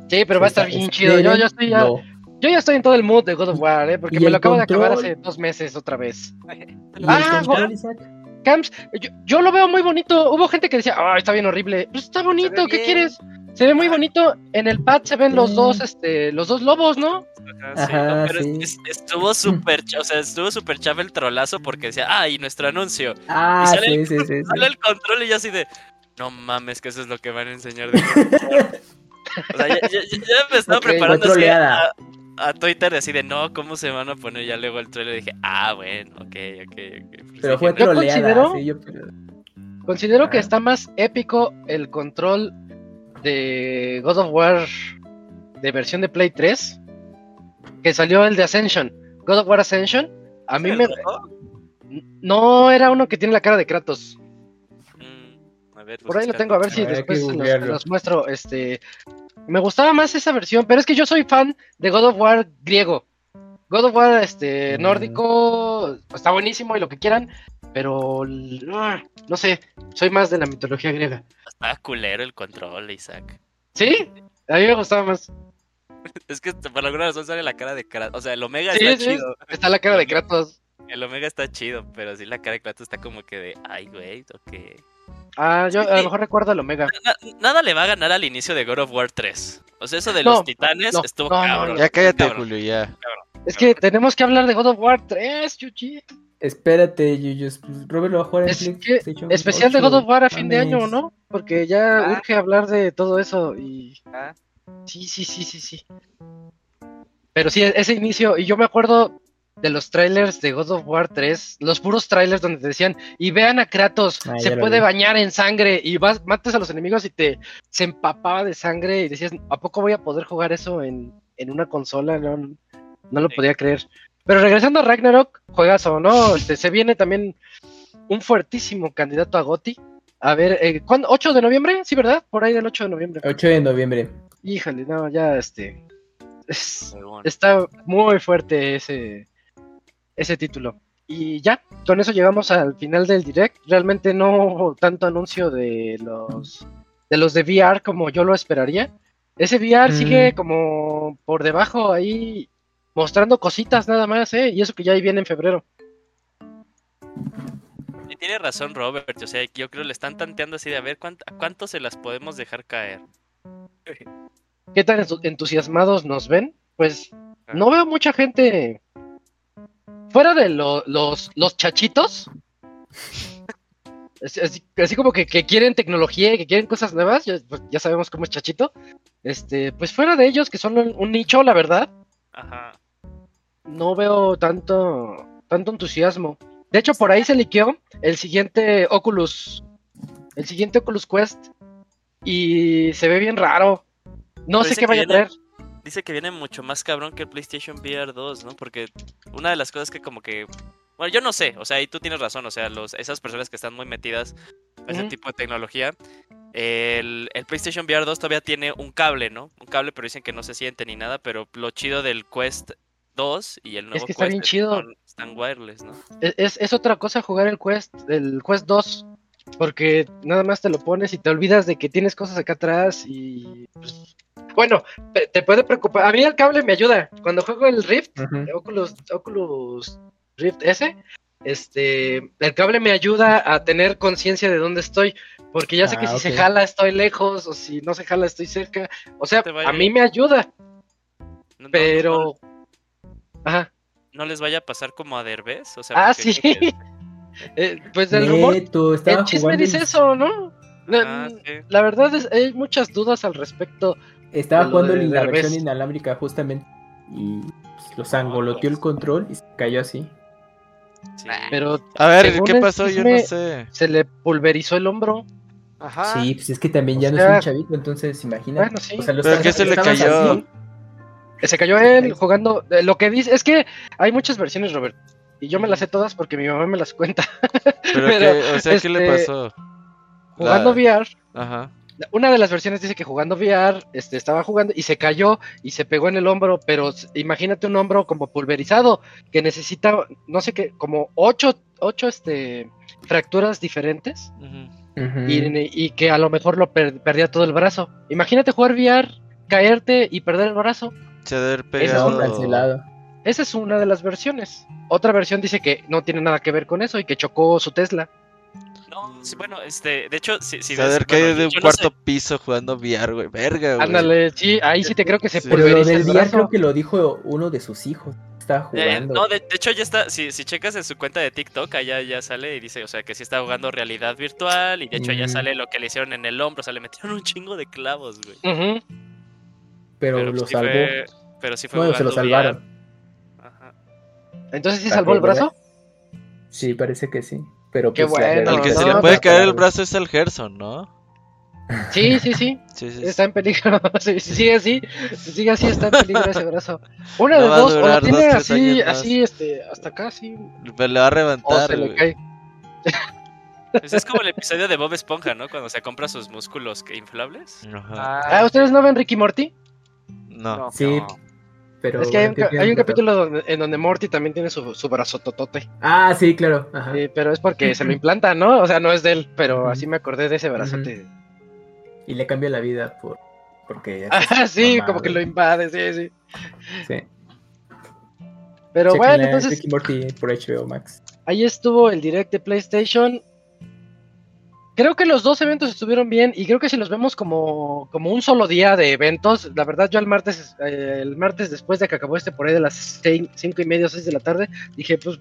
Sí, pero va a estar bien chido. Yo, yo estoy ya, No. yo ya estoy en todo el mood de God of War, ¿eh? Porque ¿Y me lo acabo de acabar hace dos meses otra vez. ¿Y Ah, el control, Isaac? Camps, yo, yo lo veo muy bonito. Hubo gente que decía, ah, está bien horrible. Pues está bonito, ¿qué bien. quieres? Se ve muy bonito. En el pad se ven los Sí. dos, este, los dos lobos, ¿no? Ajá, sí, Ajá, no, pero sí. estuvo súper, cha- o sea, estuvo súper chave el trolazo porque decía, ah, y nuestro anuncio. Ah, Y sale sí, el- sí, sí. sí. Sale el control y yo así de, no mames, que eso es lo que van a enseñar de O sea, ya, ya- ya- me estaba preparando así a, a Twitter así de, no, ¿cómo se van a poner? Ya luego el trailer dije, ah, bueno, ok, ok, ok. Pero fue troleada. considero- sí, yo- Considero que está más épico el control de God of War de versión de Play 3 que salió el de Ascension. God of War Ascension. A mí me. No era uno que tiene la cara de Kratos. Mm, a ver, Por ahí lo tengo, a ver si A ver, hay después los, los muestro. Este, me gustaba más esa versión, pero es que yo soy fan de God of War griego. God of War este, Mm. nórdico está buenísimo y lo que quieran, pero ah, no sé, soy más de la mitología griega. Estaba culero el control, Isaac. ¿Sí? A mí me gustaba más. Es que por alguna razón sale la cara de Kratos. O sea, el Omega Sí, está sí, chido. Está la cara de Kratos. El Omega está chido, pero sí la cara de Kratos está como que de, ay, güey, ok. Ah, yo a lo mejor recuerdo el Omega. Na- nada le va a ganar al inicio de God of War 3. O sea, eso de No, los titanes no, estuvo no, no, cabrón. Ya cállate, cabrón. Julio, ya. Es que tenemos que hablar de God of War 3, Yuji. Espérate, Yuyus. Pues Robert lo va a jugar en Es que Especial de 8, God of War a fin de año, ¿no? Porque ya Ah. urge hablar de todo eso y... Ah. Sí, sí, sí, sí, sí. Pero sí, ese inicio, y yo me acuerdo de los trailers de God of War 3, los puros trailers donde te decían, y vean a Kratos, Ah, se puede vi. bañar en sangre, y vas, matas a los enemigos y te se empapaba de sangre, y decías, ¿a poco voy a poder jugar eso en, en una consola? No, no lo Sí. podía creer. Pero regresando a Ragnarok, juegazo, ¿no? Este, se viene también un fuertísimo candidato a GOTY. A ver, eh, ¿cuándo? ¿8 de noviembre? Sí, ¿verdad? Por ahí del 8 de noviembre. 8 de noviembre. Híjole, no, ya este. es- Muy bueno. está muy fuerte ese, ese título. Y ya, con eso llegamos al final del direct. Realmente no hubo tanto anuncio de los de los de VR como yo lo esperaría. Ese VR Mm. sigue como por debajo ahí mostrando cositas nada más, ¿eh? Y eso que ya ahí viene en febrero. Y tiene razón Robert, o sea, yo creo que le están tanteando así de a ver cuánto, cuánto se las podemos dejar caer. ¿Qué tan entu- entusiasmados nos ven? Pues no veo mucha gente fuera de lo- los, los chachitos. Así, como que, que quieren tecnología y que quieren cosas nuevas, ya, pues, ya sabemos cómo es chachito. Este, pues fuera de ellos, que son un, un nicho, la verdad, Ajá. no veo tanto, tanto entusiasmo. De hecho, por ahí se liqueó el siguiente Oculus, el siguiente Oculus Quest, y se ve bien raro. No Pero sé qué vaya a traer. Dice que viene mucho más cabrón que el PlayStation VR 2, ¿no? Porque una de las cosas que como que... Bueno, yo no sé, o sea, y tú tienes razón, o sea, los, esas personas que están muy metidas a ese tipo de tecnología, el, el PlayStation VR 2 todavía tiene un cable, ¿no? Un cable, pero dicen que no se siente ni nada, pero lo chido del Quest 2 y el nuevo que está Quest bien es- chido. están wireless, ¿no? Es, es- es otra cosa jugar el Quest, el Quest 2 porque nada más te lo pones y te olvidas de que tienes cosas acá atrás y pues, bueno, te, puede preocupar. A mí el cable me ayuda. Cuando juego el Rift, Oculus, Oculus Rift S, este, el cable me ayuda a tener conciencia de dónde estoy, porque ya sé que Ah, si se jala estoy lejos o si no se jala estoy cerca. O sea, a mí me ayuda, No- no- pero... Ajá. No, no les vaya a pasar como a Derbez. O sea, Ah, sí. Que- Eh, pues el rumor, Neto, el chisme jugando, dice eso, ¿no? Ah, sí. La verdad es, hay muchas dudas al respecto. estaba jugando en la versión inalámbrica justamente y pues, lo sangoloteó el control y se cayó así. sí. Pero A ver, ¿qué pasó? Yo no sé. se le pulverizó el hombro. Ajá. Sí, pues es que también ya O no sea- es un chavito, entonces imagina. Bueno, sí. O sea, ¿Pero qué se le cayó? así, Se cayó él jugando. eh, Lo que dice es que hay muchas versiones, Robert. Y yo me las sé todas porque mi mamá me las cuenta. Pero, Pero, qué, o sea, ¿qué le este, pasó? Jugando La- VR. Ajá. Una de las versiones dice que jugando VR, este, estaba jugando y se cayó y se pegó en el hombro, pero imagínate un hombro como pulverizado, que necesita, no sé qué, como ocho, ocho este, fracturas diferentes y, y que a lo mejor lo per- perdía todo el brazo. Imagínate jugar VR, caerte y perder el brazo. Se debe haber Esa Quedó es pegado. una cancelado. Esa es una de las versiones. Otra versión dice que no tiene nada que ver con eso y que chocó su Tesla. No, sí, bueno, este, de hecho, si, si ves- haber bueno, de un no cuarto sé, piso jugando VR, güey. Verga, güey. Ándale, sí, ahí sí te creo que se Sí. Pero lo pulveriza del el VR creo que lo dijo uno de sus hijos. Estaba eh, jugando. no, de, de hecho ya está, si, si checas en su cuenta de TikTok, allá ya sale y dice, o sea, que sí está jugando realidad virtual y de hecho ya Mm. sale lo que le hicieron en el hombro, o sea, le metieron un chingo de clavos, güey. Ujú. pero, Pero lo sí salvó. fue- pero sí fue bueno, se lo salvaron. VR. Entonces sí Está salvó el por brazo. Sí, parece que sí. Pero Qué pues, la bueno, El que no, se le puede no, caer el brazo es el Gerson, ¿no? Sí, sí, sí. Sí, sí. Está en peligro. Si si sigue así, si sigue así, está en peligro ese brazo. Una No de dos, o lo durar tiene dos, así, así, este, hasta acá, así, Pero le va a o reventar, se le güey. cae. Pues es como el episodio de Bob Esponja, ¿no? Cuando se compra sus músculos inflables. Ajá. Ah, ¿ustedes no ven Ricky Morty? No. No. Sí, No. Pero. es que hay un, hay un capítulo donde- en donde Morty también tiene su, su brazo totote. Ah, sí, claro. Ajá. Sí, pero es porque se lo implanta, ¿no? O sea, no es de él, pero así me acordé de ese brazote. Y le cambia la vida por. Porque. Ah, sí, como que lo invade, sí, sí. Sí. Pero bueno, en entonces Ricky Morty por HBO Max. ahí estuvo el direct de PlayStation. Creo que los dos eventos estuvieron bien y creo que si los vemos como, como un solo día de eventos, la verdad yo el martes, eh, el martes después de que acabó este por ahí de las seis- cinco y media seis de la tarde, dije pues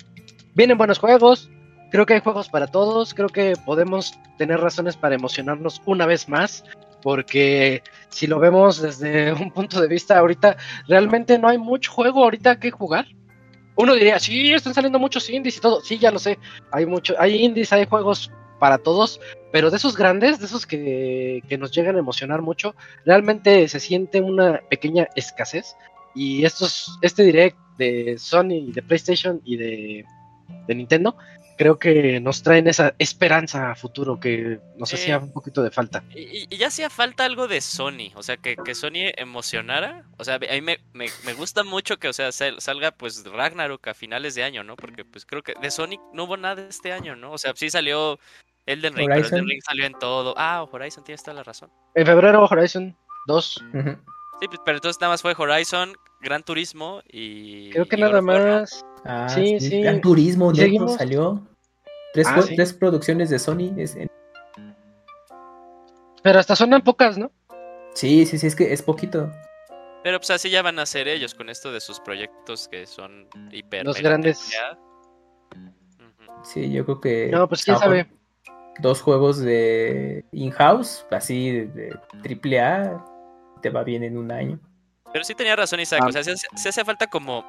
vienen buenos juegos, creo que hay juegos para todos, creo que podemos tener razones para emocionarnos una vez más, porque si lo vemos desde un punto de vista ahorita, realmente no hay mucho juego ahorita que jugar. Uno diría, sí, están saliendo muchos indies y todo, sí, ya lo sé, hay mucho, hay indies, hay juegos para todos, pero de esos grandes, de esos que, que nos llegan a emocionar mucho, realmente se siente una pequeña escasez. Y estos, este direct de Sony, de PlayStation y de, de Nintendo, creo que nos traen esa esperanza a futuro que nos Eh, hacía un poquito de falta. Y, y ya hacía falta algo de Sony, o sea, que, que Sony emocionara. O sea, a mí me, me, me gusta mucho que, o sea, sal- salga pues Ragnarok a finales de año, ¿no? Porque pues creo que de Sony no hubo nada este año, ¿no? O sea, sí salió Elden Ring, pero Horizon. Elden Ring salió en todo. Ah, Horizon, tienes toda la razón. En febrero, Horizon 2, Ujú. Sí, pues, pero entonces nada más fue Horizon, Gran Turismo y... creo que y nada más. Ah, Sí, sí, sí. Gran Turismo, ¿Y neto, salió. Tres, Ah, sí. tres producciones de Sony. es en- Pero hasta suenan pocas, ¿no? Sí, sí, sí, es que es poquito. Pero pues así ya van a ser ellos con esto de sus proyectos que son hiper... Los grandes. Sí, yo creo que. No, pues quién sabe. Dos juegos de in-house, así de, triple A, te va bien en un año. Pero sí tenía razón Isaac, Ah. o sea, se, se hace falta como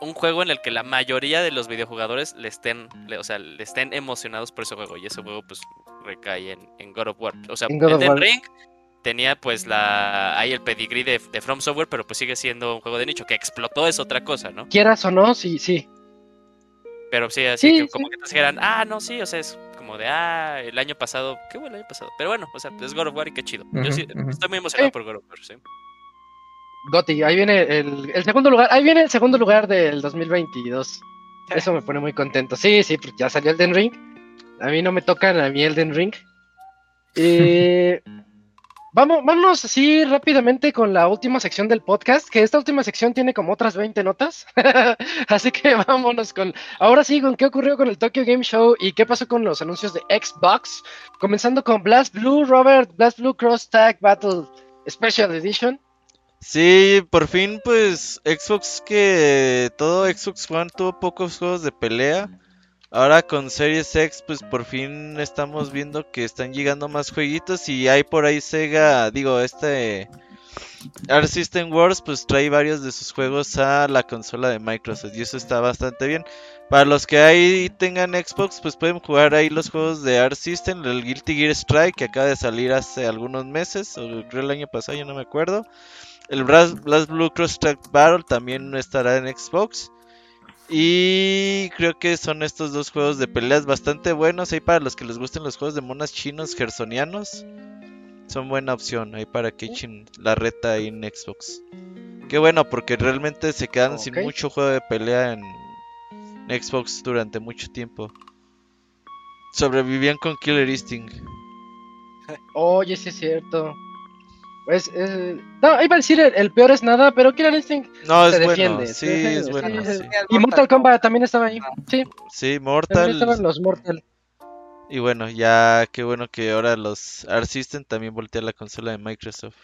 un juego en el que la mayoría de los videojugadores le estén, le- o sea, le estén emocionados por ese juego y ese juego pues recae en, en God of War. O sea, En God of Elden War. Ring tenía pues la ahí el pedigrí de, de From Software, pero pues sigue siendo un juego de nicho que explotó es otra cosa, ¿no? Quieras o no, sí, sí. Pero sí, así Sí, que como que te dijeran, ah, no, sí, o sea, es como de, ah, el año pasado, qué bueno el año pasado. Pero bueno, o sea, es God of War y qué chido. Yo sí, estoy muy emocionado por God of War, sí. Gotti, ahí viene el, el segundo lugar, ahí viene el segundo lugar del 2022. Eso me pone muy contento. Sí, sí, pues ya salió el Den Ring. A mí no me tocan a mi Elden Ring. Eh, vamos, vámonos así rápidamente con la última sección del podcast, que esta última sección tiene como otras 20 notas. así que vámonos con... Ahora sí, con qué ocurrió con el Tokyo Game Show y qué pasó con los anuncios de Xbox. Comenzando con Blast Blue, Robert, Blast Blue Cross Tag Battle Special Edition. Sí, por fin, pues Xbox que todo Xbox One tuvo pocos juegos de pelea. Ahora con Series X, pues por fin estamos viendo que están llegando más jueguitos y hay por ahí Sega, digo, este Art System Wars, pues trae varios de sus juegos a la consola de Microsoft y eso está bastante bien. Para los que ahí tengan Xbox, pues pueden jugar ahí los juegos de Art System, el Guilty Gear Strike que acaba de salir hace algunos meses, o el año pasado, ya no me acuerdo. El Blast, Blue Cross Track Battle también estará en Xbox. Y creo que son estos dos juegos de peleas bastante buenos. Ahí para los que les gusten los juegos de monas chinos gersonianos. Son buena opción ahí para que echen la reta ahí en Xbox. Qué bueno, porque realmente se quedan sin mucho juego de pelea en Xbox durante mucho tiempo. Sobrevivían con Killer Instinct. Oye, sí es cierto. Pues, eh, no, iba a decir el, el peor es nada, pero Killer Instinct. No, Se es bueno. defiende, Sí, se defiende, es bueno. sí, sí. Y Mortal Kombat también estaba ahí. Sí, Sí, también Mortal. estaban los Mortal. Y bueno, ya qué bueno que ahora los Art System también voltea la consola de Microsoft.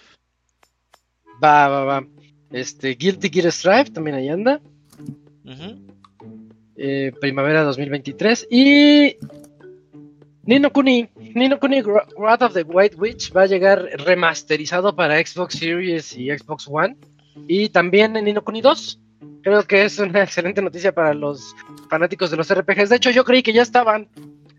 Va, va, va. Este, Guilty Gear Strive también ahí anda. Ujú. eh, primavera 2023. Y Nino Kuni, Nino Kuni Wrath of the White Witch va a llegar remasterizado para Xbox Series y Xbox One. Y también en Nino Kuni 2. Creo que es una excelente noticia para los fanáticos de los RPGs. De hecho, yo creí que ya estaban.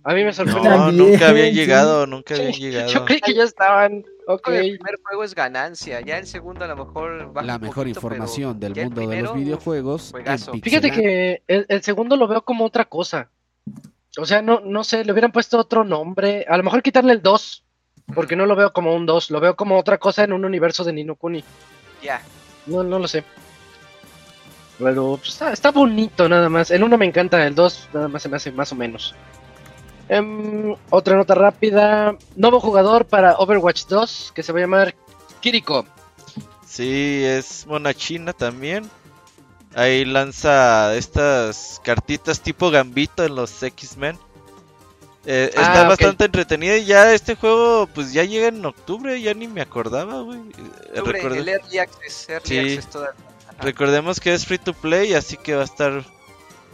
A mí me No, sorprendió. También, nunca habían sí. llegado, nunca habían Sí, llegado. Yo creí que ya estaban. Ok. El primer juego es ganancia, ya el segundo a lo mejor baja La mejor poquito, información del mundo de los videojuegos. Fíjate que el, el segundo lo veo como otra cosa. O sea, no, no sé, le hubieran puesto otro nombre. A lo mejor quitarle el 2. Porque no lo veo como un 2. Lo veo como otra cosa en un universo de Nino Kuni. Ya, No, no lo sé. Pero pues, está, está bonito nada más. El 1 me encanta, el 2 nada más se me hace más o menos. Em, otra nota rápida. Nuevo jugador para Overwatch 2 que se va a llamar Kiriko. Sí, es mona china también. Ahí lanza estas cartitas tipo gambito en los X-Men. Eh, está Ah, bastante entretenido y ya este juego pues ya llega en octubre, ya ni me acordaba, güey. Eh, Octubre, recorde- el Early Access, Early Sí. Access todavía. Ajá. Recordemos que es free to play, así que va a estar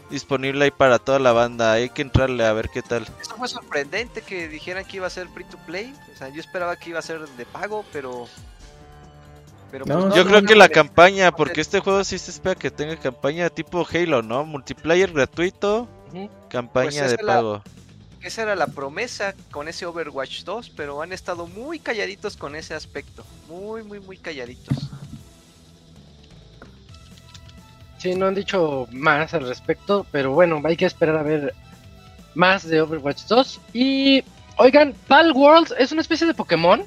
disponible ahí para toda la banda. Hay que entrarle a ver qué tal. Eso fue sorprendente que dijeran que iba a ser free to play. O sea, yo esperaba que iba a ser de pago, pero. Pero pues No, Yo no, creo no, que no, la no, campaña, no, porque este juego sí se espera que tenga campaña tipo Halo, ¿no? Multiplayer gratuito, campaña Pues de la- pago. Esa era la promesa con ese Overwatch 2, pero han estado muy calladitos con ese aspecto. Muy, muy, muy calladitos. Sí, no han dicho más al respecto, pero bueno, hay que esperar a ver más de Overwatch 2. Y, oigan, Pal World es una especie de Pokémon.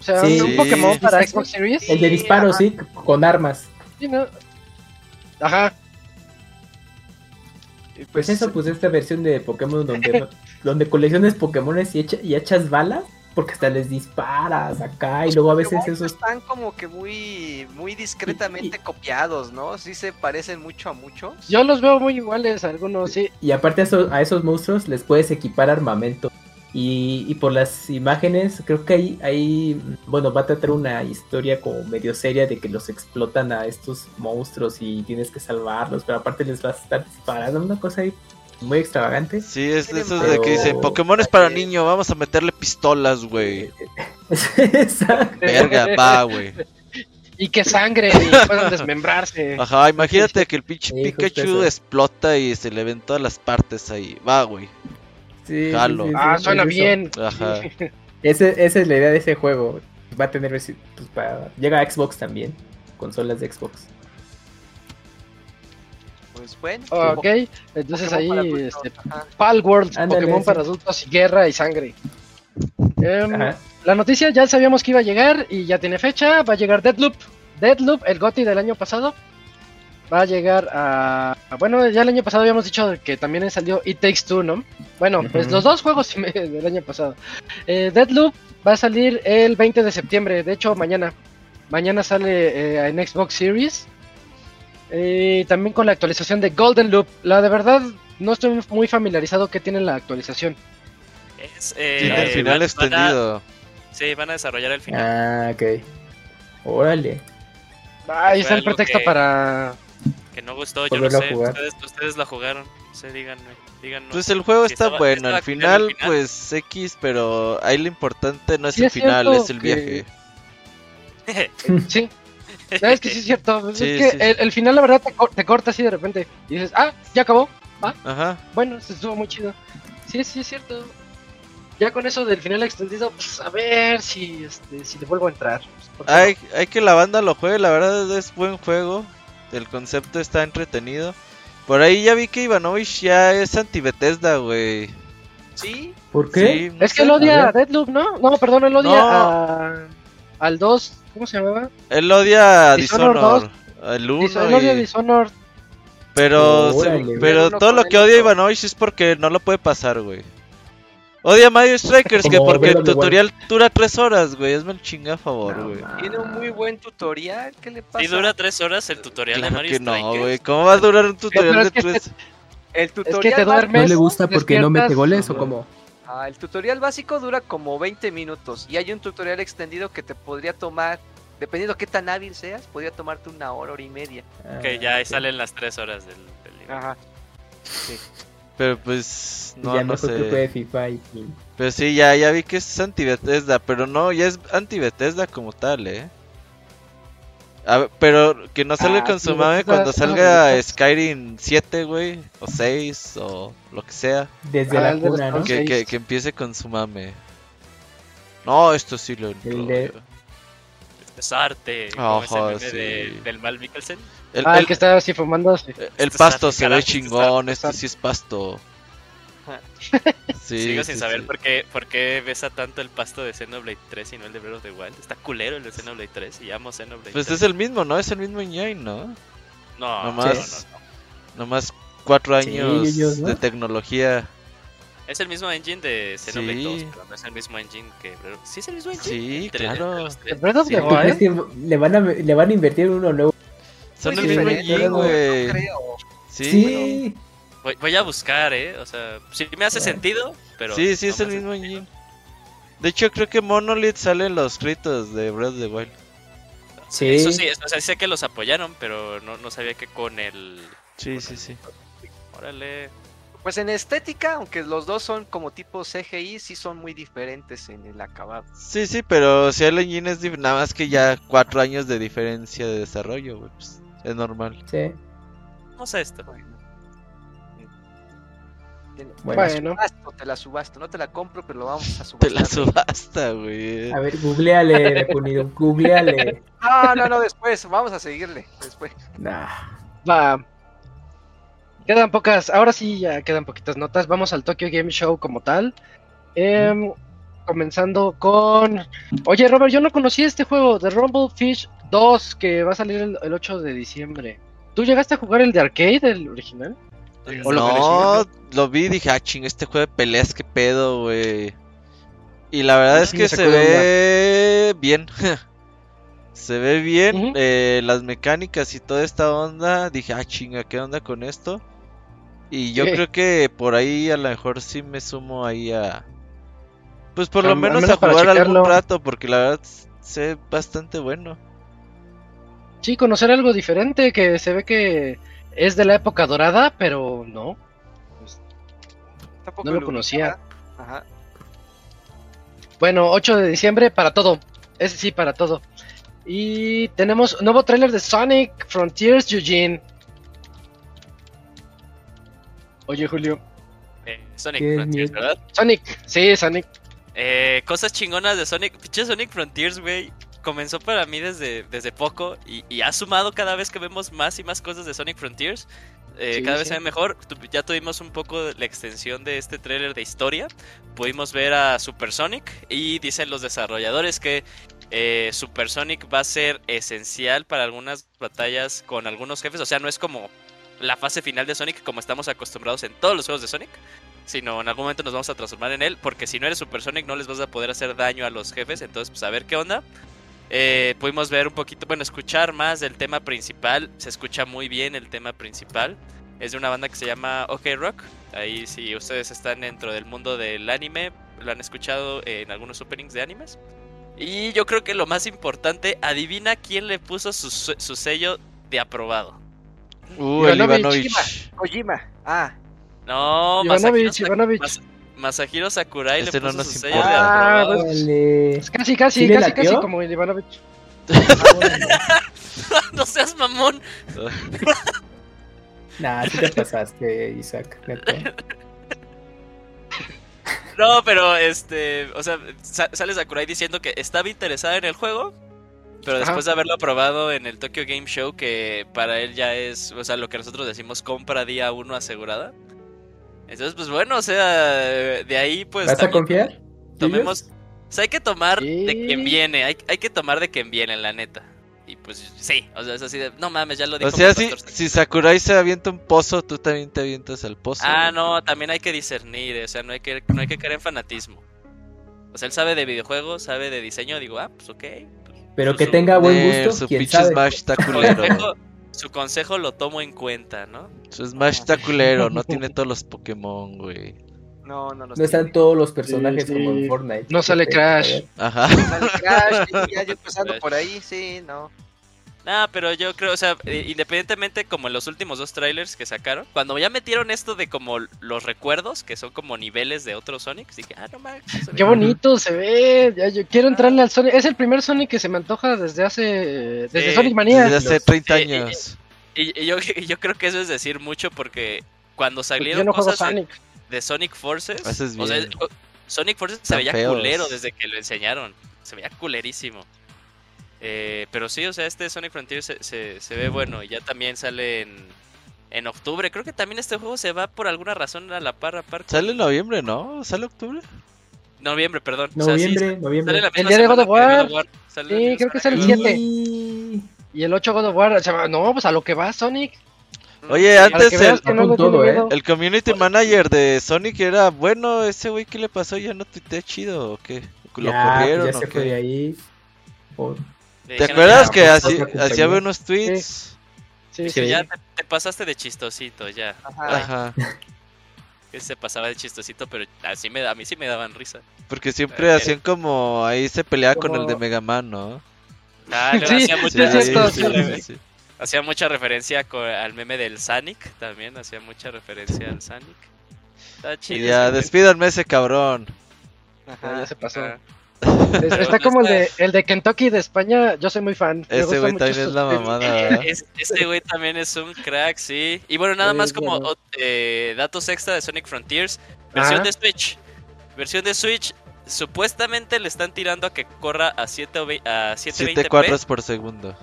O sea, Sí. un. Pokémon para Xbox Series. El de disparo, Ajá. sí, con armas. Sí, ¿no? Ajá. Y Pues eso, pues esta versión de Pokémon donde, donde colecciones Pokémones y, echa- y echas balas, porque hasta les disparas acá y luego a veces Pokémon esos... están como que muy, muy discretamente copiados, ¿no? Sí se parecen mucho a muchos. Yo los veo muy iguales, algunos sí. Y aparte a esos, a esos monstruos les puedes equipar armamento. Y, y por las imágenes, creo que hay, hay, bueno, va a tratar una historia como medio seria de que los explotan a estos monstruos y tienes que salvarlos, pero aparte les vas a estar disparando, una cosa ahí muy extravagante. Sí, es de esos de que dicen, Pokémon es para niño, vamos a meterle pistolas, güey. Verga, va, güey. Y que sangre y puedan desmembrarse. Ajá, imagínate que el pinche Sí, Pikachu explota y se le ven todas las partes ahí. Va, güey. Sí, Ah, es suena eso. bien. Ajá. Ese- esa es la idea de ese juego. Va a tener, pues, para- llega a Xbox también, consolas de Xbox. Pues bueno. Ok, entonces Pokémon para ahí, adultos, este. Pal World, Ándale, Pokémon para adultos y guerra y sangre. Em. La noticia ya sabíamos que iba a llegar y ya tiene fecha. Va a llegar Deadloop. Deadloop, el GOTY del año pasado. Va a llegar a... a- Bueno, ya el año pasado habíamos dicho que también salió It Takes Two, ¿no? Bueno, pues los dos juegos del año pasado. Eh, Deadloop va a salir el 20 de septiembre, de hecho mañana. Mañana sale eh, en Xbox Series. Eh, también con la actualización de Golden Loop. La de verdad, no estoy muy familiarizado que tiene la actualización. Es, eh, Tiene el final van- van a- extendido. sí, van a desarrollar el final. Ah, ok. Órale. Ahí Fue está el pretexto que- para... Que no gustó, yo no sé. Ustedes, ustedes la jugaron. No sé, díganme. Pues el juego está estaba- bueno, al final, el final. pues X, pero ahí lo importante no es Sí, el es final, es el que- viaje. Sí. ¿Sabes que sí es cierto? Sí, es que sí, el, el final la verdad te, cor- te corta así de repente. Y dices, ah, ya acabó. Ajá. Bueno, se estuvo muy chido. Sí, sí es cierto. Ya con eso del final extendido, pues a ver si este, si le vuelvo a entrar. Pues. Hay, hay que la banda lo juegue, la verdad es buen juego. El concepto está entretenido. Por ahí ya vi que Ivanovich ya es anti-Bethesda, güey. Sí, ¿Por qué? Sí, Es que él odia A Deadloop, ¿no? No, perdón, él odia No. a, al 2. ¿Cómo se llamaba? Él odia a Dishonored Dishonor, el 1 Dis- él odia a. Dishonored. Pero, se- Órale. pero todo lo que odia. Ivanovich es porque no lo puede pasar, güey. Odia Mario Strikers, que Como porque el tutorial dura 3 horas, güey. Hazme el chinga a favor, No, güey. tiene un muy buen tutorial. ¿Qué le pasa? Y dura tres horas el tutorial de Mario que no, Strikers. güey. ¿Cómo va a durar un tutorial es de que 3? El tutorial te básico- duermes. ¿No le gusta porque no mete goles o cómo? Ah, el tutorial básico dura como 20 minutos y hay un tutorial extendido que te podría tomar, dependiendo qué tan hábil seas, podría tomarte una hora, hora y media. Que ya ahí Ah, ok. salen las tres horas del, del nivel. Ajá. Pero pues, no, ya no mejor sé. FIFA y... Pero sí, ya, ya vi que es anti-Bethesda, pero no, ya es anti-Bethesda como tal, eh. A ver, pero que no salga Ah, con sí, su mame Bethesda cuando salga Bethesda. Skyrim 7, güey, o 6, o lo que sea. Desde Ah, la de cuna, ¿no? Que, que, que empiece con su mame. No, esto sí lo El de- como ese de- del Mal Mikkelsen. El, Ah, el el- que está así fumando. sí. el Este pasto se ve chingón, este es sí es pasto. Sí, Sigo sin sí, saber sí. por qué, por qué besa tanto el pasto de Xenoblade 3 y no el de Breath of the Wild. Está culero el de Xenoblade 3 y amo Xenoblade Pues 3. es el mismo, ¿no? Es el mismo engine, ¿no? No, nomás- no, no, no. Nomás cuatro Sí, años ellos, ¿no? de tecnología. Es el mismo engine de Xenoblade Sí. 2, pero no es el mismo engine que Breath Sí, es el mismo engine. Sí, claro. of Sí, the ¿Tú crees Wild. que le van a, le van a invertir uno nuevo? Son Muy el mismo no, güey. no creo. Sí, Sí. Voy, voy a buscar, eh. O sea, sí me hace sentido, pero. sí, sí, no es el mismo sentido. engine. De hecho, creo que Monolith sale en los créditos de Breath of the Wild. Sí. Eso sí, o sea, sé que los apoyaron, pero no, no sabía que con el. Sí, sí, sí. Órale. Pues en estética, aunque los dos son como tipo CGI, sí son muy diferentes en el acabado. Sí, sí, pero si el engine es nada más que ya cuatro años de diferencia de desarrollo, güey. pues, es normal. Sí. Vamos a esto. Te- Bueno. Te la subasto, te la subasto, no te la compro, pero lo vamos a Te subastar. la subasta, güey. A ver, googleale, Repunido, googleale. No, no, no, después, vamos a seguirle. Después. Nah. Va. Quedan pocas, ahora sí ya quedan poquitas notas. Vamos al Tokyo Game Show como tal. Em, comenzando con. Oye, Robert, yo no conocí este juego de Rumble Fish 2 que va a salir el, el 8 de diciembre. ¿Tú llegaste a jugar el de arcade, el original? ¿O lo no, lo vi y dije, ah, ching, este juego de peleas, qué pedo, güey. Y la verdad es Sí, que se onda. ve bien. se ve bien. Eh, las mecánicas y toda esta onda. Dije, ah, chinga, ¿qué onda con esto? Y yo creo que por ahí a lo mejor sí me sumo ahí a. Pues por lo menos, menos a jugar algún rato, porque la verdad se ve bastante bueno. Sí, conocer algo diferente que se ve que es de la época dorada, pero no. Tampoco No lo conocía. Ajá. Bueno, 8 de diciembre para todo. Ese sí, para todo. Y tenemos nuevo tráiler de Sonic Frontiers Eugene. Oye, Julio. Eh, Sonic Frontiers. ¿verdad? Sonic, sí, Sonic. Eh, cosas chingonas de Sonic. Pinche Sonic Frontiers, güey. Comenzó para mí desde, desde poco y, y ha sumado cada vez que vemos más y más cosas de Sonic Frontiers. Eh, Sí, cada vez sí. se ve mejor. Ya tuvimos un poco de la extensión de este tráiler de historia. Pudimos ver a Super Sonic y dicen los desarrolladores que eh, Super Sonic va a ser esencial para algunas batallas con algunos jefes. O sea, no es como la fase final de Sonic como estamos acostumbrados en todos los juegos de Sonic. Sino en algún momento nos vamos a transformar en él. Porque si no eres Super Sonic no les vas a poder hacer daño a los jefes. Entonces, pues a ver qué onda. Eh, pudimos ver un poquito, bueno, escuchar más del tema principal. Se escucha muy bien el tema principal. Es de una banda que se llama OK Rock. Ahí si ustedes están dentro del mundo del anime, lo han escuchado en algunos openings de animes. Y yo creo que lo más importante, adivina quién le puso su, su sello de aprobado. Uh, el Ivanovich. Kojima. Ah, No, Ivanovich, Masahiro, Ivanovich. Mas- Masahiro Sakurai Ese le no puso nos su sello de Ah, aprobado. pues, Órale. Es casi, casi, ¿Sí le casi, casi como el Ivanovich. no seas mamón. Nah, sí te pasaste, Isaac. No, pero este, o sea, sa- sale Sakurai diciendo que estaba interesada en el juego, pero Ajá. después de haberlo aprobado en el Tokyo Game Show, que para él ya es, o sea, lo que nosotros decimos compra día uno asegurada. Entonces, pues bueno, o sea, de ahí pues... ¿Vas a confiar? Tomemos... O sea, hay que tomar de quien viene, hay, hay que tomar de quien viene, la neta. Y pues sí, o sea, es así de, no mames, ya lo dijo O sea, si, si Sakurai se avienta un pozo, tú también te avientas al pozo. Ah, no, también hay que discernir, o sea, no hay que, no hay que caer en fanatismo. O sea, él sabe de videojuegos, sabe de diseño, digo, ah, pues ok. pues, Pero su- que su- tenga buen Eh, gusto, su quién pinche sabe. Smash está culero. Su consejo lo tomo en cuenta, ¿no? Su Smash está culero, no tiene todos los Pokémon, güey. no, no, no. No están todos los personajes Sí, como en Fortnite. No sale Crash. Ajá. Sale Crash, ya yo empezando Crash. por ahí, sí, no. Nah, pero yo creo, o sea, independientemente como en los últimos dos trailers que sacaron, cuando ya metieron esto de como los recuerdos, que son como niveles de otros Sonics, dije, ah, no mames. Qué bonito se ve. Ya, yo quiero entrarle al Sonic. Es el primer Sonic que se me antoja desde hace. Desde Sí, Sonic Manía. Desde hace 30 Sí, y- años. Y, y yo, y yo creo que eso es decir mucho porque cuando salieron no cosas de, Sonic. de Sonic Forces, o sea, Sonic Forces se veía feos. culero desde que lo enseñaron. Se veía culerísimo. Eh, pero sí, o sea, este Sonic Frontier se, se, se ve bueno y ya también sale en, en octubre. Creo que también este juego se va por alguna razón a la par a par. Sale en noviembre, ¿no? ¿Sale octubre? Noviembre, perdón. O sea, sí, Noviembre, sale noviembre. El día de God of War. God of War. Sale Sí, creo que sale el God of War. 7. Y- Y el 8 God of War. o sea, no, pues a lo que va Sonic. Oye, Para antes el, que no todo, ¿eh? el community manager de Sonic era bueno. Ese güey, ¿qué le pasó? ¿Ya no tuitea chido o qué? ¿Lo Ya, pues corrieron ya o se fue de ahí. Por- ¿Te acuerdas que así- hacía buenos tweets? Sí, Sí. sí. Ya te, te pasaste de chistosito, ya. Ajá. Ajá. Que se pasaba de chistosito, pero así me, a mí sí me daban risa. Porque siempre hacían como ahí se peleaba con el de Mega Man, ¿no? Ah, Sí, hacía, sí, mucha, hacía mucha sí, re- sí. hacía mucha referencia al meme del Sonic, también hacía mucha referencia al Sonic. Está Y ya, despídanme ese cabrón. Ya, ya se pasó. Es- Está como el de, el de Kentucky de España. Yo soy muy fan. Ese güey también es la mamada, ¿verdad? Es- este güey también es un crack, sí. Y bueno, nada más como eh, datos extra de Sonic Frontiers. Versión Ajá. de Switch. Versión de Switch. Supuestamente le están tirando a que corra a 7 o vei- a 7 720p. cuadros por segundo.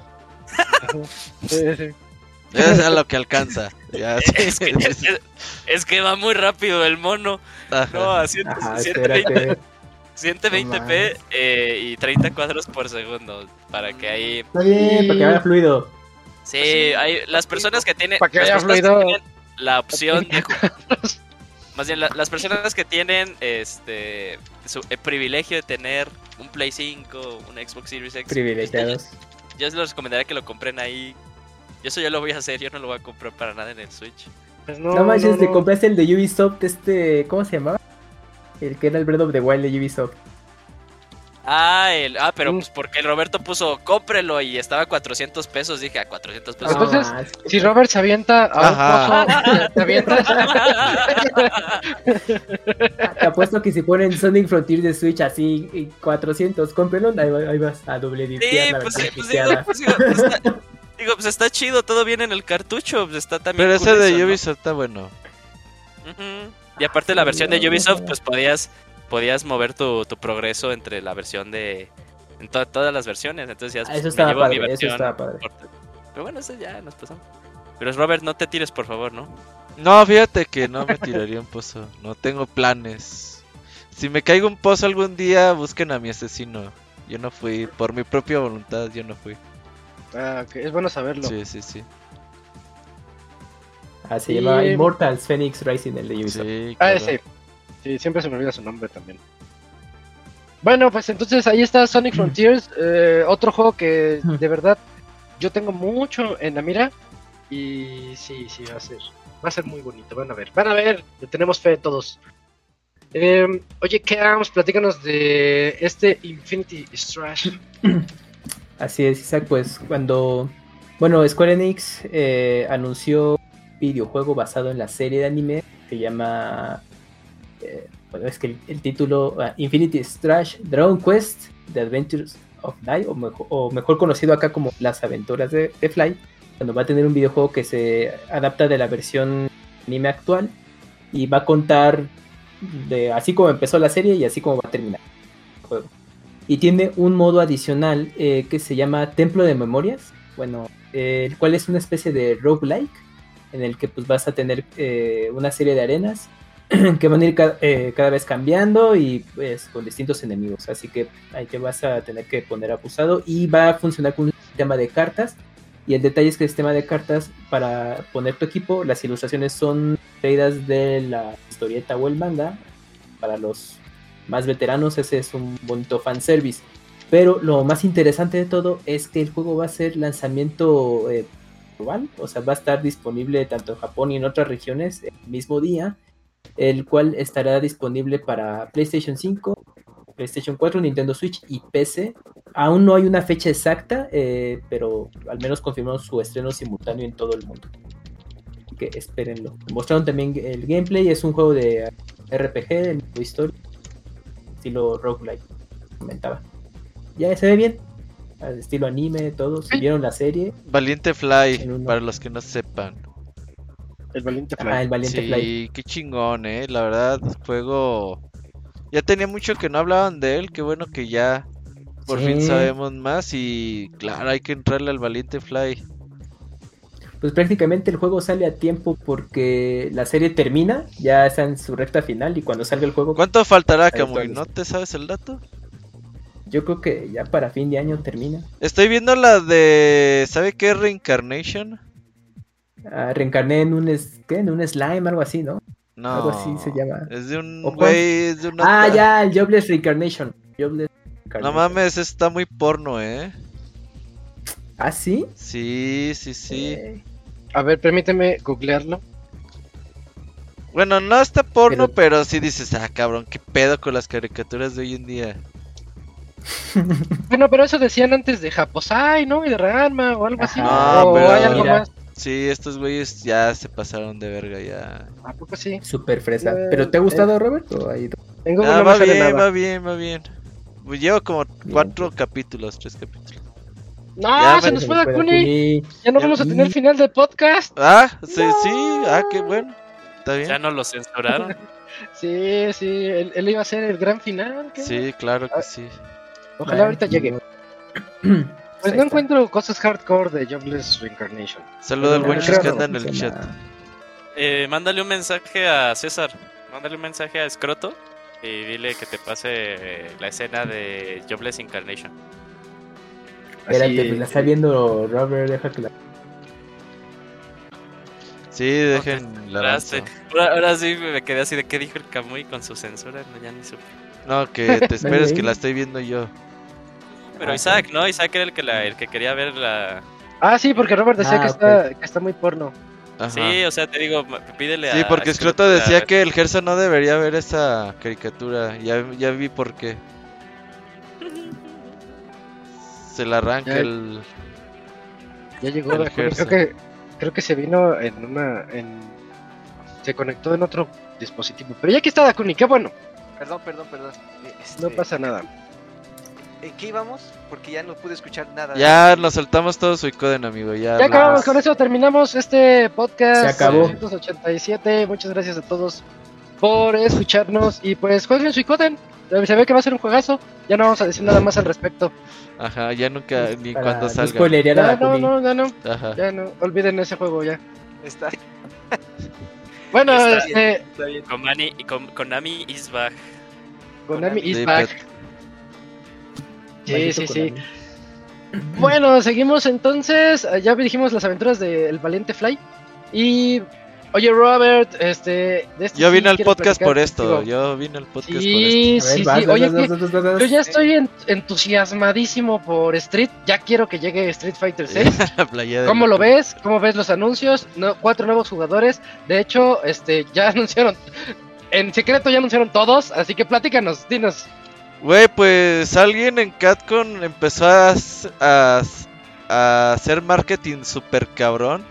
Sí, sí. Es a lo que alcanza. Ya, sí. Es que, es, es que va muy rápido el mono. Ajá. No, a 100 Ajá, 120, espérate. 120p eh, y 30 cuadros por segundo. Para que ahí. Está bien, para que vaya fluido. Sí, hay, las personas que tienen. Para que las haya personas que fluido. tienen la opción de. Más bien, la- las personas que tienen este su el privilegio de tener un Play 5, un Xbox Series X. Privilegiados. Yo les recomendaría que lo compren ahí. Yo eso yo lo voy a hacer, yo no lo voy a comprar para nada en el Switch. Pues no, No, manches, no, te no. compraste el de Ubisoft, este, ¿cómo se llamaba? El que era el Breath of the Wild de Ubisoft. Ah, el, ah, pero pues porque el Roberto puso cómprelo y estaba a 400 pesos. Dije a 400 pesos. Entonces, Ah, Si Robert se avienta a un pozo, te avientas. te apuesto que si ponen Sonic Frontier de Switch así, y 400, cómprenlo, ahí, va- ahí vas a doble Sí, pues, pues, digo, pues, digo, está, digo, pues está chido, todo bien en el cartucho, pues está también. Pero ese de. Ubisoft está bueno. Ujú. Y aparte la versión de Ubisoft, pues podías, podías mover tu, tu progreso entre la versión de... En to- todas las versiones, entonces ya Ah, pues, eso me estaba llevo mi padre, eso versión estaba padre. Pero bueno, eso ya nos pasamos. Pero Robert, no te tires, por favor, ¿no? No, fíjate que no me tiraría un pozo. No tengo planes. Si me caigo un pozo algún día, busquen a mi asesino. Yo no fui, por mi propia voluntad, yo no fui. Ah, ok, es bueno saberlo. Sí, sí, sí. Ah, se Y- llama Immortals Phoenix Rising, el de Ubisoft. Sí, Ah, claro. ese. Sí, siempre se me olvida su nombre también. Bueno, pues entonces ahí está Sonic Frontiers, eh, otro juego que de verdad yo tengo mucho en la mira y sí, sí va a ser, va a ser muy bonito, van a ver, van a ver, le tenemos fe todos. Eh, oye, Cams, platícanos de este Infinity Strash. Así es, Isaac, pues cuando, bueno, Square Enix eh, anunció un videojuego basado en la serie de anime que llama, eh, bueno, es que el, título ah, Infinity Strash Dragon Quest The Adventures of Night, o mejor, conocido acá como Las Aventuras de, Fly, cuando va a tener un videojuego que se adapta de la versión anime actual y va a contar de así como empezó la serie y así como va a terminar el juego. Y tiene un modo adicional eh, que se llama Templo de Memorias, bueno, el cual es una especie de roguelike en el que pues vas a tener eh, una serie de arenas que van a ir eh, cada vez cambiando y pues con distintos enemigos, así que ahí te vas a tener que poner abusado y va a funcionar con un sistema de cartas. Y el detalle es que el sistema de cartas para poner tu equipo, las ilustraciones son traídas de la historieta o el manga. Para los más veteranos, ese es un bonito fanservice. Pero lo más interesante de todo es que el juego va a ser lanzamiento eh, o sea, va a estar disponible tanto en Japón y en otras regiones el mismo día, el cual estará disponible para PlayStation 5, PlayStation 4, Nintendo Switch y PC. Aún no hay una fecha exacta, eh, pero al menos confirmaron su estreno simultáneo en todo el mundo. Así que espérenlo. Mostraron también el gameplay, es un juego de RPG, de historia, estilo roguelike, comentaba. Ya se ve bien, al estilo anime, todos. Si vieron la serie, Valiente Fly, para los que no sepan. El valiente Fly. ah, el Valiente sí, Fly. qué chingón, eh. La verdad, juego. Ya tenía mucho que no hablaban de él. Qué bueno que ya por fin sabemos más. Y claro, hay que entrarle al Valiente Fly. Pues prácticamente el juego sale a tiempo porque la serie termina, ya está en su recta final y cuando salga el juego, ¿Cuánto faltará, Camuy? ¿No te sabes el dato? Yo creo que ya para fin de año termina. Estoy viendo la de. ¿Sabe qué? Reincarnation. Ah, reencarné en un, es- ¿qué? en un slime, algo así, ¿no? No. Algo así se llama. Es de un güey. Es de una. Ah, ya, el Jobless Reincarnation. Jobless No Reincarnation. mames, está muy porno, eh. ¿Ah, sí? Sí, sí, sí. Eh, A ver, permíteme googlearlo. Bueno, no está porno, Pero- pero sí dices, ah, cabrón, qué pedo con las caricaturas de hoy en día. Bueno, pero eso decían antes de Japosai, ¿no? Y de Ranma o algo así. Ajá, o pero hay algo mira. más. Sí, estos güeyes ya se pasaron de verga, ya. ¿A poco sí? Súper fresa. Eh, ¿Pero te ha gustado, Robert? ¿O ahí? En Google Ah, va bien, nada. va bien, va bien. Pues llevo como cuatro capítulos, tres capítulos. No, Ya se me- nos fue nos la fue la Kuni. Kuni. Ya no Ya- vamos a tener final del podcast. Ah, sí, sí, ah, qué bueno. Está Ya bien. no lo censuraron. Sí, sí, él, él iba a ser el gran final. ¿qué? Sí, claro Ah, que sí. Ojalá ahorita llegue. Pues no está. encuentro cosas hardcore de Jobless Reincarnation. Saludo al buen que anda en el chat. Eh, mándale un mensaje a César. Mándale un mensaje a Scroto. Y dile que te pase eh, la escena de Jobless Incarnation. Espérate, pues la está viendo Robert, deja que la... Sí, dejen la ahora sí me quedé así de qué dijo el Kamui con su censura. No, ya ni supe. No, que te esperes que la estoy viendo yo. Pero Ah, Isaac, ¿no? Isaac era el que, la, el que quería ver la... Ah, sí, porque Robert decía Ah, que, está, que está muy porno. Ajá. Sí, o sea, te digo, pídele a... Sí, porque Scroto decía que el Gersa no debería ver esa caricatura. Ya, ya vi por qué. Se la arranca Ya- el. Ya llegó El la. Creo que, creo que se vino en una. En, se conectó en otro dispositivo. Pero ya aquí está Dakuni, qué bueno. Perdón, perdón, perdón. Eh, este, No pasa nada. ¿En qué íbamos? Porque ya no pude escuchar nada. Ya nos saltamos todo su Icoden, amigo. Ya, Ya acabamos con eso, terminamos este podcast Se acabó. 287. Muchas gracias a todos por escucharnos y pues jueguen Suicoden. Se ve que va a ser un juegazo. Ya no vamos a decir nada más al respecto. Ajá, ya nunca, ni para cuando no salga. no, Kuni. no, ya no, Ajá. ya no. Olviden ese juego ya. Está, Bueno, Está este, está bien. Konami, Kon- Konami is back. Konami is Sí, back. Sí, sí. Bueno, seguimos entonces. eh, Ya dijimos las aventuras del valiente Fly. Y. Oye, Robert, este. de este Yo sí vine al podcast por esto. contigo. Yo vine al podcast Sí, A ver, sí, vas, sí. vas, Oye, vas, que vas, vas, vas, vas. yo ya estoy en- entusiasmadísimo por Street. Ya quiero que llegue Street Fighter 6. por esto. La playa de ¿Cómo lo ves? ¿Cómo ves los anuncios? No, cuatro nuevos jugadores. De hecho, este, ya anunciaron. En secreto ya anunciaron todos. Así que platícanos, dinos. Güey, pues alguien en Catcon empezó a, a a hacer marketing super cabrón.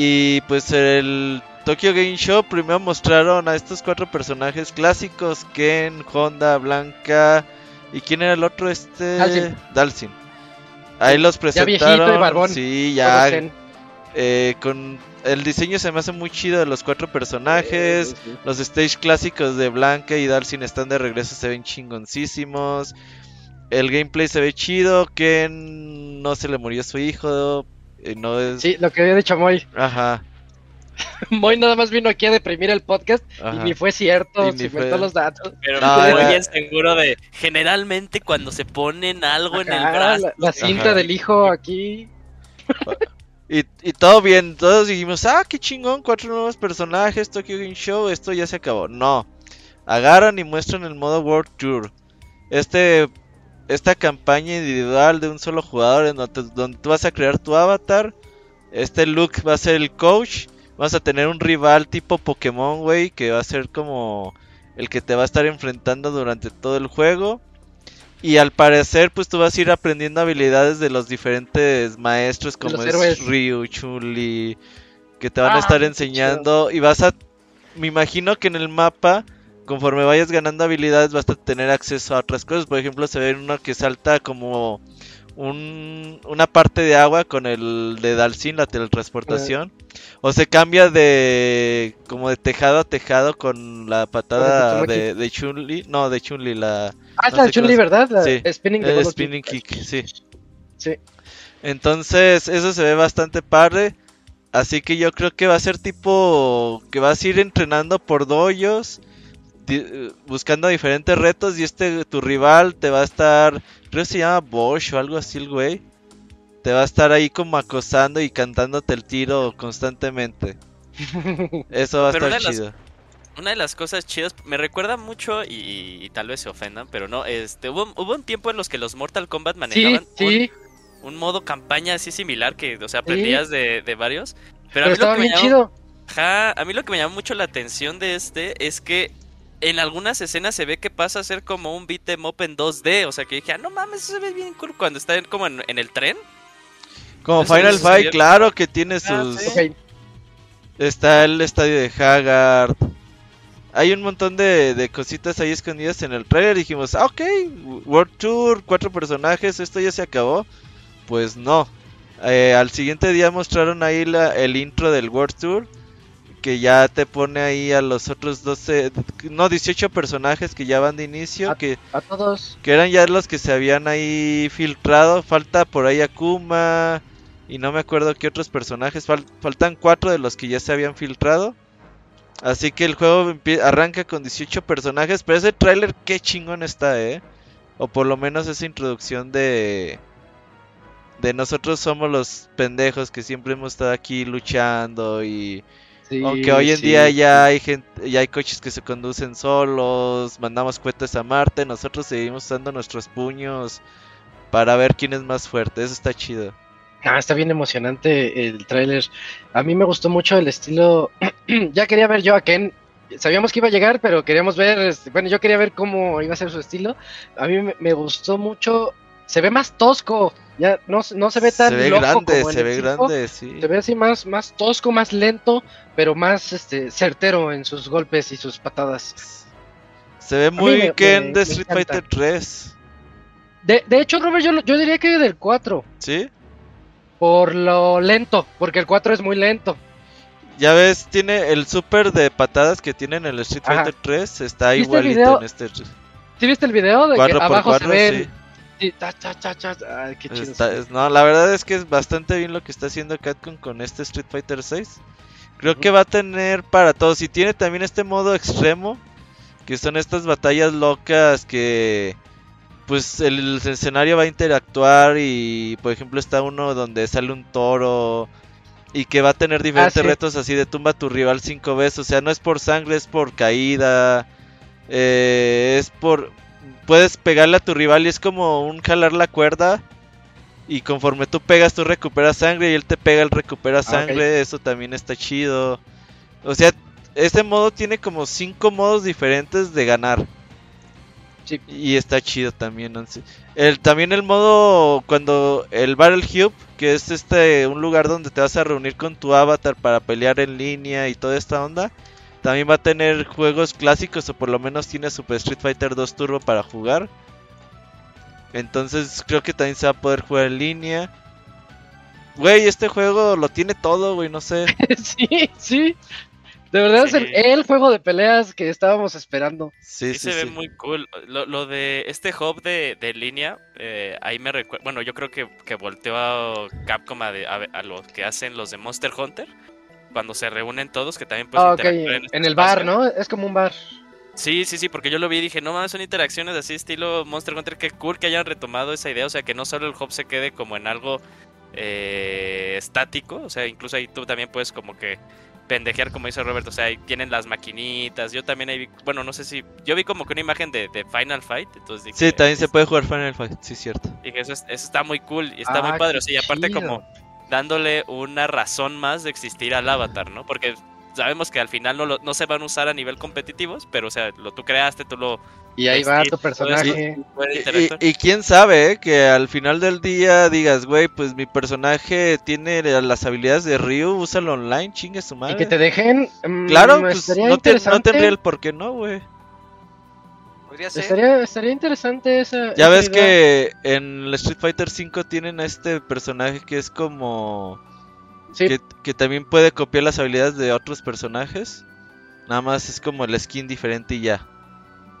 Y pues el Tokyo Game Show primero mostraron a estos cuatro personajes clásicos: Ken, Honda, Blanca. ¿Y quién era el otro? Este. Dalsin. Dalsin. Ahí los Ya viejito y presentaron. barbón. Sí, ya. eh, con el diseño se me hace muy chido de los cuatro personajes. Los stage clásicos de Blanca y Dalsin están de regreso, se ven chingoncísimos. El gameplay se ve chido. Ken no se le murió su hijo. Eh, no es. Sí, lo que había dicho Moy. Ajá. Moy nada más vino aquí a deprimir el podcast y ajá. ni fue cierto. Y ni Se fue- inventó los datos. Pero No, muy era- bien seguro de. Generalmente, cuando se ponen algo en el Ajá, brazo. la, la cinta Ajá. del hijo aquí. Y, y todo bien, todos dijimos, ah, qué chingón, cuatro nuevos personajes, Tokyo Game Show, esto ya se acabó. No, agarran y muestran el modo World Tour. Este, esta campaña individual de un solo jugador en donde, donde tú vas a crear tu avatar. Este Luke va a ser el coach. Vas a tener un rival tipo Pokémon, güey, que va a ser como el que te va a estar enfrentando durante todo el juego. Y al parecer, pues tú vas a ir aprendiendo habilidades de los diferentes maestros como es héroes. Ryu, Chun-Li, que te van a Ah, estar enseñando y vas a me imagino que en el mapa conforme vayas ganando habilidades vas a tener acceso a otras cosas, por ejemplo, se ve uno que salta como un, una parte de agua con el de Dalsin, la teletransportación. O se cambia de como de tejado a tejado con la patada de, de Chun-Li. No, de Chun-Li, la, Ah, es No la Chun-Li, ¿verdad? La Sí. spinning de spinning Kick. kick, sí. Sí. Entonces, eso se ve bastante padre. Así que yo creo que va a ser tipo que vas a ir entrenando por doyos, di- buscando diferentes retos y este tu rival te va a estar, creo que se llama Bosch o algo así el güey. Te va a estar ahí como acosando y cantándote el tiro constantemente. Eso va a Pero estar una de las- chido. Una de las cosas chidas, me recuerda mucho y, y tal vez se ofendan, pero no, este, hubo, hubo un tiempo en los que los Mortal Kombat manejaban sí. un, un modo campaña así similar que, o sea, aprendías de, de varios. Pero, Pero a mí estaba lo que me bien llamó- chido. A mí lo que me llama mucho la atención de este es que en algunas escenas se ve que pasa a ser como un beat em up en 2D, o sea que dije, ah, no mames, eso se ve bien cool cuando está en- como en, en el tren. Como eso Final Fight, claro que tiene Ah, sus... sí. Está el estadio de Haggard. Hay un montón de, de cositas ahí escondidas en el trailer. Dijimos, ah, ok, World Tour, cuatro personajes, esto ya se acabó. Pues no. Eh, al siguiente día mostraron ahí la- el intro del World Tour. Que ya te pone ahí a los otros 12, no, 18 personajes que ya van de inicio. Ah. Que, A todos. que eran ya los que se habían ahí filtrado. Falta por ahí Akuma. Y no me acuerdo qué otros personajes. fal- faltan cuatro de los que ya se habían filtrado. Así que el juego arranca con 18 personajes. Pero ese tráiler qué chingón está, eh. O por lo menos esa introducción de... De nosotros somos los pendejos que siempre hemos estado aquí luchando y... Sí, Aunque hoy en sí, día ya hay gente, ya hay coches que se conducen solos, mandamos cohetes a Marte, nosotros seguimos usando nuestros puños para ver quién es más fuerte, eso está chido. Ah, está bien emocionante el tráiler. A mí me gustó mucho el estilo. ya quería ver yo a Ken. Sabíamos que iba a llegar, pero queríamos ver. este, Bueno, yo quería ver cómo iba a ser su estilo. A mí me gustó mucho. Se ve más tosco. Ya no, se- no se ve tan se ve loco grande, como en se el ve grande, sí. Se ve así más, más tosco, más lento, pero más este certero en sus golpes y sus patadas. Se ve muy Ken de Street. Fighter 3, De, de hecho, Robert, yo, yo diría que del 4. ¿sí? Por lo lento, porque el 4 es muy lento. Ya ves, tiene el super de patadas que tiene en el Street Ajá. Fighter 3, está ¿Viste el igualito en este ¿Sí viste el video? De que 4 por abajo 4, se ven. sí. Ay, qué chido. Está- es- no, la verdad es que es bastante bien lo que está haciendo Capcom con este Street Fighter 6. Creo que va a tener para todos. Y tiene también este modo extremo. Que son estas batallas locas que. pues el escenario va a interactuar y por ejemplo está uno donde sale un toro y que va a tener diferentes Ah, sí. retos así de tumba a tu rival cinco veces, o sea, no es por sangre, es por caída, eh, es por... Puedes pegarle a tu rival y es como un jalar la cuerda y conforme tú pegas tú recuperas sangre y él te pega, él recupera sangre, eso también está chido. O sea, este modo tiene como cinco modos diferentes de ganar. Sí. Y está chido también. El, también el modo cuando el Battle Hub, que es este un lugar donde te vas a reunir con tu avatar para pelear en línea y toda esta onda. También va a tener juegos clásicos o por lo menos tiene Super Street Fighter 2 Turbo para jugar. Entonces creo que también se va a poder jugar en línea. Güey, este juego lo tiene todo, güey, no sé. sí, sí. De verdad es el, Sí. el juego de peleas que estábamos esperando. Sí, Sí, sí, se ve sí. muy cool. Lo, lo de este hub de, de línea, eh, ahí me recuerda. Bueno, yo creo que, que volteó a Capcom a, de- a, a lo que hacen los de Monster Hunter. Cuando se reúnen todos, que también puedes Ah, ok, interactuar en, este el bar. ¿no? Es como un bar. Sí, sí, sí, porque yo lo vi y dije, no mames, son interacciones así estilo Monster Hunter, qué cool que hayan retomado esa idea, o sea, que no solo el hub se quede como en algo eh, estático, o sea, incluso ahí tú también puedes como que pendejear, como dice Roberto, o sea, ahí tienen las maquinitas, yo también ahí vi, bueno, no sé si, yo vi como que una imagen de, de Final Fight, entonces dije, Sí, también se puede jugar Final Fight, sí, cierto. dije, eso, es- eso está muy cool y está Ah, muy padre, qué o sea, y aparte chido. como dándole una razón más de existir al avatar, ¿no? Porque sabemos que al final no, lo- no se van a usar a nivel competitivos, pero o sea, lo tú creaste, tú lo Y ahí va tu personaje. Y, y- y quién sabe, eh, que al final del día digas, güey, pues mi personaje tiene las habilidades de Ryu, úsalo online, chingue su Y, madre. que te dejen. mm, Claro, pues no, te- no tendría el por qué no, güey. Podría ser. Estaría, estaría interesante esa. Ya esa ves idea. que en el Street Fighter 5 tienen a este personaje que es como... Sí. Que, que también puede copiar las habilidades de otros personajes. Nada más es como el skin diferente y ya.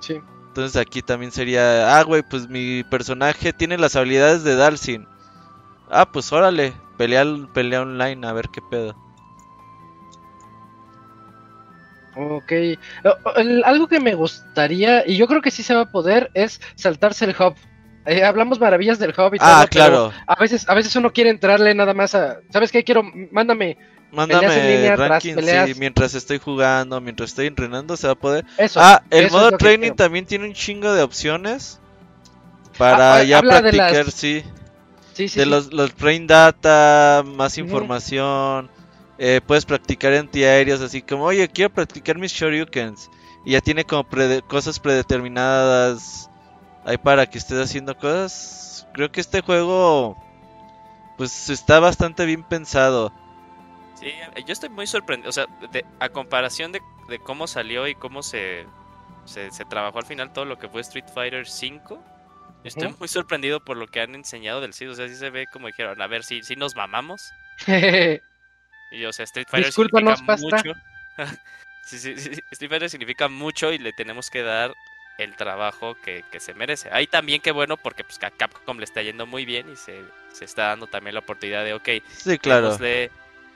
Sí. Entonces aquí también sería, ah, güey, pues mi personaje tiene las habilidades de Dalsin. Ah, pues órale, pelea, pelea online, a ver qué pedo. Ok. O- o- el- algo que me gustaría, y yo creo que sí se va a poder, es saltarse el hub. Eh, hablamos maravillas del hub y todo, Ah, pero claro, a veces, a veces uno quiere entrarle nada más a. ¿Sabes qué? Quiero. Mándame mándame peleas en línea tras ranking, sí, mientras estoy jugando, mientras estoy entrenando, se va a poder. eso. Ah, el eso modo training también tiene un chingo de opciones. Para Ah, ya practicar, las- sí. Sí, sí, de sí. los, los train data, más información. Eh, puedes practicar antiaéreos, así como, oye, quiero practicar mis shoryukens. Y ya tiene como prede- cosas predeterminadas ahí para que estés haciendo cosas. Creo que este juego, pues está bastante bien pensado. Sí, yo estoy muy sorprendido, o sea, de- a comparación de, de cómo salió y cómo se, se, se trabajó al final todo lo que fue Street Fighter 5, estoy muy sorprendido por lo que han enseñado del CID, o sea, sí se ve como dijeron, a ver, si si nos mamamos, y o sea, Street Fighter significa pasta. mucho, sí, sí, sí, Street Fighter significa mucho y le tenemos que dar el trabajo que, que se merece. Ahí también qué bueno porque pues a Capcom le está yendo muy bien y se, se está dando también la oportunidad de, ok, Sí, claro.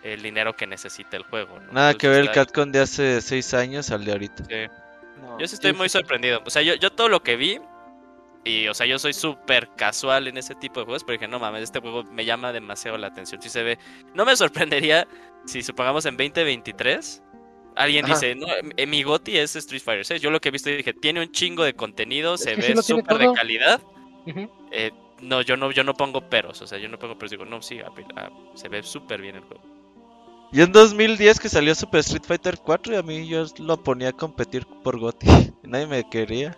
el dinero que necesita el juego. ¿no? Nada que ver el Catcon de hace 6 años al de ahorita. sí. No. Yo sí estoy muy sorprendido. O sea, yo, yo todo lo que vi, y o sea, yo soy súper casual en ese tipo de juegos, pero dije, no mames, este juego me llama demasiado la atención. Si se ve, no me sorprendería si supongamos en 2023. Alguien Ajá. dice, no, eh, mi Goti es Street Fighter 6. Yo lo que he visto dije, tiene un chingo de contenido, se ve súper de calidad. Eh, no, yo no, yo no pongo peros, o sea, yo no pongo peros, digo, no, sí, a- a- se ve súper bien el juego. Y en 2010 que salió Super Street Fighter 4 y a mí yo lo ponía a competir por GOTY. Nadie me quería,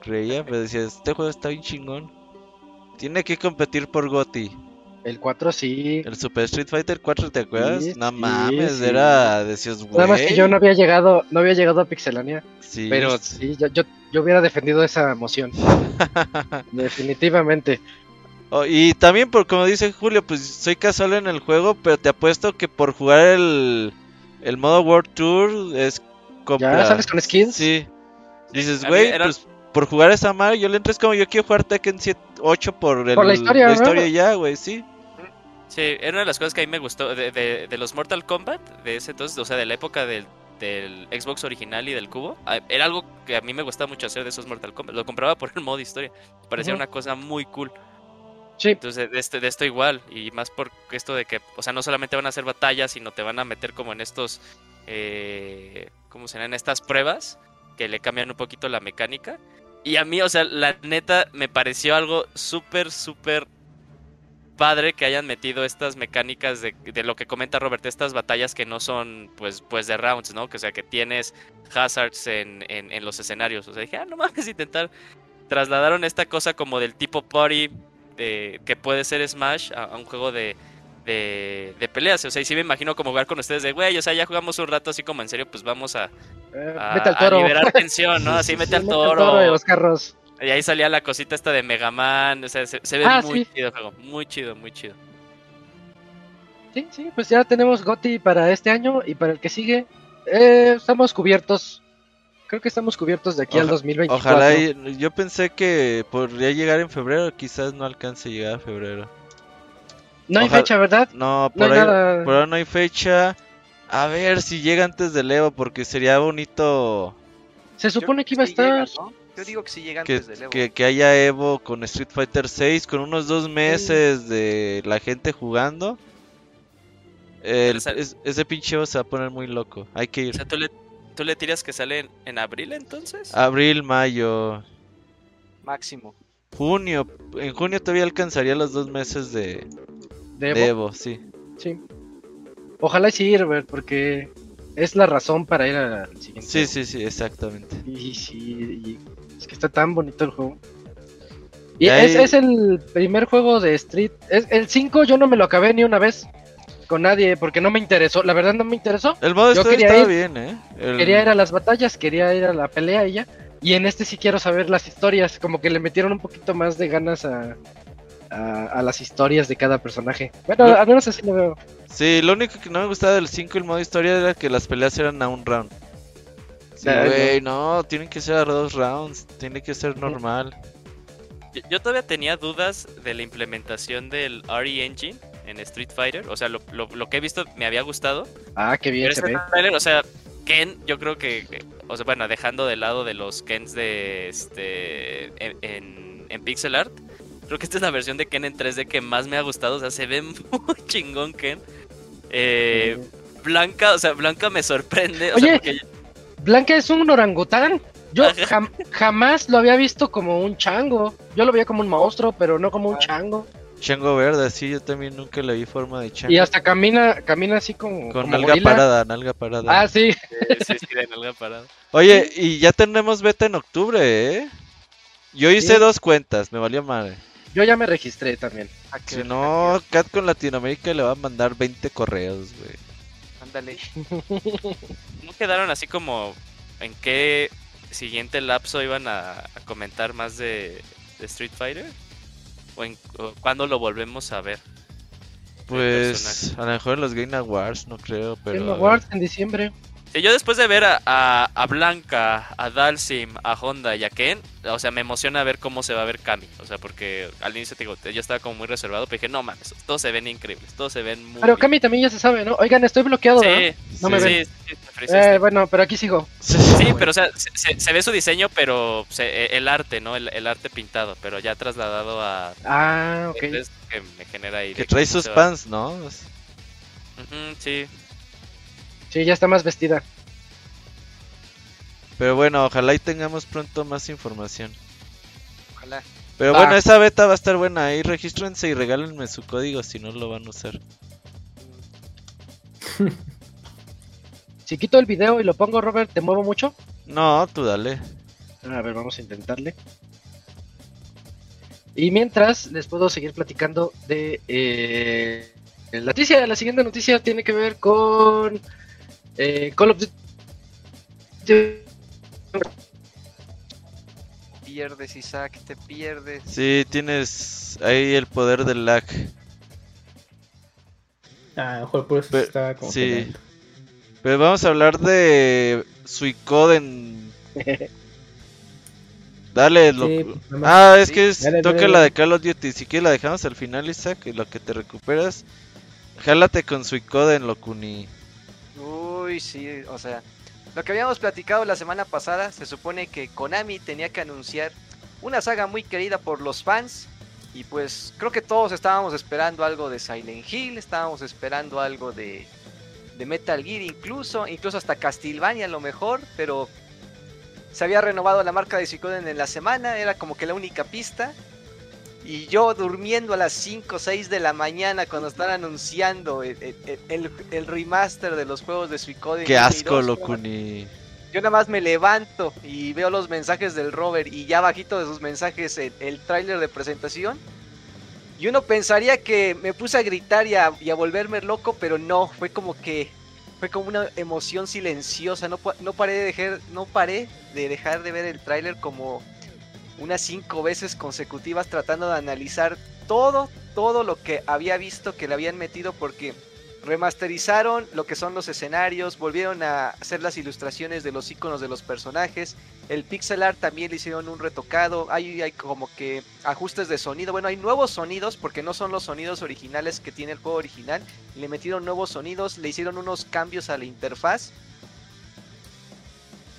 creía, pero decía, este juego está bien chingón. Tiene que competir por GOTY. El 4 sí. El Super Street Fighter 4, ¿te acuerdas? Sí, no sí, mames, sí. era, decías, güey. Nada más que yo no había llegado, no había llegado a Pixelania, Sí, pero sí, yo, yo, yo hubiera defendido esa emoción. Definitivamente. Oh, y también, por como dice Julio, pues soy casual en el juego, pero te apuesto que por jugar el, el modo World Tour es compra. ¿Ya sales con skins? Sí. Dices, güey, era- pues por jugar esa madre, yo le entré es como yo quiero jugar Tekken 7, 8 por, el, Por la historia, y ya, güey, sí. Sí, era una de las cosas que a mí me gustó de, de- de los Mortal Kombat, de ese entonces, o sea, de la época del del Xbox original y del cubo. Era algo que a mí me gustaba mucho hacer de esos Mortal Kombat. Lo compraba por el modo historia. Me parecía una cosa muy cool. Sí, Entonces, de, este, de esto igual, y más por esto de que, o sea, no solamente van a hacer batallas, sino te van a meter como en estos, eh, ¿cómo se llama? En estas pruebas, que le cambian un poquito la mecánica. Y a mí, o sea, la neta, me pareció algo súper, súper padre que hayan metido estas mecánicas de, de lo que comenta Robert, estas batallas que no son, pues, pues de rounds, ¿no? Que, o sea, que tienes hazards en, en, los escenarios. O sea, dije, ah, no mames, intentar. Trasladaron esta cosa como del tipo party de, que puede ser Smash a un juego de, de, de peleas. O sea, y sí me imagino como jugar con ustedes de, güey, o sea, ya jugamos un rato así como en serio, pues vamos a, eh, a, mete al a toro. liberar tensión, ¿no? Así Sí, mete al mete toro. de los carros. Y ahí salía la cosita esta de Mega Man. O sea, se, se ve Ah, muy sí. chido el juego. Muy chido, muy chido. Sí, sí, pues ya tenemos GOTI para este año y para el que sigue. eh, estamos cubiertos. Creo que estamos cubiertos de aquí al Oja- 2024. Ojalá, y- yo pensé que podría llegar en febrero, quizás no alcance a llegar a febrero. No hay ojalá- fecha, ¿verdad? No, No por hay ahí, nada. por ahora no hay fecha. A ver si llega antes del Evo, porque sería bonito Se supone Yo que iba a sí llega, estar. ¿no? Yo digo que sí llega que, antes del Evo. que, que haya Evo con Street Fighter 6, con unos dos meses de la gente jugando. El- o es- ese pinche Evo se va a poner muy loco. Hay que O ir. sea, ¿tú le, tú le tiras que sale en, en abril entonces? Abril, mayo, Máximo. junio. En junio todavía alcanzaría los dos meses de, de de Evo. Evo, sí. Sí. Ojalá y sí, Herbert, porque es la razón para ir al siguiente. Sí, sí, sí, exactamente. Y sí, y es que está tan bonito el juego. Y es, es el primer juego de Street. Es, el 5 yo no me lo acabé ni una vez con nadie porque no me interesó. La verdad no me interesó. El modo Yo quería estaba ir- bien, ¿eh? El- Quería ir a las batallas, quería ir a la pelea y ya. Y en este sí quiero saber las historias. Como que le metieron un poquito más de ganas a, a, a las historias de cada personaje. Bueno, al menos así lo veo. Sí, lo único que no me gustaba del 5 el modo historia era que las peleas eran a un round. Sí, güey, no, tienen que ser a dos rounds, tiene que ser normal. Yo, yo todavía tenía dudas de la implementación del RE Engine en Street Fighter. O sea, lo, lo- lo que he visto me había gustado. Ah, qué bien Pero se ve. o sea, Ken, yo creo que, que- o sea, bueno, dejando de lado de los Kens de este en, en, en pixel art, creo que esta es la versión de Ken en 3D que más me ha gustado, o sea, se ve muy chingón Ken. Eh, Blanca, o sea, Blanca me sorprende, o sea, Oye. porque Blanca es un orangután. Yo jam- jamás lo había visto como un chango. Yo lo veía como un monstruo, pero no como un chango. Chango verde, sí, yo también nunca le vi forma de chango. Y hasta camina, camina así como. Con como nalga gorila. parada, nalga parada. Ah, sí. sí, sí, de nalga parada. Oye, y ya tenemos beta en octubre, ¿eh? Yo hice Sí. dos cuentas, me valió madre. Yo ya me registré también. Ah, Si no, Cat con Latinoamérica le va a mandar 20 correos, güey. Ándale. ¿No quedaron así como en qué siguiente lapso iban a, a comentar más de, de Street Fighter? ¿O, en, o cuándo lo volvemos a ver? Pues a lo mejor en los Game Awards, no creo, pero. Game. Awards en diciembre. Sí, yo después de ver a, a, a Blanca, a Dalsim, a Honda y a Ken, o sea, me emociona ver cómo se va a ver Kami. O sea, porque al inicio te digo, yo estaba como muy reservado, pero dije, no mames, todos se ven increíbles, todos se ven muy Pero bien". Cami también ya se sabe, ¿no? Oigan, estoy bloqueado, ¿verdad? Sí, No me sí, ven. sí. Eh, bueno, pero aquí sigo. Sí, pero o sea, se, se- se ve su diseño, pero se- e, el arte, ¿no? El, el arte pintado, pero ya trasladado a... Ah, ok. Entonces, que me genera ahí. Que trae sus pants, ¿no? Ujú, sí. Sí, ya está más vestida. Pero bueno, ojalá y tengamos pronto más información. Ojalá. Pero bueno, esa beta va a estar buena. Ahí regístrense y regálenme su código si no lo van a usar. Si quito el video y lo pongo, Robert, ¿te muevo mucho? No, tú dale. A ver, vamos a intentarle. Y mientras, les puedo seguir platicando de eh, la noticia. La siguiente noticia tiene que ver con eh, Call of Duty. Pierdes, Isaac, te pierdes. Sí, tienes ahí el poder del lag. Ah, a lo mejor por eso Pero- estaba como. sí. Pero vamos a hablar de Suicoden. Dale, lo... Sí, nada más. Ah, es Sí, que es- dale, toca dale, la dale. de Call of Duty. Si quieres la dejamos al final, Isaac, y lo que te recuperas. Jálate con Suicoden, Locuni. Sí, o sea, lo que habíamos platicado la semana pasada, se supone que Konami tenía que anunciar una saga muy querida por los fans. Y pues creo que todos estábamos esperando algo de Silent Hill, estábamos esperando algo de, de Metal Gear incluso, incluso hasta Castlevania a lo mejor, pero se había renovado la marca de Suicoden en la semana, era como que la única pista. Y yo durmiendo a las 5 o 6 de la mañana cuando están anunciando el, el- el remaster de los juegos de Suicoden. Qué asco, Locuni. Yo nada más me levanto y veo los mensajes del Robert y ya bajito de sus mensajes el, el tráiler de presentación. Y uno pensaría que me puse a gritar y a, y a volverme loco, pero no, fue como que fue como una emoción silenciosa. No, no paré de dejar, no paré de dejar de ver el tráiler como unas cinco veces consecutivas tratando de analizar todo, todo lo que había visto que le habían metido porque remasterizaron lo que son los escenarios, volvieron a hacer las ilustraciones de los iconos de los personajes, el pixel art también le hicieron un retocado, hay, hay como que ajustes de sonido, bueno, hay nuevos sonidos porque no son los sonidos originales que tiene el juego original, le metieron nuevos sonidos, le hicieron unos cambios a la interfaz.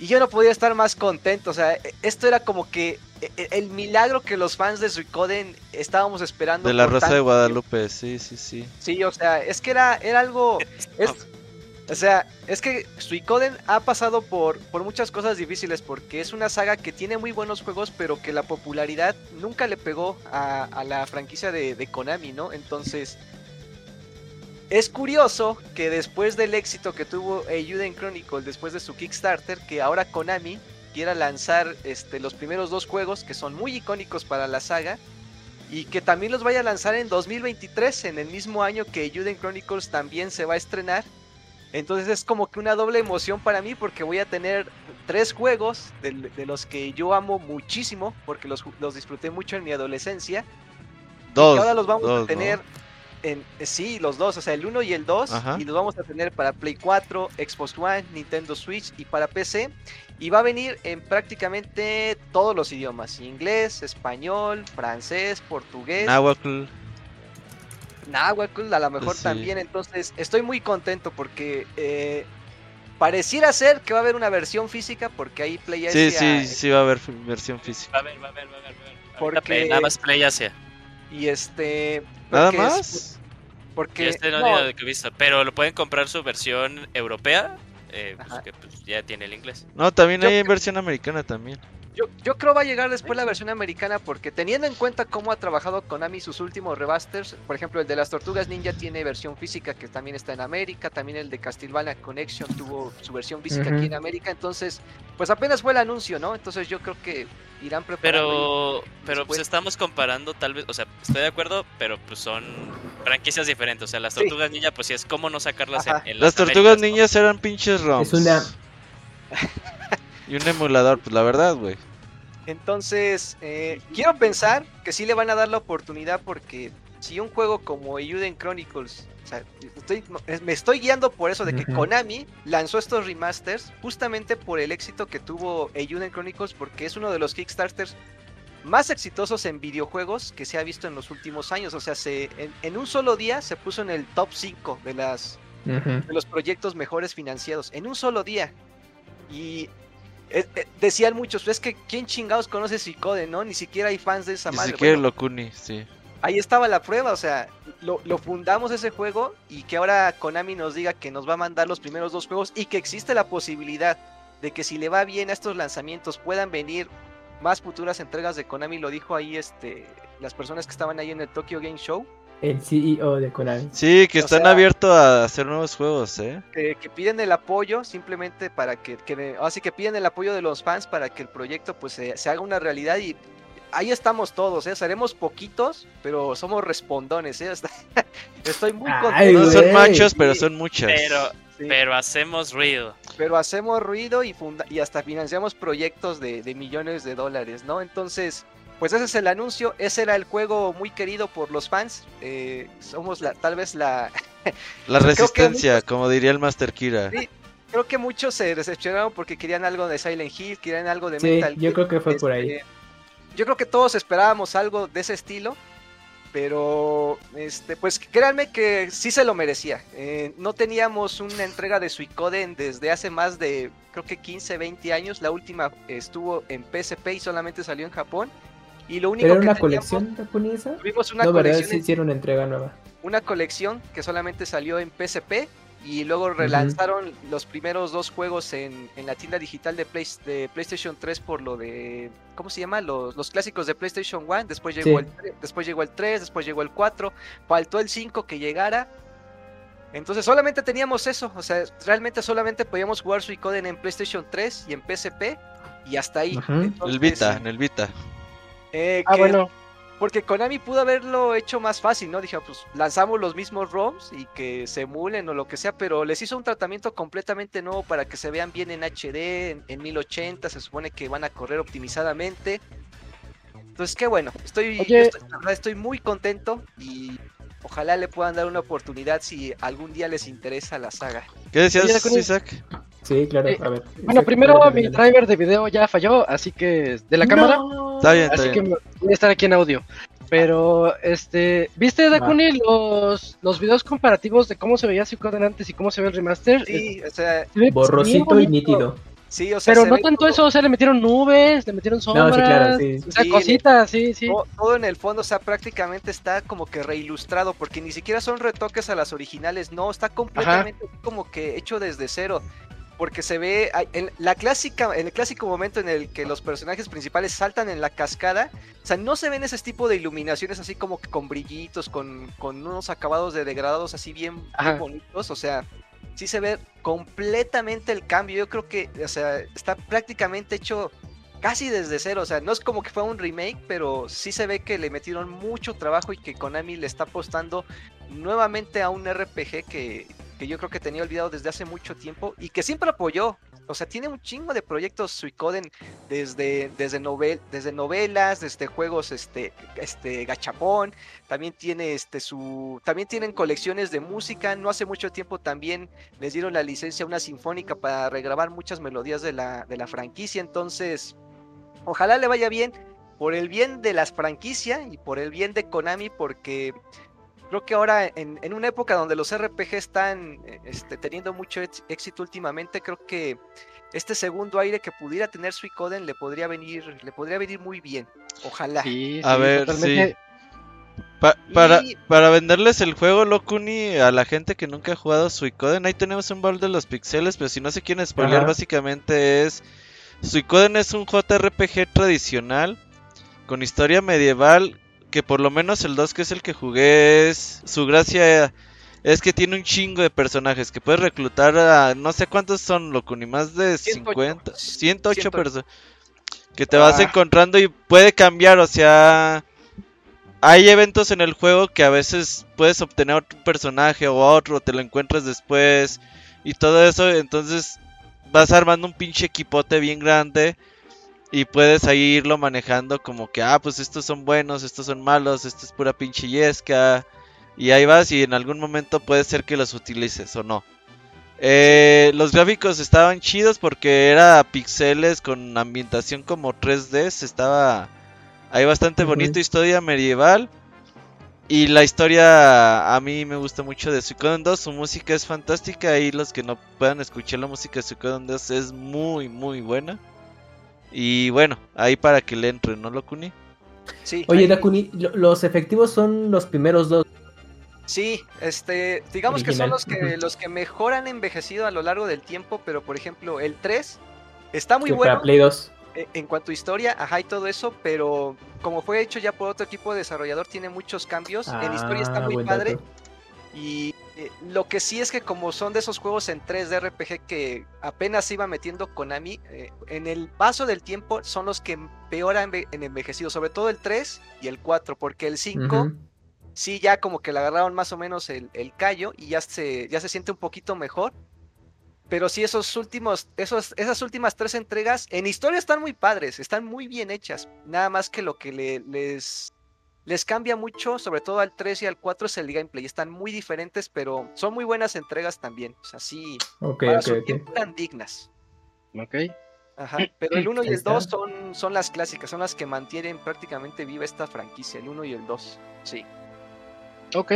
Y yo no podía estar más contento, o sea, e- esto era como que e- e- el milagro que los fans de Suicoden estábamos esperando. De la Rosa de Guadalupe, sí, sí, sí. Sí, o sea, es que era, era algo... es- o sea, es que Suicoden ha pasado por, por muchas cosas difíciles porque es una saga que tiene muy buenos juegos, pero que la popularidad nunca le pegó a, a la franquicia de, de Konami, ¿no? Entonces, es curioso que después del éxito que tuvo Eiyuden Chronicle, después de su Kickstarter, que ahora Konami quiera lanzar este, los primeros dos juegos que son muy icónicos para la saga y que también los vaya a lanzar en 2023, en el mismo año que Eiyuden Chronicles también se va a estrenar. Entonces es como que una doble emoción para mí porque voy a tener tres juegos de, de los que yo amo muchísimo porque los, disfruté mucho en mi adolescencia. Dos. y ahora los vamos dos, a ¿no? En sí, los dos, o sea, el 1 y el 2 Ajá. y los vamos a tener para Play 4, Xbox One, Nintendo Switch y para PC y va a venir en prácticamente todos los idiomas, inglés, español, francés, portugués, Nahuatl. náhuatl a lo mejor Sí. también, entonces estoy muy contento porque eh, pareciera ser que va a haber una versión física porque ahí Play Sí, Asia, sí, sí va a haber versión física. Va a ver, va a ver, va a. Ahorita Porque- Play- Nada más Play Asia. Y este ¿Nada es- más? porque Que este no, no, digo que he visto. Pero lo pueden comprar su versión europea. eh, pues, que pues, ya tiene el inglés. No, también Yo hay creo- versión americana también. Yo, yo creo va a llegar después la versión americana porque teniendo en cuenta cómo ha trabajado Konami sus últimos remasters, por ejemplo el de las Tortugas Ninja tiene versión física que también está en América, también el de Castlevania Connection tuvo su versión física aquí en América, entonces pues apenas fue el anuncio, ¿no? Entonces yo creo que irán preparando. Pero, pero pues estamos comparando tal vez, o sea, estoy de acuerdo, pero pues son franquicias diferentes. O sea, las Sí. tortugas ninja, pues sí es cómo no sacarlas en, en Las tortugas Américas, eran pinches ROMs. Es una. Y un emulador, pues la verdad, güey. Entonces, eh, quiero pensar que sí le van a dar la oportunidad porque si un juego como Eiyuden Chronicles, o sea, estoy- me estoy guiando por eso de que. Konami lanzó estos remasters justamente por el éxito que tuvo Eiyuden Chronicles porque es uno de los Kickstarters más exitosos en videojuegos que se ha visto en los últimos años. O sea, se, en, en un solo día se puso en el top 5 de las de los proyectos mejores financiados en un solo día. Y eh, eh, decían muchos, es que ¿quién chingados conoce Suicode, no? Ni siquiera hay fans de esa Ni madre. siquiera Bueno, Locuni, sí. ahí estaba la prueba, o sea, lo, lo fundamos ese juego y que ahora Konami nos diga que nos va a mandar los primeros dos juegos y que existe la posibilidad de que si le va bien a estos lanzamientos puedan venir más futuras entregas de Konami, lo dijo ahí este las personas que estaban ahí en el Tokyo Game Show. El CEO de Konami. Sí, que O están sea- abiertos a hacer nuevos juegos, ¿eh? que, que piden el apoyo simplemente para que, que así que piden el apoyo de los fans para que el proyecto pues se, se haga una realidad y ahí estamos todos, ¿eh? seremos poquitos, pero somos respondones, ¿eh? Estoy muy Ay, contento, No son machos, pero son muchas. Pero, sí, pero hacemos ruido. pero hacemos ruido y, funda- y hasta financiamos proyectos de, de millones de dólares, ¿no? Entonces, pues ese es el anuncio, ese era el juego muy querido por los fans, eh, somos la, tal vez la, La resistencia, muchos- como diría el Master Kira. Sí. creo que muchos se decepcionaron porque querían algo de Silent Hill, querían algo de Sí, Metal yo creo que fue por ahí. Este, Yo creo que todos esperábamos algo de ese estilo. Pero, este, pues créanme que sí se lo merecía. Eh, no teníamos una entrega de Suicoden desde hace más de, creo que 15, 20 años. La última estuvo en PSP y solamente salió en Japón. Y lo único ¿Pero que una teníamos- colección japonesa? Tuvimos una No, colección Sí en- hicieron una entrega nueva. una colección que solamente salió en PSP y luego relanzaron los primeros dos juegos en, en la tienda digital de, Play- de PlayStation 3 por lo de, ¿cómo se llama? Los, los clásicos de PlayStation 1, después llegó, Sí. el, después llegó el 3, después llegó el 4, faltó el 5 que llegara. Entonces solamente teníamos eso, o sea, realmente solamente podíamos jugar Suicoden en PlayStation 3 y en PSP y hasta ahí. Ujú. El Entonces, Vita, en el Vita. Eh, Ah, que- bueno. porque Konami pudo haberlo hecho más fácil, ¿no? Dije, pues lanzamos los mismos ROMs y que se emulen o lo que sea, pero les hizo un tratamiento completamente nuevo para que se vean bien en HD, en, en 1080, se supone que van a correr optimizadamente. Entonces, qué bueno, estoy, Oye. estoy, la verdad, estoy muy contento y ojalá le puedan dar una oportunidad si algún día les interesa la saga. ¿Qué decías. Isaac? Sí, claro, Eh, a ver. Bueno, Isaac, primero mi driver de video ya falló, así que de la cámara, Está bien, está así que bien. me- voy a estar aquí en audio. Pero, este, ¿viste, Dakuni, los, los videos comparativos de cómo se veía Suikoden antes y cómo se ve el remaster? Sí, o sea, Borrosito y nítido. Sí, o sea, Pero se no tanto todo- eso, o sea, le metieron nubes, le metieron sombras, claro, sí. o sea, Sí, cositas, sí, sí. todo, todo en el fondo, o sea, prácticamente está como que reilustrado, porque ni siquiera son retoques a las originales, no, está completamente como que hecho desde cero. Porque se ve en la clásica, en el clásico momento en el que los personajes principales saltan en la cascada, o sea, no se ven ese tipo de iluminaciones así como que con brillitos, con, con unos acabados de degradados así bien, bien Ajá. bonitos, o sea, sí se ve completamente el cambio. Yo creo que, o sea, está prácticamente hecho casi desde cero. O sea, no es como que fue un remake, pero sí se ve que le metieron mucho trabajo y que Konami le está apostando nuevamente a un RPG que, que yo creo que tenía olvidado desde hace mucho tiempo y que siempre apoyó. O sea, tiene un chingo de proyectos Suicoden desde, desde, novel, desde novelas, desde juegos este, este gachapón, también tiene este su también tienen colecciones de música, no hace mucho tiempo también les dieron la licencia a una sinfónica para regrabar muchas melodías de la, de la franquicia, entonces ojalá le vaya bien por el bien de las franquicias y por el bien de Konami porque creo que ahora en, en una época donde los RPG están eh, este, teniendo mucho éxito últimamente, creo que este segundo aire que pudiera tener Suicoden le podría venir, le podría venir muy bien. Ojalá. Sí, A sí, ver, totalmente. Pa- para, Y- para venderles el juego, Locuni, a la gente que nunca ha jugado Suicoden, ahí tenemos un baúl de los pixeles, pero si no se quieren spoilear, Ajá. básicamente es... Suicoden es un JRPG tradicional, con historia medieval, que por lo menos el 2 que es el que jugué es... Su gracia es que tiene un chingo de personajes, que puedes reclutar a... No sé cuántos son, Locuni, más de 108. 50, 108 108. personas. Que te vas Ah. encontrando y puede cambiar, o sea... Hay eventos en el juego que a veces puedes obtener otro personaje o a otro, te lo encuentras después y todo eso, entonces vas armando un pinche equipote bien grande y puedes ahí irlo manejando como que, ah, pues estos son buenos, estos son malos, esto es pura pinche yesca y ahí vas y en algún momento puede ser que los utilices o no. Eh, los gráficos estaban chidos porque era pixeles con ambientación como 3D, estaba ahí bastante bonito, historia medieval. Y la historia a mí me gusta mucho de Suikoden 2, su música es fantástica y los que no puedan escuchar la música de Suikoden 2 es muy muy buena. Y bueno, ahí para que le entren, ¿no, Locuni? Sí, Oye, ahí- Dakuni, lo- los efectivos son los primeros dos. Sí, este, digamos que son los que los que mejor han envejecido a lo largo del tiempo, pero por ejemplo, el 3 está muy bueno Para Play 2. eh, en cuanto a historia, ajá y todo eso, pero como fue hecho ya por otro equipo de desarrollador, tiene muchos cambios. en historia está Ah, muy padre. dato. Y eh, lo que sí es que como son de esos juegos en 3D RPG que apenas iba metiendo Konami, eh, en el paso del tiempo son los que peor han enve- en envejecido, sobre todo el 3 y el 4, porque el 5 Ujú. sí ya como que le agarraron más o menos el, el callo y ya se, ya se siente un poquito mejor. Pero sí, esos últimos, esos, esas últimas tres entregas en historia están muy padres, están muy bien hechas. Nada más que lo que le- les, les cambia mucho, sobre todo al 3 y al 4, es el gameplay. Están muy diferentes, pero son muy buenas entregas también. O sea, sí, Ok, para ok, su ok. tiempo eran dignas. Ok. Ajá, pero el 1 y el 2 está. son, son las clásicas, son las que mantienen prácticamente viva esta franquicia, el 1 y el 2. Sí. Ok.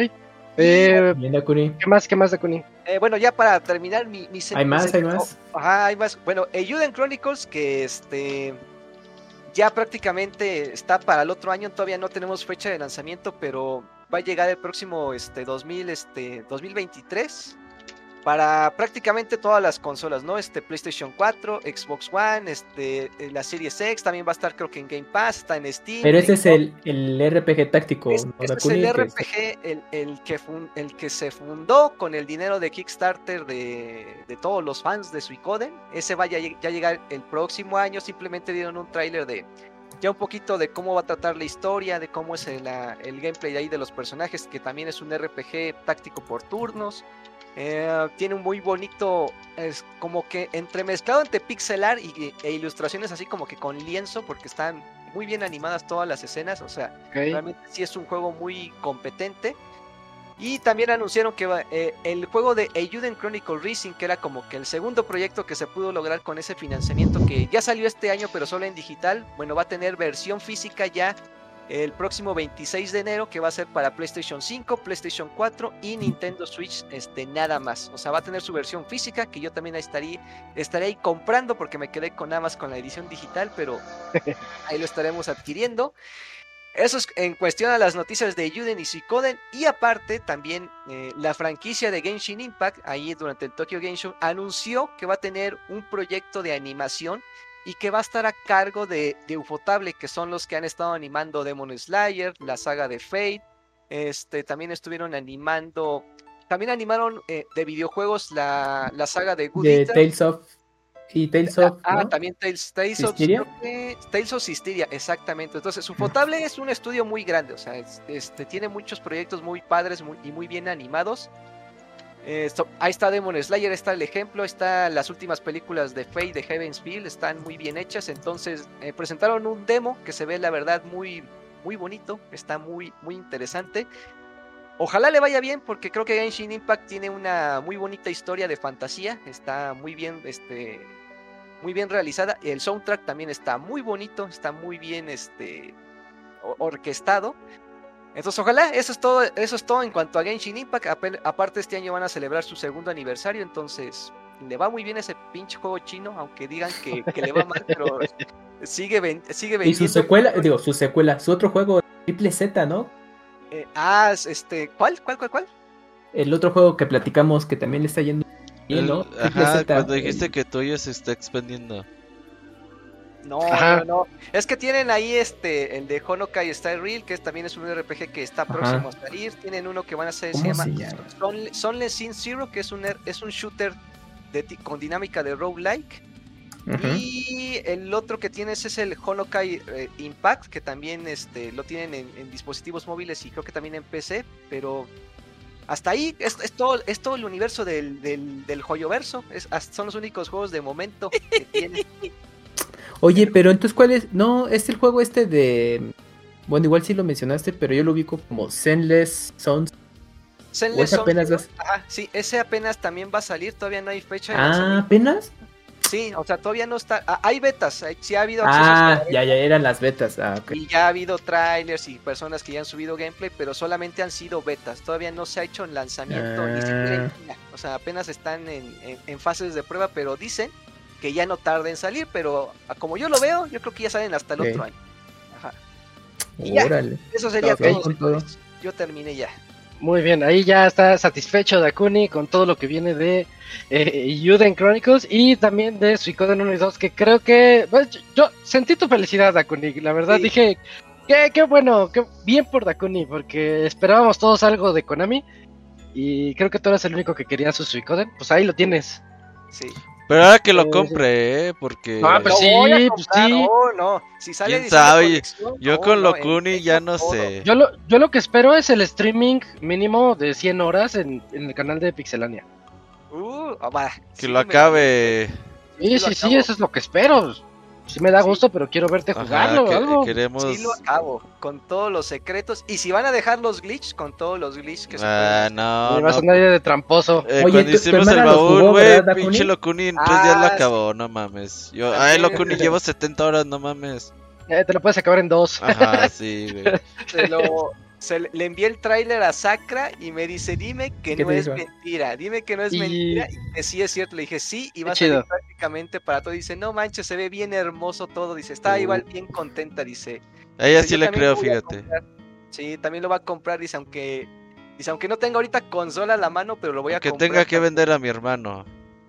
Eh, Bien, Dakuni. ¿Qué más? ¿Qué más, Dakuni? Eh, bueno, ya para terminar mi, mi Hay más, hay más. oh, Ajá, hay más. Bueno, Euden Chronicles, que este ya prácticamente está para el otro año, todavía no tenemos fecha de lanzamiento, pero va a llegar el próximo este 2000 este 2023 para prácticamente todas las consolas, ¿no? Este PlayStation 4, Xbox One, este eh, la Series X también va a estar creo que en Game Pass, está en Steam. Pero ese es el, el RPG táctico. es- ¿no, este es el RPG, el, el que fun- el que se fundó con el dinero de Kickstarter de, de todos los fans de Suicoden. Ese va a ya, llegar el próximo año. Simplemente dieron un tráiler de ya un poquito de cómo va a tratar la historia, de cómo es el, el gameplay de ahí de los personajes, que también es un RPG táctico por turnos. Eh, tiene un muy bonito, es como que entremezclado entre pixelar y, e ilustraciones así como que con lienzo, porque están muy bien animadas todas las escenas, o sea. Realmente sí es un juego muy competente. Y también anunciaron que eh, el juego de Euden Chronicle Racing, que era como que el segundo proyecto que se pudo lograr con ese financiamiento que ya salió este año, pero solo en digital, bueno, va a tener versión física ya el próximo 26 de enero, que va a ser para PlayStation 5, PlayStation 4 y Nintendo Switch, este, nada más. O sea, va a tener su versión física, que yo también estaré, estaré ahí comprando porque me quedé con nada más con la edición digital, pero ahí lo estaremos adquiriendo. Eso es en cuestión a las noticias de Yuden y Suicoden. Y aparte, también eh, la franquicia de Genshin Impact, ahí durante el Tokyo Game Show, anunció que va a tener un proyecto de animación y que va a estar a cargo de, de Ufotable, que son los que han estado animando Demon Slayer, la saga de Fate. Este, también estuvieron animando. También animaron eh, de videojuegos la, la saga de Good de Eater. Tales of. Y Tales of. Ah, ¿no? también Tales, Tales of Tales of Sisteria, exactamente. Entonces, Ufotable es un estudio muy grande, o sea, es- este, tiene muchos proyectos muy padres muy- y muy bien animados. Eh, ahí está Demon Slayer, está el ejemplo, está las últimas películas de Fate de Heaven's Feel, están muy bien hechas. Entonces, eh, presentaron un demo que se ve, la verdad, muy, muy bonito, está muy, muy interesante. Ojalá le vaya bien porque creo que Genshin Impact tiene una muy bonita historia de fantasía, está muy bien, este, muy bien realizada. El soundtrack también está muy bonito, está muy bien, este, orquestado. Entonces, ojalá, eso es todo, eso es todo en cuanto a Genshin Impact. Ape- Aparte, este año van a celebrar su segundo aniversario, entonces le va muy bien ese pinche juego chino, aunque digan que, que le va mal, pero sigue, ven- sigue Y vendiendo. su secuela, digo, su secuela, su otro juego, Triple Z, ¿no? Eh, ah, este, ¿cuál? ¿Cuál, cuál, cuál? El otro juego que platicamos que también le está yendo bien, ¿no? Ajá, Z, cuando el- dijiste que tuyo se está expandiendo. No, Ajá. no, no. Es que tienen ahí este, el de Honokai Real, que es- también es un RPG que está próximo a salir. Tienen uno que van a hacer, se ¿Cómo llama? Son- Sunless Sin Zero, que es un, er- es un shooter de con dinámica de roguelike. Y el otro que tienes es el Honokai eh, Impact, que también este, lo tienen en, en dispositivos móviles y creo que también en PC, pero hasta ahí es, es todo, es todo el universo del, del, del Joyoverso. Es, son los únicos juegos de momento que tiene. Oye, pero entonces, ¿cuál es? No, es el juego este de. Bueno, igual sí lo mencionaste, pero yo lo ubico como Zenless Sounds. Zenless ¿O ese Zone apenas vas- ajá, sí, ese apenas también va a salir, todavía no hay fecha de Ah. ¿apenas? Sí, o sea, todavía no está. ah, hay betas, sí ha habido Ah, ya, ya eran las betas. Ah, ok. Y ya ha habido trailers y personas que ya han subido gameplay, pero solamente han sido betas. Todavía no se ha hecho un lanzamiento, ni siquiera en Ah. China. O sea, apenas están en, en- en fases de prueba, pero dicen que ya no tarda en salir. Pero a como yo lo veo, yo creo que ya salen hasta el otro año. Ajá. Y ya. Eso sería todo. Yo terminé ya. Muy bien, ahí ya está satisfecho Dakuni con todo lo que viene de eh, Yuden Chronicles y también de Suicoden 1 y 2, que creo que pues, yo, yo sentí tu felicidad, Dakuni. La verdad Sí. dije, qué, qué bueno, qué bien por Dakuni, porque esperábamos todos algo de Konami y creo que tú eras el único que quería su Suicoden. Pues ahí lo tienes. Sí. Pero ahora que lo Eh, compre, ¿eh? Porque No, pues Lo sí, pues sí. No, no. Si sale ¿Quién sabe? yo no, con Locuni ya no todo. sé. Yo lo, yo lo que espero es el streaming mínimo de 100 horas en, en el canal de Pixelania. Uh, va. Que Sí, lo me- acabe. Sí, lo sí, sí, acabo. eso es lo que espero. Sí me da Sí. gusto, pero quiero verte Ajá, jugarlo o que- algo. queremos. Sí lo acabo, con todos los secretos. Y si van a dejar los glitches, con todos los glitches que se Ah, no, Me vas a no. andar de tramposo. Eh, Oye, cuando ¿tu- tu hicimos el baúl, güey, pinche Locuni en tres días lo Ah, sí. acabó, no mames. Yo, También. ay, Locuni, llevo 70 horas, no mames. Eh, te lo puedes acabar en dos. Ajá, sí, güey. Se lo, se le, le envié el tráiler a Sacra y me dice, dime que ¿Qué no es dijo? mentira, dime que no es Y- mentira y que sí es cierto. Le dije, sí, y va a salir prácticamente para todo. Dice, no manches, se ve bien hermoso todo. Dice, está Uh. igual bien contenta, dice. A ella Dice, sí "Yo le creo, fíjate. comprar". Sí, también lo va a comprar, dice, aunque... Dice, aunque no tenga ahorita consola a la mano, pero lo voy a Que comprar. tenga que vender a mi hermano.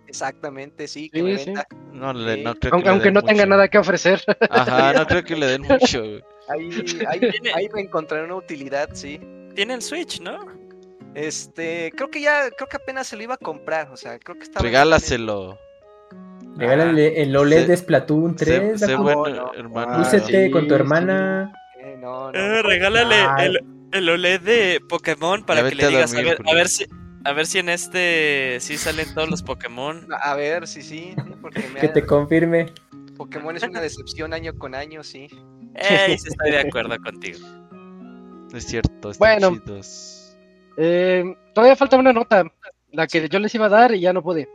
Exactamente, sí, que Sí, me sí. No, le, no creo Aunque, que le aunque den no tenga nada que ofrecer. Ajá, no creo que le den mucho. Ahí, ahí, Tiene- ahí me encontraré una utilidad, sí. Tiene el Switch, ¿no? Este, creo que ya, creo que apenas se lo iba a comprar, o sea, creo que estaba... Regálaselo. Regálale el OLED Sé- de Splatoon Sé, 3. sé bueno, no. hermano. Ah, Lúcete sí, con tu sí. hermana. Eh, no, no, Eh, regálale Ah. el, el OLED de Pokémon para que le digas a dormir, ver, a Julio. ver si a ver si en este sí salen todos los Pokémon. A ver, sí, sí, sí, porque me Que ha- te confirme. Pokémon es una decepción año con año, sí. Ey, sí estoy de acuerdo contigo. No es cierto, están Bueno. chidos. Eh, todavía falta una nota, la que yo les iba a dar y ya no pude.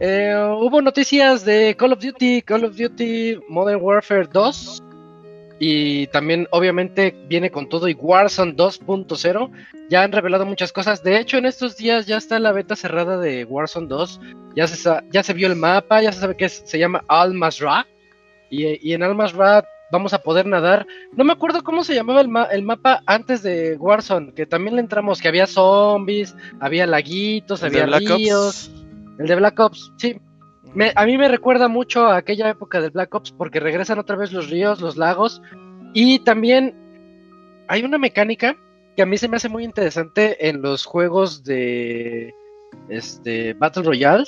Eh, hubo noticias de Call of Duty, Call of Duty Modern Warfare 2 y también obviamente viene con todo y Warzone 2.0. Ya han revelado muchas cosas. De hecho, en estos días ya está la beta cerrada de Warzone 2. Ya se, ya se vio el mapa, ya se sabe que es- se llama Al Mazrah. Y, y en Al Mazrah vamos a poder nadar. No me acuerdo cómo se llamaba el, ma- el mapa antes de Warzone, que también le entramos, que había zombies, había laguitos, ¿El de había Ops? ríos. El de Black Ops, sí. Me- a mí me recuerda mucho a aquella época del Black Ops porque regresan otra vez los ríos, los lagos. Y también hay una mecánica que a mí se me hace muy interesante en los juegos de este Battle Royale.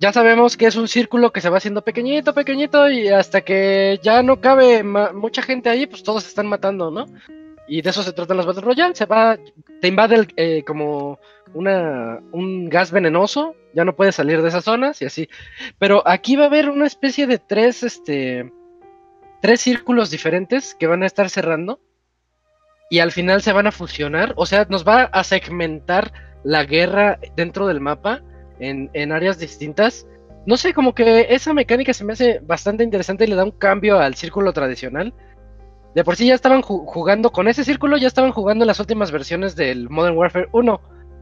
Ya sabemos que es un círculo que se va haciendo pequeñito, pequeñito y hasta que ya no cabe mucha gente ahí, pues todos se están matando, ¿no? Y de eso se tratan los Battle Royale, se va, te invade eh, como una, un gas venenoso, ya no puedes salir de esas zonas y así. Pero aquí va a haber una especie de tres, este, tres círculos diferentes que van a estar cerrando y al final se van a fusionar, o sea, nos va a segmentar la guerra dentro del mapa en, áreas distintas. No sé, como que esa mecánica se me hace bastante interesante y le da un cambio al círculo tradicional. De por sí ya estaban ju- jugando con ese círculo, ya estaban jugando las últimas versiones del Modern Warfare 1,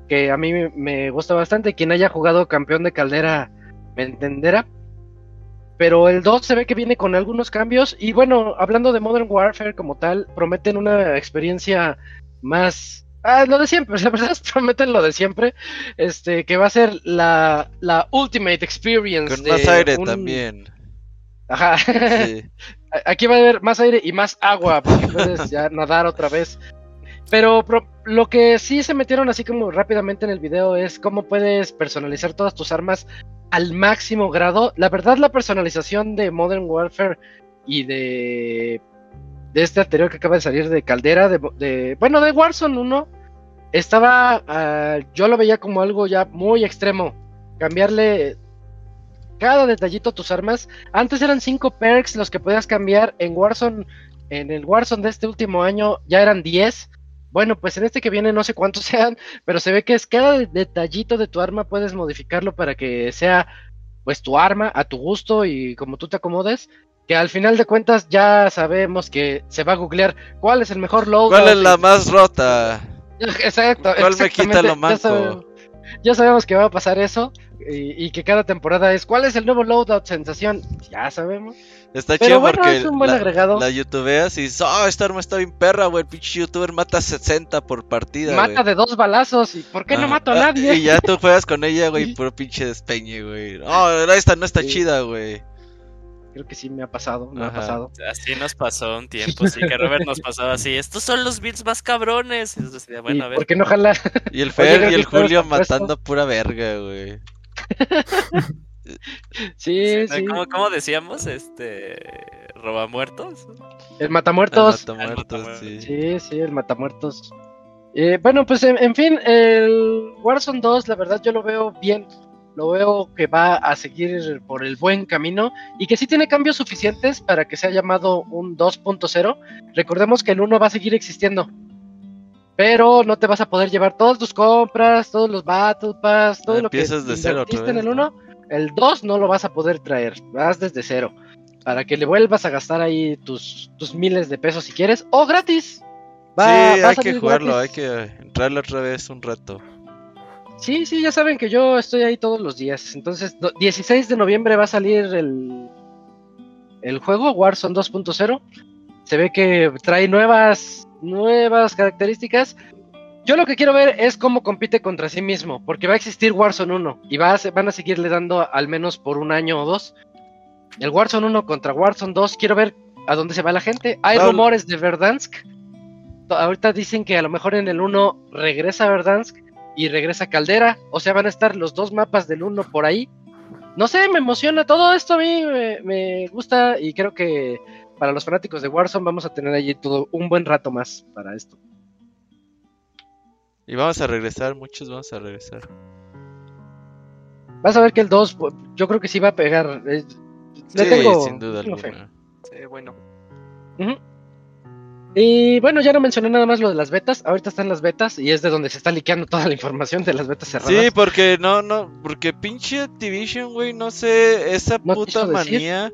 que a mí me gusta bastante. Quien haya jugado campeón de caldera me entenderá. Pero el 2 se ve que viene con algunos cambios. Y bueno, hablando de Modern Warfare como tal, prometen una experiencia más. Ah, lo de siempre, la verdad es que prometen lo de siempre. Este, que va a ser la, la Ultimate Experience. Con de más aire un- también. Ajá. Sí. Aquí va a haber más aire y más agua, porque puedes ya nadar otra vez. Pero lo que sí se metieron así como rápidamente en el video es cómo puedes personalizar todas tus armas al máximo grado. La verdad, la personalización de Modern Warfare y de, de este anterior que acaba de salir de Caldera, de, bueno, de Warzone 1, estaba, ah, yo lo veía como algo ya muy extremo. Cambiarle cada detallito a tus armas. Antes eran 5 perks los que podías cambiar. En Warzone, en el Warzone de este último año ya eran 10. Bueno, pues en este que viene no sé cuántos sean, pero se ve que es cada detallito de tu arma puedes modificarlo para que sea pues tu arma a tu gusto y como tú te acomodes. Que al final de cuentas ya sabemos que se va a googlear cuál es el mejor loadout. ¿Cuál es la y- más rota? Exacto. ¿Cuál me quita lo ya manco? sabemos- Ya sabemos que va a pasar eso y, y que cada temporada es ¿cuál es el nuevo loadout sensación? Ya sabemos. Está Pero chido bueno, porque es un buen la, agregado. la youtubeas y dices, oh, esta arma está bien perra, güey. El pinche youtuber mata 60 por partida, Mata güey. de dos balazos y ¿por qué no mato a nadie? Y ya tú juegas con ella, güey, puro pinche despeñe, güey. Oh, esta no está Sí. chida, güey. Creo que sí me ha pasado, me Ajá. ha pasado. Así nos pasó un tiempo, sí, que Robert nos pasaba así. Estos son los builds más cabrones. Y nosotros decía, bueno, ¿Y a ver. ¿Por qué no jala? Y el Fer y el Julio matando pura verga, güey. Sí, sí. ¿Cómo, cómo decíamos? Este. ¿Roba muertos? El matamuertos. Matamuertos, matamuertos. sí. Sí, sí, el matamuertos. Eh, bueno, pues en, en fin, el Warzone 2, la verdad yo lo veo bien. Lo veo que va a seguir por el buen camino y que sí tiene cambios suficientes para que sea llamado un 2.0. Recordemos que el 1 va a seguir existiendo. Pero no te vas a poder llevar todas tus compras, todos los Battle Pass, todo Ah, lo que de cero en el ¿no? 1. El 2 no lo vas a poder traer, vas desde cero. Para que le vuelvas a gastar ahí tus, tus miles de pesos si quieres, o gratis. Va, sí, va hay que jugarlo, hay que entrarle otra vez un rato. Sí, sí, ya saben que yo estoy ahí todos los días. Entonces, do- 16 de noviembre va a salir el, el juego Warzone 2.0. Se ve que trae nuevas, nuevas características. Yo lo que quiero ver es cómo compite contra sí mismo, porque va a existir Warzone 1 y va a se- van a seguirle dando al menos por un año o dos. El Warzone 1 contra Warzone 2, quiero ver a dónde se va la gente. Hay No, rumores de Verdansk. Ahorita dicen que a lo mejor en el 1 regresa Verdansk y regresa Caldera. O sea, van a estar los dos mapas del 1 por ahí. No sé, me emociona. Todo esto a mí me, me gusta y creo que para los fanáticos de Warzone vamos a tener allí todo un buen rato más para esto. Y vamos a regresar, muchos vamos a regresar. Vas a ver que el 2, pu- yo creo que sí va a pegar. eh, Le Sí, tengo, sin duda fe. alguna. Sí, bueno. Ujú. Y bueno, ya no mencioné nada más lo de las betas. Ahorita están las betas y es de donde se está liqueando toda la información de las betas cerradas. Sí, porque no, no, porque pinche Activision, güey, no sé, esa No puta decir. manía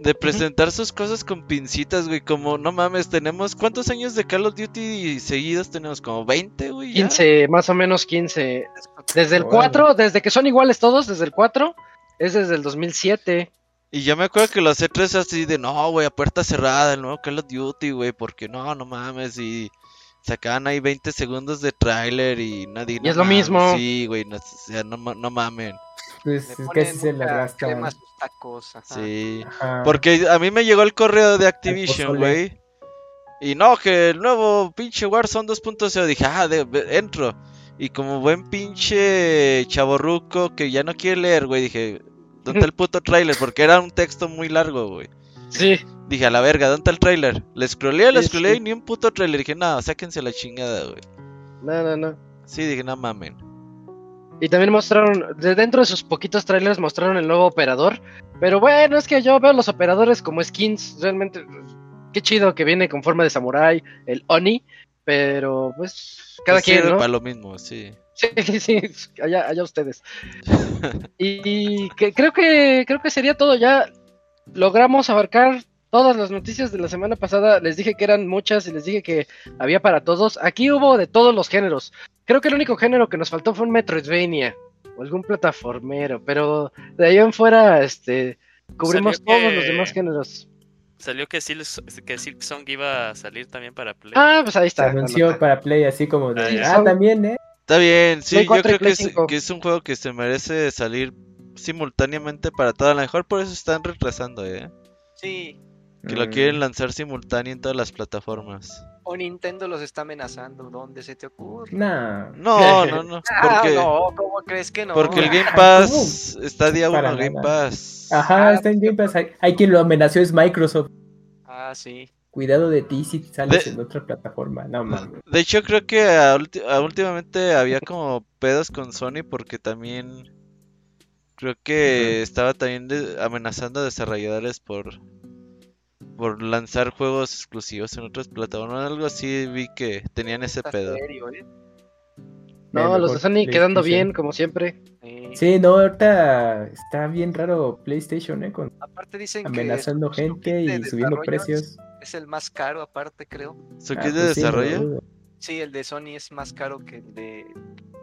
de presentar sus cosas con pincitas, güey, como, no mames, tenemos, ¿cuántos años de Call of Duty seguidos tenemos? Como 20, güey. ya? 15, más o menos 15. Desde el Órale. 4, desde que son iguales todos, desde el 4, es desde el 2007. Y yo me acuerdo que los E3 así de, no, güey, a puerta cerrada, el nuevo Call of Duty, güey, porque no, no mames, y sacaban ahí 20 segundos de tráiler y nadie... Y no es lo mismo. Sí, güey, no, o sea, no, ma- no mamen, Pues Le es que así se ajá. sí. Ajá. Porque a mí me llegó el correo de Activision, güey. Y no, que el nuevo pinche Warzone 2.0. Dije, ah, de- entro. Y como buen pinche chaborruco que ya no quiere leer, güey, dije, ¿dónde está el puto trailer? Porque era un texto muy largo, güey. Sí, Dije, a la verga, ¿dónde está el trailer? Le scrollé, le Sí, scrollé sí. y ni un puto trailer. Dije, no, sáquense la chingada, güey. no, no, no. Sí, dije, no mamen. Y también mostraron, de dentro de sus poquitos trailers mostraron el nuevo operador. Pero bueno, es que yo veo los operadores como skins. Realmente, qué chido que viene con forma de samurai, el Oni. Pero pues, cada Pues quien, sirve ¿no? para lo mismo, sí. Sí, sí, allá, allá ustedes. y que, creo que creo que sería todo ya. Logramos abarcar todas las noticias de la semana pasada. Les dije que eran muchas y les dije que había para todos. Aquí hubo de todos los géneros. Creo que el único género que nos faltó fue un Metroidvania o algún plataformero, pero de ahí en fuera este cubrimos Salió todos que- los demás géneros. Salió que Silk, que Silk Song iba a salir también para Play. Ah, pues ahí Se está. anunció para Play así como de. Sí, ah, son- también, ¿eh? Está bien, sí, Play yo 4 y creo que es, 5. que es un juego que se merece salir simultáneamente para todo. A lo mejor por eso están retrasando, eh. Sí. Que lo Mm. quieren lanzar simultáneo en todas las plataformas. O Nintendo los está amenazando. ¿Dónde se te ocurre? Nah. No, no, no. Ah, Porque, no, ¿cómo crees que no? porque el Game Ah, Pass está día Para uno, Game nada. Pass. Ajá, Ah, está en Game Pass. Hay, hay quien lo amenazó, es Microsoft. Ah, sí. Cuidado de ti si sales De- en otra plataforma. No mames. De hecho, creo que a últimamente había como pedos con Sony porque también creo que estaba también de- amenazando a desarrolladores por por lanzar juegos exclusivos en otras plataformas. Algo así vi que tenían ese Está pedo. serio, ¿eh? No, los de Sony quedando bien, como siempre. Sí. Sí, no, ahorita está bien raro PlayStation, ¿eh? Con, Aparte dicen amenazando que su gente y subiendo precios. Es, el más caro, aparte, creo. ¿Su Ah, kit de pues desarrollo? Sí, el de Sony es más caro que el de,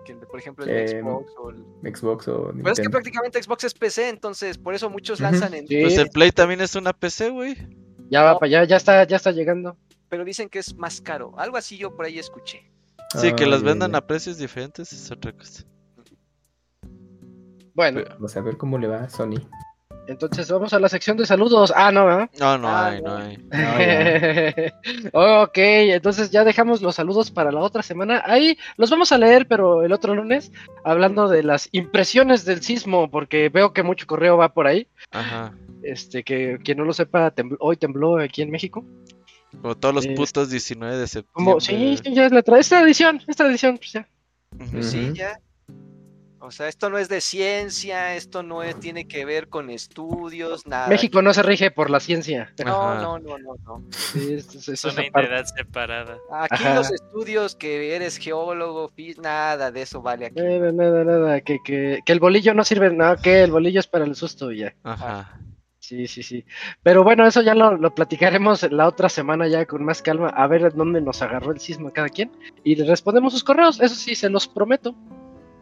que el de por ejemplo, el de Eh, Xbox. O el... Xbox o Pero es que prácticamente Xbox es PC, entonces por eso muchos lanzan en. Sí. Pues el Play también es una PC, güey. Ya va para allá, ya está, ya está llegando. Pero dicen que es más caro. Algo así yo por ahí escuché. Sí, que Ah, los ya, vendan a precios diferentes es otra cosa. Bueno, Vamos a ver cómo le va a Sony. Entonces vamos a la sección de saludos. Ah, no, ¿verdad? No, no Ah, hay, no no. hay. ok, entonces ya dejamos los saludos para la otra semana. Ahí los vamos a leer, pero el otro lunes, hablando de las impresiones del sismo, porque veo que mucho correo va por ahí. Ajá. Este, que quien no lo sepa, tembl- hoy tembló aquí en México. Como todos los Es- putos 19 de septiembre. Como, sí, sí, ya es la tra- es tradición, es tradición, pues ya. Ujú. Sí, ya. O sea, esto no es de ciencia, esto no es- tiene que ver con estudios, nada. México no se rige por la ciencia. No, Ajá. no, no, no, no. Sí, es- es- es Es una entidad separada. Aquí Ajá. los estudios que eres geólogo, fis- nada de eso vale aquí. Nada, nada, nada, que, que, que el bolillo no sirve, no, que el bolillo es para el susto y ya. Ajá. Sí, sí, sí. Pero bueno, eso ya lo, lo, platicaremos la otra semana ya con más calma, a ver dónde nos agarró el sismo cada quien. Y le respondemos sus correos, eso sí, se los prometo.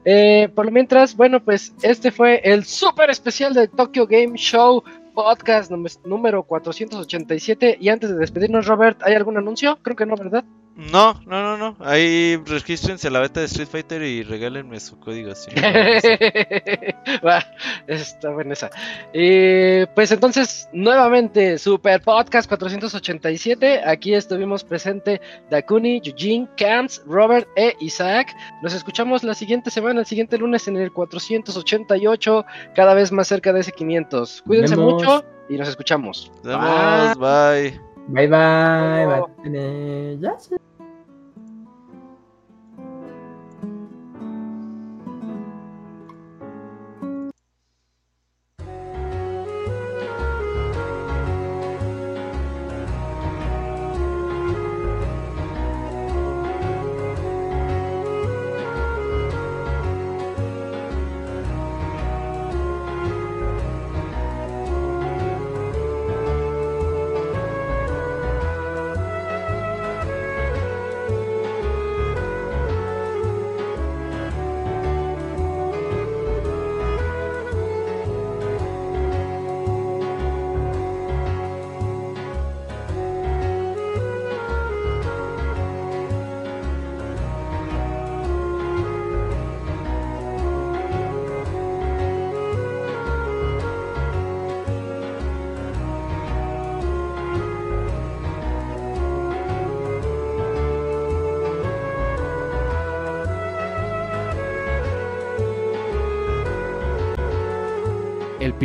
Eh, por lo mientras, bueno, pues este fue el súper especial de Tokyo Game Show podcast número 487. Y antes de despedirnos, Robert, ¿hay algún anuncio? Creo que no, ¿verdad? No, no, no, no. Ahí regístrense a la beta de Street Fighter y regálenme su código. Así, Va, está buena esa. Y pues entonces, nuevamente, Super Podcast 487. Aquí estuvimos presente Dakuni, Eugene, Camps, Robert e Isaac. Nos escuchamos la siguiente semana, el siguiente lunes en el 488, cada vez más cerca de ese 500. Cuídense mucho y nos escuchamos. Nos vemos, bye. Bye bye. bye. Ya El